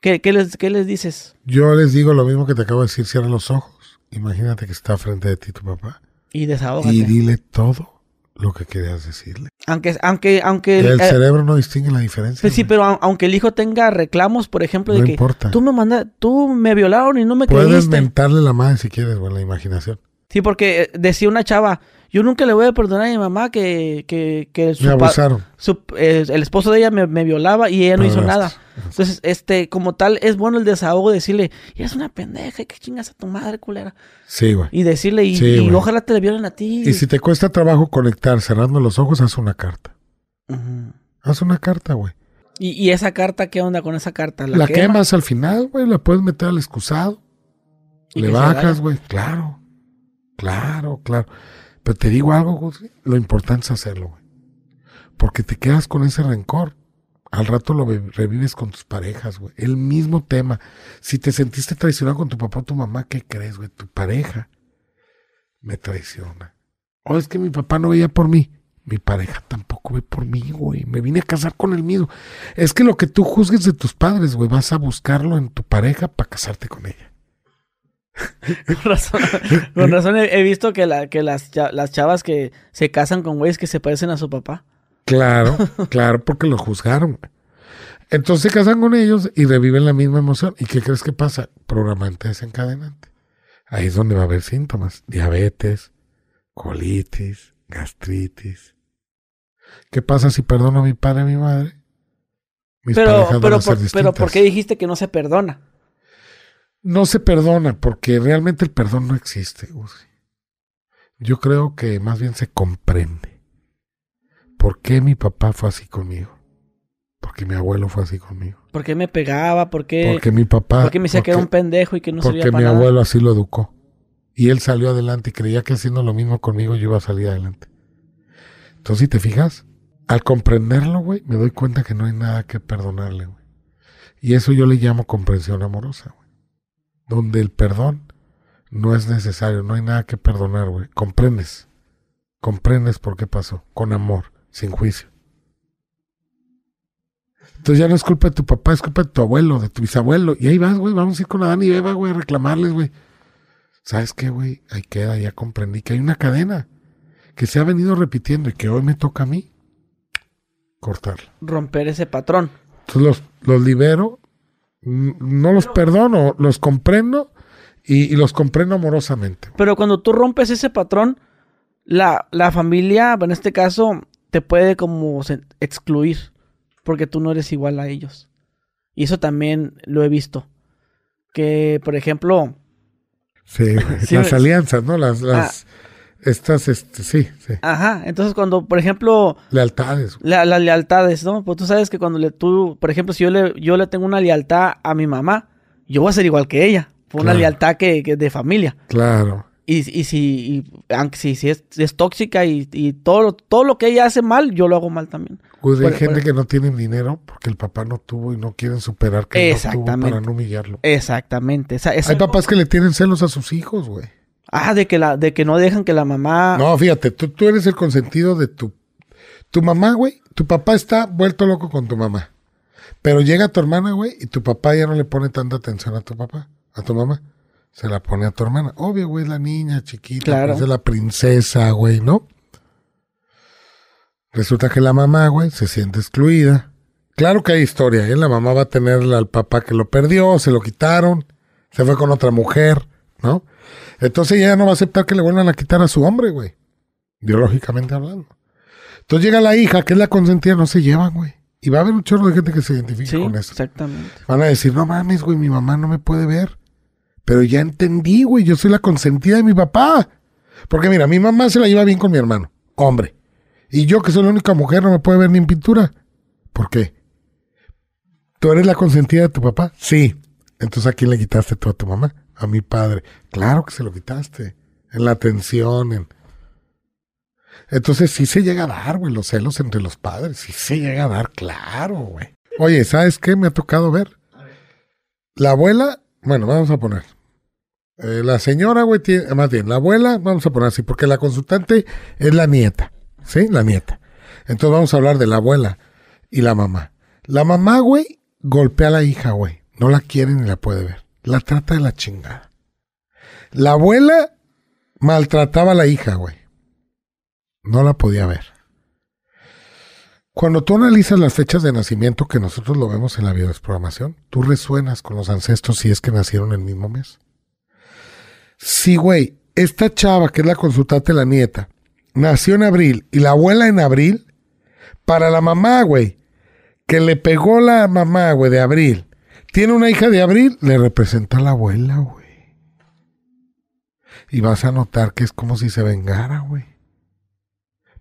¿qué, qué les, qué les dices? Yo les digo lo mismo que te acabo de decir, cierra los ojos. Imagínate que está frente de ti tu papá. Y desahógate. Y dile todo lo que querías decirle. Aunque, aunque, aunque El eh, cerebro no distingue la diferencia. pues sí, pero a- aunque el hijo tenga reclamos, por ejemplo, de No que importa. tú me mandas, tú me violaron y no me Puedes creíste. mentarle la madre si quieres, güey, la imaginación. Sí, porque eh, decía una chava, yo nunca le voy a perdonar a mi mamá que, que, que su Me pa- abusaron. su- eh, el esposo de ella me, me violaba y ella no hizo nada. Entonces, este, como tal, es bueno el desahogo decirle, eres una pendeja, que chingas a tu madre, culera. Sí, güey. Y decirle, y, Sí, y güey. ojalá te le violen a ti. Y si te cuesta trabajo conectar cerrando los ojos, haz una carta. Haz una carta, güey. y, y esa carta, ¿qué onda con esa carta? La, quema? quemas al final, güey. La puedes meter al excusado. ¿Y Le bajas, güey. Claro. Claro, claro. Pero te digo algo, güey. Lo importante es hacerlo, güey. Porque te quedas con ese rencor. Al rato lo ve- revives con tus parejas, güey. El mismo tema. Si te sentiste traicionado con tu papá o tu mamá, ¿qué crees, güey? Tu pareja me traiciona. O es que mi papá no veía por mí. Mi pareja tampoco ve por mí, güey. Me vine a casar con el mismo. Es que lo que tú juzgues de tus padres, güey, vas a buscarlo en tu pareja para casarte con ella. (laughs) Con razón, con razón he, he visto que, la, que las, cha- las chavas que se casan con güeyes que se parecen a su papá. Claro, (laughs) claro, porque lo juzgaron. Entonces se casan con ellos y reviven la misma emoción. ¿Y qué crees que pasa? Programante desencadenante. Ahí es donde va a haber síntomas. Diabetes, colitis, gastritis. ¿Qué pasa si perdono a mi padre y a mi madre? Mis Pero, pero, por, pero ¿por qué dijiste que no se perdona? No se perdona porque realmente el perdón no existe. Yo creo que más bien se comprende. ¿Por qué mi papá fue así conmigo? Porque mi abuelo fue así conmigo. ¿Por qué me pegaba? ¿Por qué, Porque mi papá. por qué me decía que era un porque- pendejo y que no Porque mi nada? abuelo así lo educó. Y él salió adelante y creía que haciendo lo mismo conmigo yo iba a salir adelante. Entonces, si te fijas, al comprenderlo, güey, me doy cuenta que no hay nada que perdonarle, güey. Y eso yo le llamo comprensión amorosa, güey. Donde el perdón no es necesario, no hay nada que perdonar, güey. Comprendes. Comprendes por qué pasó. Con amor, sin juicio. Entonces ya no es culpa de tu papá, es culpa de tu abuelo, de tu bisabuelo. Y ahí vas, güey, vamos a ir con Adán y Eva, güey, a reclamarles, güey. ¿Sabes qué, güey? Ahí queda, ya comprendí que hay una cadena que se ha venido repitiendo y que hoy me toca a mí cortarla. Romper ese patrón. Entonces los, los libero, no los perdono, los comprendo y, y los comprendo amorosamente. Pero cuando tú rompes ese patrón, la, la familia, en este caso, te puede como excluir. Porque tú no eres igual a ellos. Y eso también lo he visto. Que, por ejemplo, Sí, (laughs) las alianzas, ¿no? Las, las, estas, este, sí, sí, ajá, entonces cuando, por ejemplo, lealtades. la- las lealtades, ¿no? Pues tú sabes que cuando le, tú, por ejemplo, si yo le, yo le tengo una lealtad a mi mamá, yo voy a ser igual que ella. Fue una lealtad que, que de familia. Claro. Y, y si, y- aunque si, si es, si es tóxica y, y todo, lo- todo lo que ella hace mal, yo lo hago mal también. Pues hay Por- gente por- que no tiene dinero porque el papá no tuvo y no quieren superar que no tuvo para no humillarlo. Exactamente. Esa- esa- Hay papás que le tienen celos a sus hijos, güey. Ah, de que, la, de que no dejan que la mamá... No, fíjate, tú, tú eres el consentido de tu... Tu mamá, güey, tu papá está vuelto loco con tu mamá. Pero llega tu hermana, güey, y tu papá ya no le pone tanta atención a tu papá, a tu mamá. Se la pone a tu hermana. Obvio, güey, es la niña chiquita, Claro. pues, es la princesa, güey, ¿no? Resulta que la mamá, güey, se siente excluida. Claro que hay historia, ¿eh? La mamá va a tener al papá que lo perdió, se lo quitaron, se fue con otra mujer, ¿no? Entonces ella no va a aceptar que le vuelvan a quitar a su hombre, güey. Biológicamente hablando. Entonces llega la hija, que es la consentida, no se llevan, güey. Y va a haber un chorro de gente que se identifique Sí, con eso. exactamente. Van a decir, no mames, güey, mi mamá no me puede ver. Pero ya entendí, güey, yo soy la consentida de mi papá. Porque mira, mi mamá se la lleva bien con mi hermano, hombre. Y yo, que soy la única mujer, no me puede ver ni en pintura. ¿Por qué? ¿Tú eres la consentida de tu papá? Sí. Entonces, ¿a quién le quitaste tú a tu mamá? A mi padre. Claro que se lo quitaste. En la atención, en... Entonces sí se llega a dar, güey, los celos entre los padres. Sí se llega a dar, claro, güey. Oye, ¿sabes qué me ha tocado ver? La abuela, bueno, vamos a poner. eh, la señora, güey, tiene, más bien, la abuela, vamos a poner así, porque la consultante es la nieta, ¿sí? La nieta. Entonces vamos a hablar de la abuela y la mamá. La mamá, güey, golpea a la hija, güey. No la quiere ni la puede ver. La trata de la chingada. La abuela maltrataba a la hija, güey. No la podía ver. Cuando tú analizas las fechas de nacimiento que nosotros lo vemos en la biodesprogramación, tú resuenas con los ancestros si es que nacieron el mismo mes. Sí, güey, esta chava que es la consultante, la nieta, nació en abril y la abuela en abril, para la mamá, güey, que le pegó la mamá, güey, de abril, tiene una hija de abril, le representa a la abuela, güey. Y vas a notar que es como si se vengara, güey.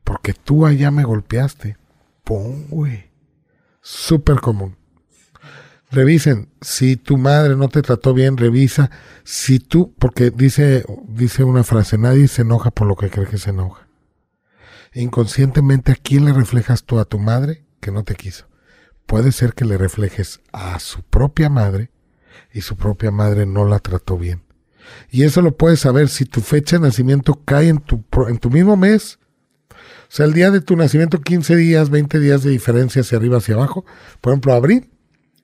Porque tú allá me golpeaste. Pum, güey. Súper común. Revisen, si tu madre no te trató bien, revisa. Si tú, porque dice, dice una frase, nadie se enoja por lo que cree que se enoja. Inconscientemente, ¿a quién le reflejas tú? ¿A tu madre que no te quiso? Puede ser que le reflejes a su propia madre y su propia madre no la trató bien. Y eso lo puedes saber si tu fecha de nacimiento cae en tu, en tu mismo mes. O sea, el día de tu nacimiento, 15 días, 20 días de diferencia hacia arriba, hacia abajo. Por ejemplo, abril.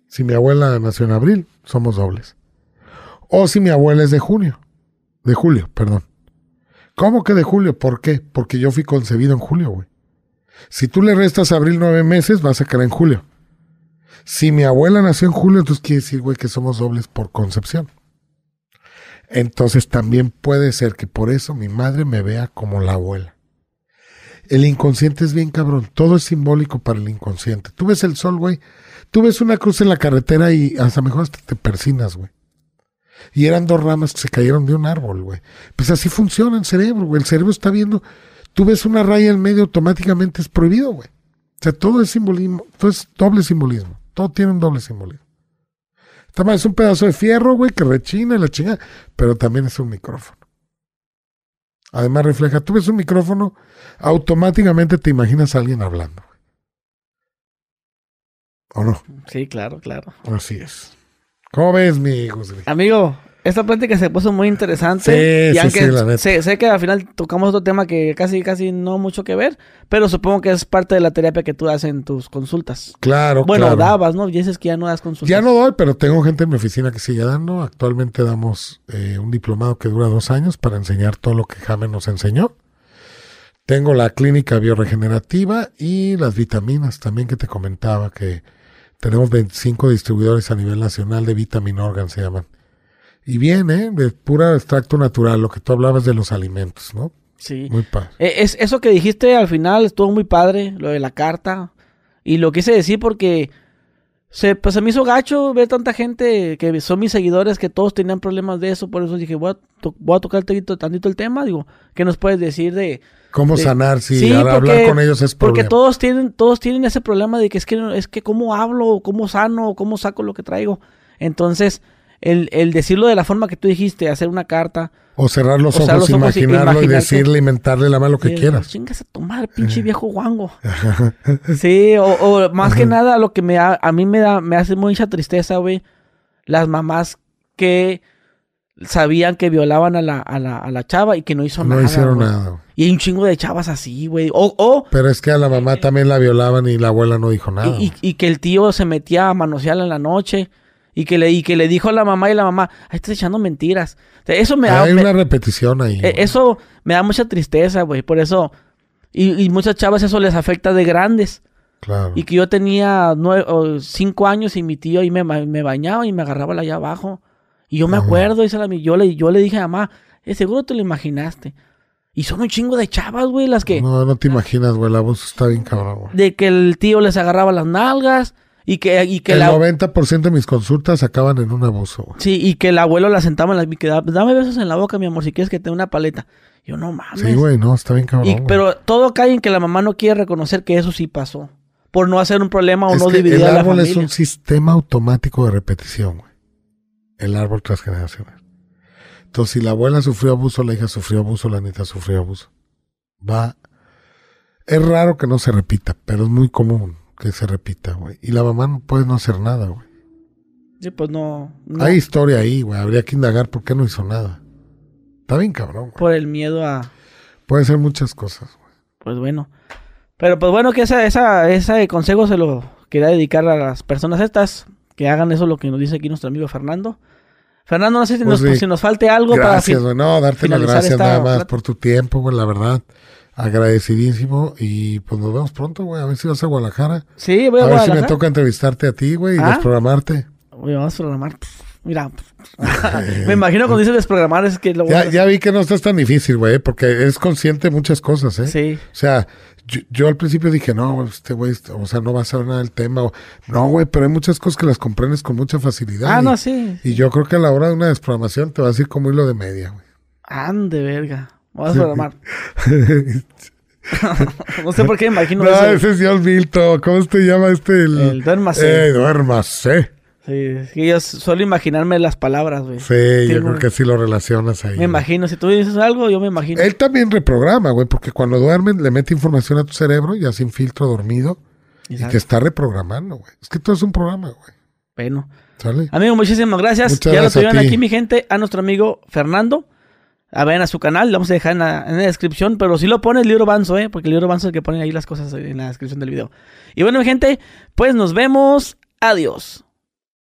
Si mi abuela nació en abril, somos dobles. O si mi abuela es de junio. De julio, perdón. ¿Cómo que de julio? ¿Por qué? Porque yo fui concebido en julio, güey. Si tú le restas abril nueve meses, vas a caer en julio. Si mi abuela nació en julio, entonces quiere decir, güey, que somos dobles por concepción. Entonces también puede ser que por eso mi madre me vea como la abuela. El inconsciente es bien cabrón. Todo es simbólico para el inconsciente. Tú ves el sol, güey. Tú ves una cruz en la carretera y hasta mejor hasta te persinas, güey. Y eran dos ramas que se cayeron de un árbol, güey. Pues así funciona el cerebro, güey. El cerebro está viendo. Tú ves una raya en medio, automáticamente es prohibido, güey. O sea, todo es simbolismo, todo es doble simbolismo. Todo tiene un doble simbolismo. Esta es un pedazo de fierro, güey, que rechina y la chingada, pero también es un micrófono. Además refleja, tú ves un micrófono, automáticamente te imaginas a alguien hablando. ¿O no? Sí, claro, claro. Así es. ¿Cómo ves, mi José? Amigo, esta plática se puso muy interesante. Sí, y sí, aunque sí, la neta. sé, sé que al final tocamos otro tema que casi, casi no mucho que ver, pero supongo que es parte de la terapia que tú das en tus consultas. Claro, Bueno, claro. dabas, ¿no? Y dices que ya no das consultas. Ya no doy, pero tengo gente en mi oficina que sigue dando. Actualmente damos eh, un diplomado que dura dos años para enseñar todo lo que Jaime nos enseñó. Tengo la clínica bioregenerativa y las vitaminas también que te comentaba que tenemos 25 distribuidores a nivel nacional de Vitamin Organ se llaman. Y viene de pura extracto natural, lo que tú hablabas de los alimentos, ¿no? Sí. Muy padre. Eh, Es, eso que dijiste al final estuvo muy padre, lo de la carta. Y lo quise decir porque se, pues se me hizo gacho ver tanta gente que son mis seguidores que todos tenían problemas de eso. Por eso dije, voy a, to- voy a tocar tantito, tantito el tema. Digo, ¿qué nos puedes decir de, ¿Cómo de- sanar si Sí, al hablar porque- con ellos es Porque problema? todos tienen, todos tienen ese problema de que es que es que cómo hablo, cómo sano, cómo saco lo que traigo. Entonces, el, el decirlo de la forma que tú dijiste, hacer una carta. O cerrar los o cerrar ojos, los ojos y imaginarlo y imaginarte- decirle, inventarle la mano lo que eh, quieras. Chingas a tomar, pinche viejo guango. sí, o, o más que nada lo que me da- a mí me da, me hace mucha tristeza, güey. Las mamás que sabían que violaban a la, a la, a la chava y que no hizo No nada. hicieron güey. nada. güey. Y hay un chingo de chavas así, güey. O, o Pero es que a la mamá también la violaban y la abuela no dijo nada. y, y- y que el tío se metía a manosearla en la noche y que le, y que le dijo a la mamá y la mamá, ay, estás echando mentiras. O sea, eso me da, Hay me- una repetición ahí. eh, güey. eso me da mucha tristeza, güey. Por eso, y, y muchas chavas eso les afecta de grandes. Claro. Y que yo tenía nueve, o cinco años y mi tío ahí me, me bañaba y me agarraba allá abajo. Y yo me Ajá. acuerdo, la, yo, le, yo le dije a mamá, "Eh, seguro te lo imaginaste. Y son un chingo de chavas, güey, las que... No, no te imaginas, güey. El abuso está bien cabrón, güey. De que el tío les agarraba las nalgas y que, y que El la... 90% de mis consultas acaban en un abuso, güey. Sí, y que el abuelo la sentaba en la... y que, dame besos en la boca, mi amor, si quieres que te dé una paleta. Yo, no mames. Sí, güey, no, está bien cabrón. Y- pero todo cae en que la mamá no quiere reconocer que eso sí pasó. Por no hacer un problema o es no que dividir el a la árbol familia. es un sistema automático de repetición, güey. El árbol transgeneracional. Entonces, si la abuela sufrió abuso, la hija sufrió abuso, la nieta sufrió abuso. Va. Es raro que no se repita, pero es muy común que se repita, güey. Y la mamá no puede no hacer nada, güey. Sí, pues no. no, Hay historia ahí, güey. Habría que indagar por qué no hizo nada. Está bien cabrón, güey. Por el miedo a. Puede ser muchas cosas, güey. Pues bueno. Pero pues bueno, que esa, esa, ese consejo se lo quería dedicar a las personas estas. Que hagan eso lo que nos dice aquí nuestro amigo Fernando. Fernando, no sé si, Pues nos, sí. si nos falte algo Gracias, para. güey. No, darte las gracias nada más plática. por tu tiempo, güey, la verdad. Agradecidísimo. Y pues nos vemos pronto, güey. A ver si vas a Guadalajara. Sí, voy a, A ver si me Guadalajara. toca entrevistarte a ti, güey, y ¿Ah? desprogramarte. Oye, vamos a programar. Mira. (laughs) Me imagino cuando dices desprogramar es que lo Ya, ya vi que no estás tan difícil, güey, porque es consciente de muchas cosas, ¿eh? Sí. O sea, yo, yo al principio dije, no, este güey, o sea, no va a saber nada del tema. o- no, güey, pero hay muchas cosas que las comprendes con mucha facilidad. Ah, y, no, sí. y yo creo que a la hora de una desprogramación te vas a ir como hilo de media, güey. Ande, verga. Vamos a programar. (laughs) no sé por qué me imagino no, eso. ese es John Milton. ¿Cómo se llama este? El, El duérmase. Eh, duérmase. Sí, que yo suelo imaginarme las palabras, güey. Sí, yo creo que sí lo relacionas ahí. Me imagino, si tú dices algo, yo me imagino. Él también reprograma, güey, porque cuando duermen le mete información a tu cerebro, ya sin filtro dormido, Y te está reprogramando, güey. Es que todo es un programa, güey. Bueno. ¿Sale? Amigo, muchísimas gracias. ya lo tuvieron aquí, mi gente, a nuestro amigo Fernando. A ver a su canal, lo vamos a dejar en la, descripción, pero si lo pone el libro Banzo, ¿eh? Porque el libro Banzo es el que pone ahí las cosas en la descripción del video. Y bueno, mi gente, pues nos vemos. Adiós.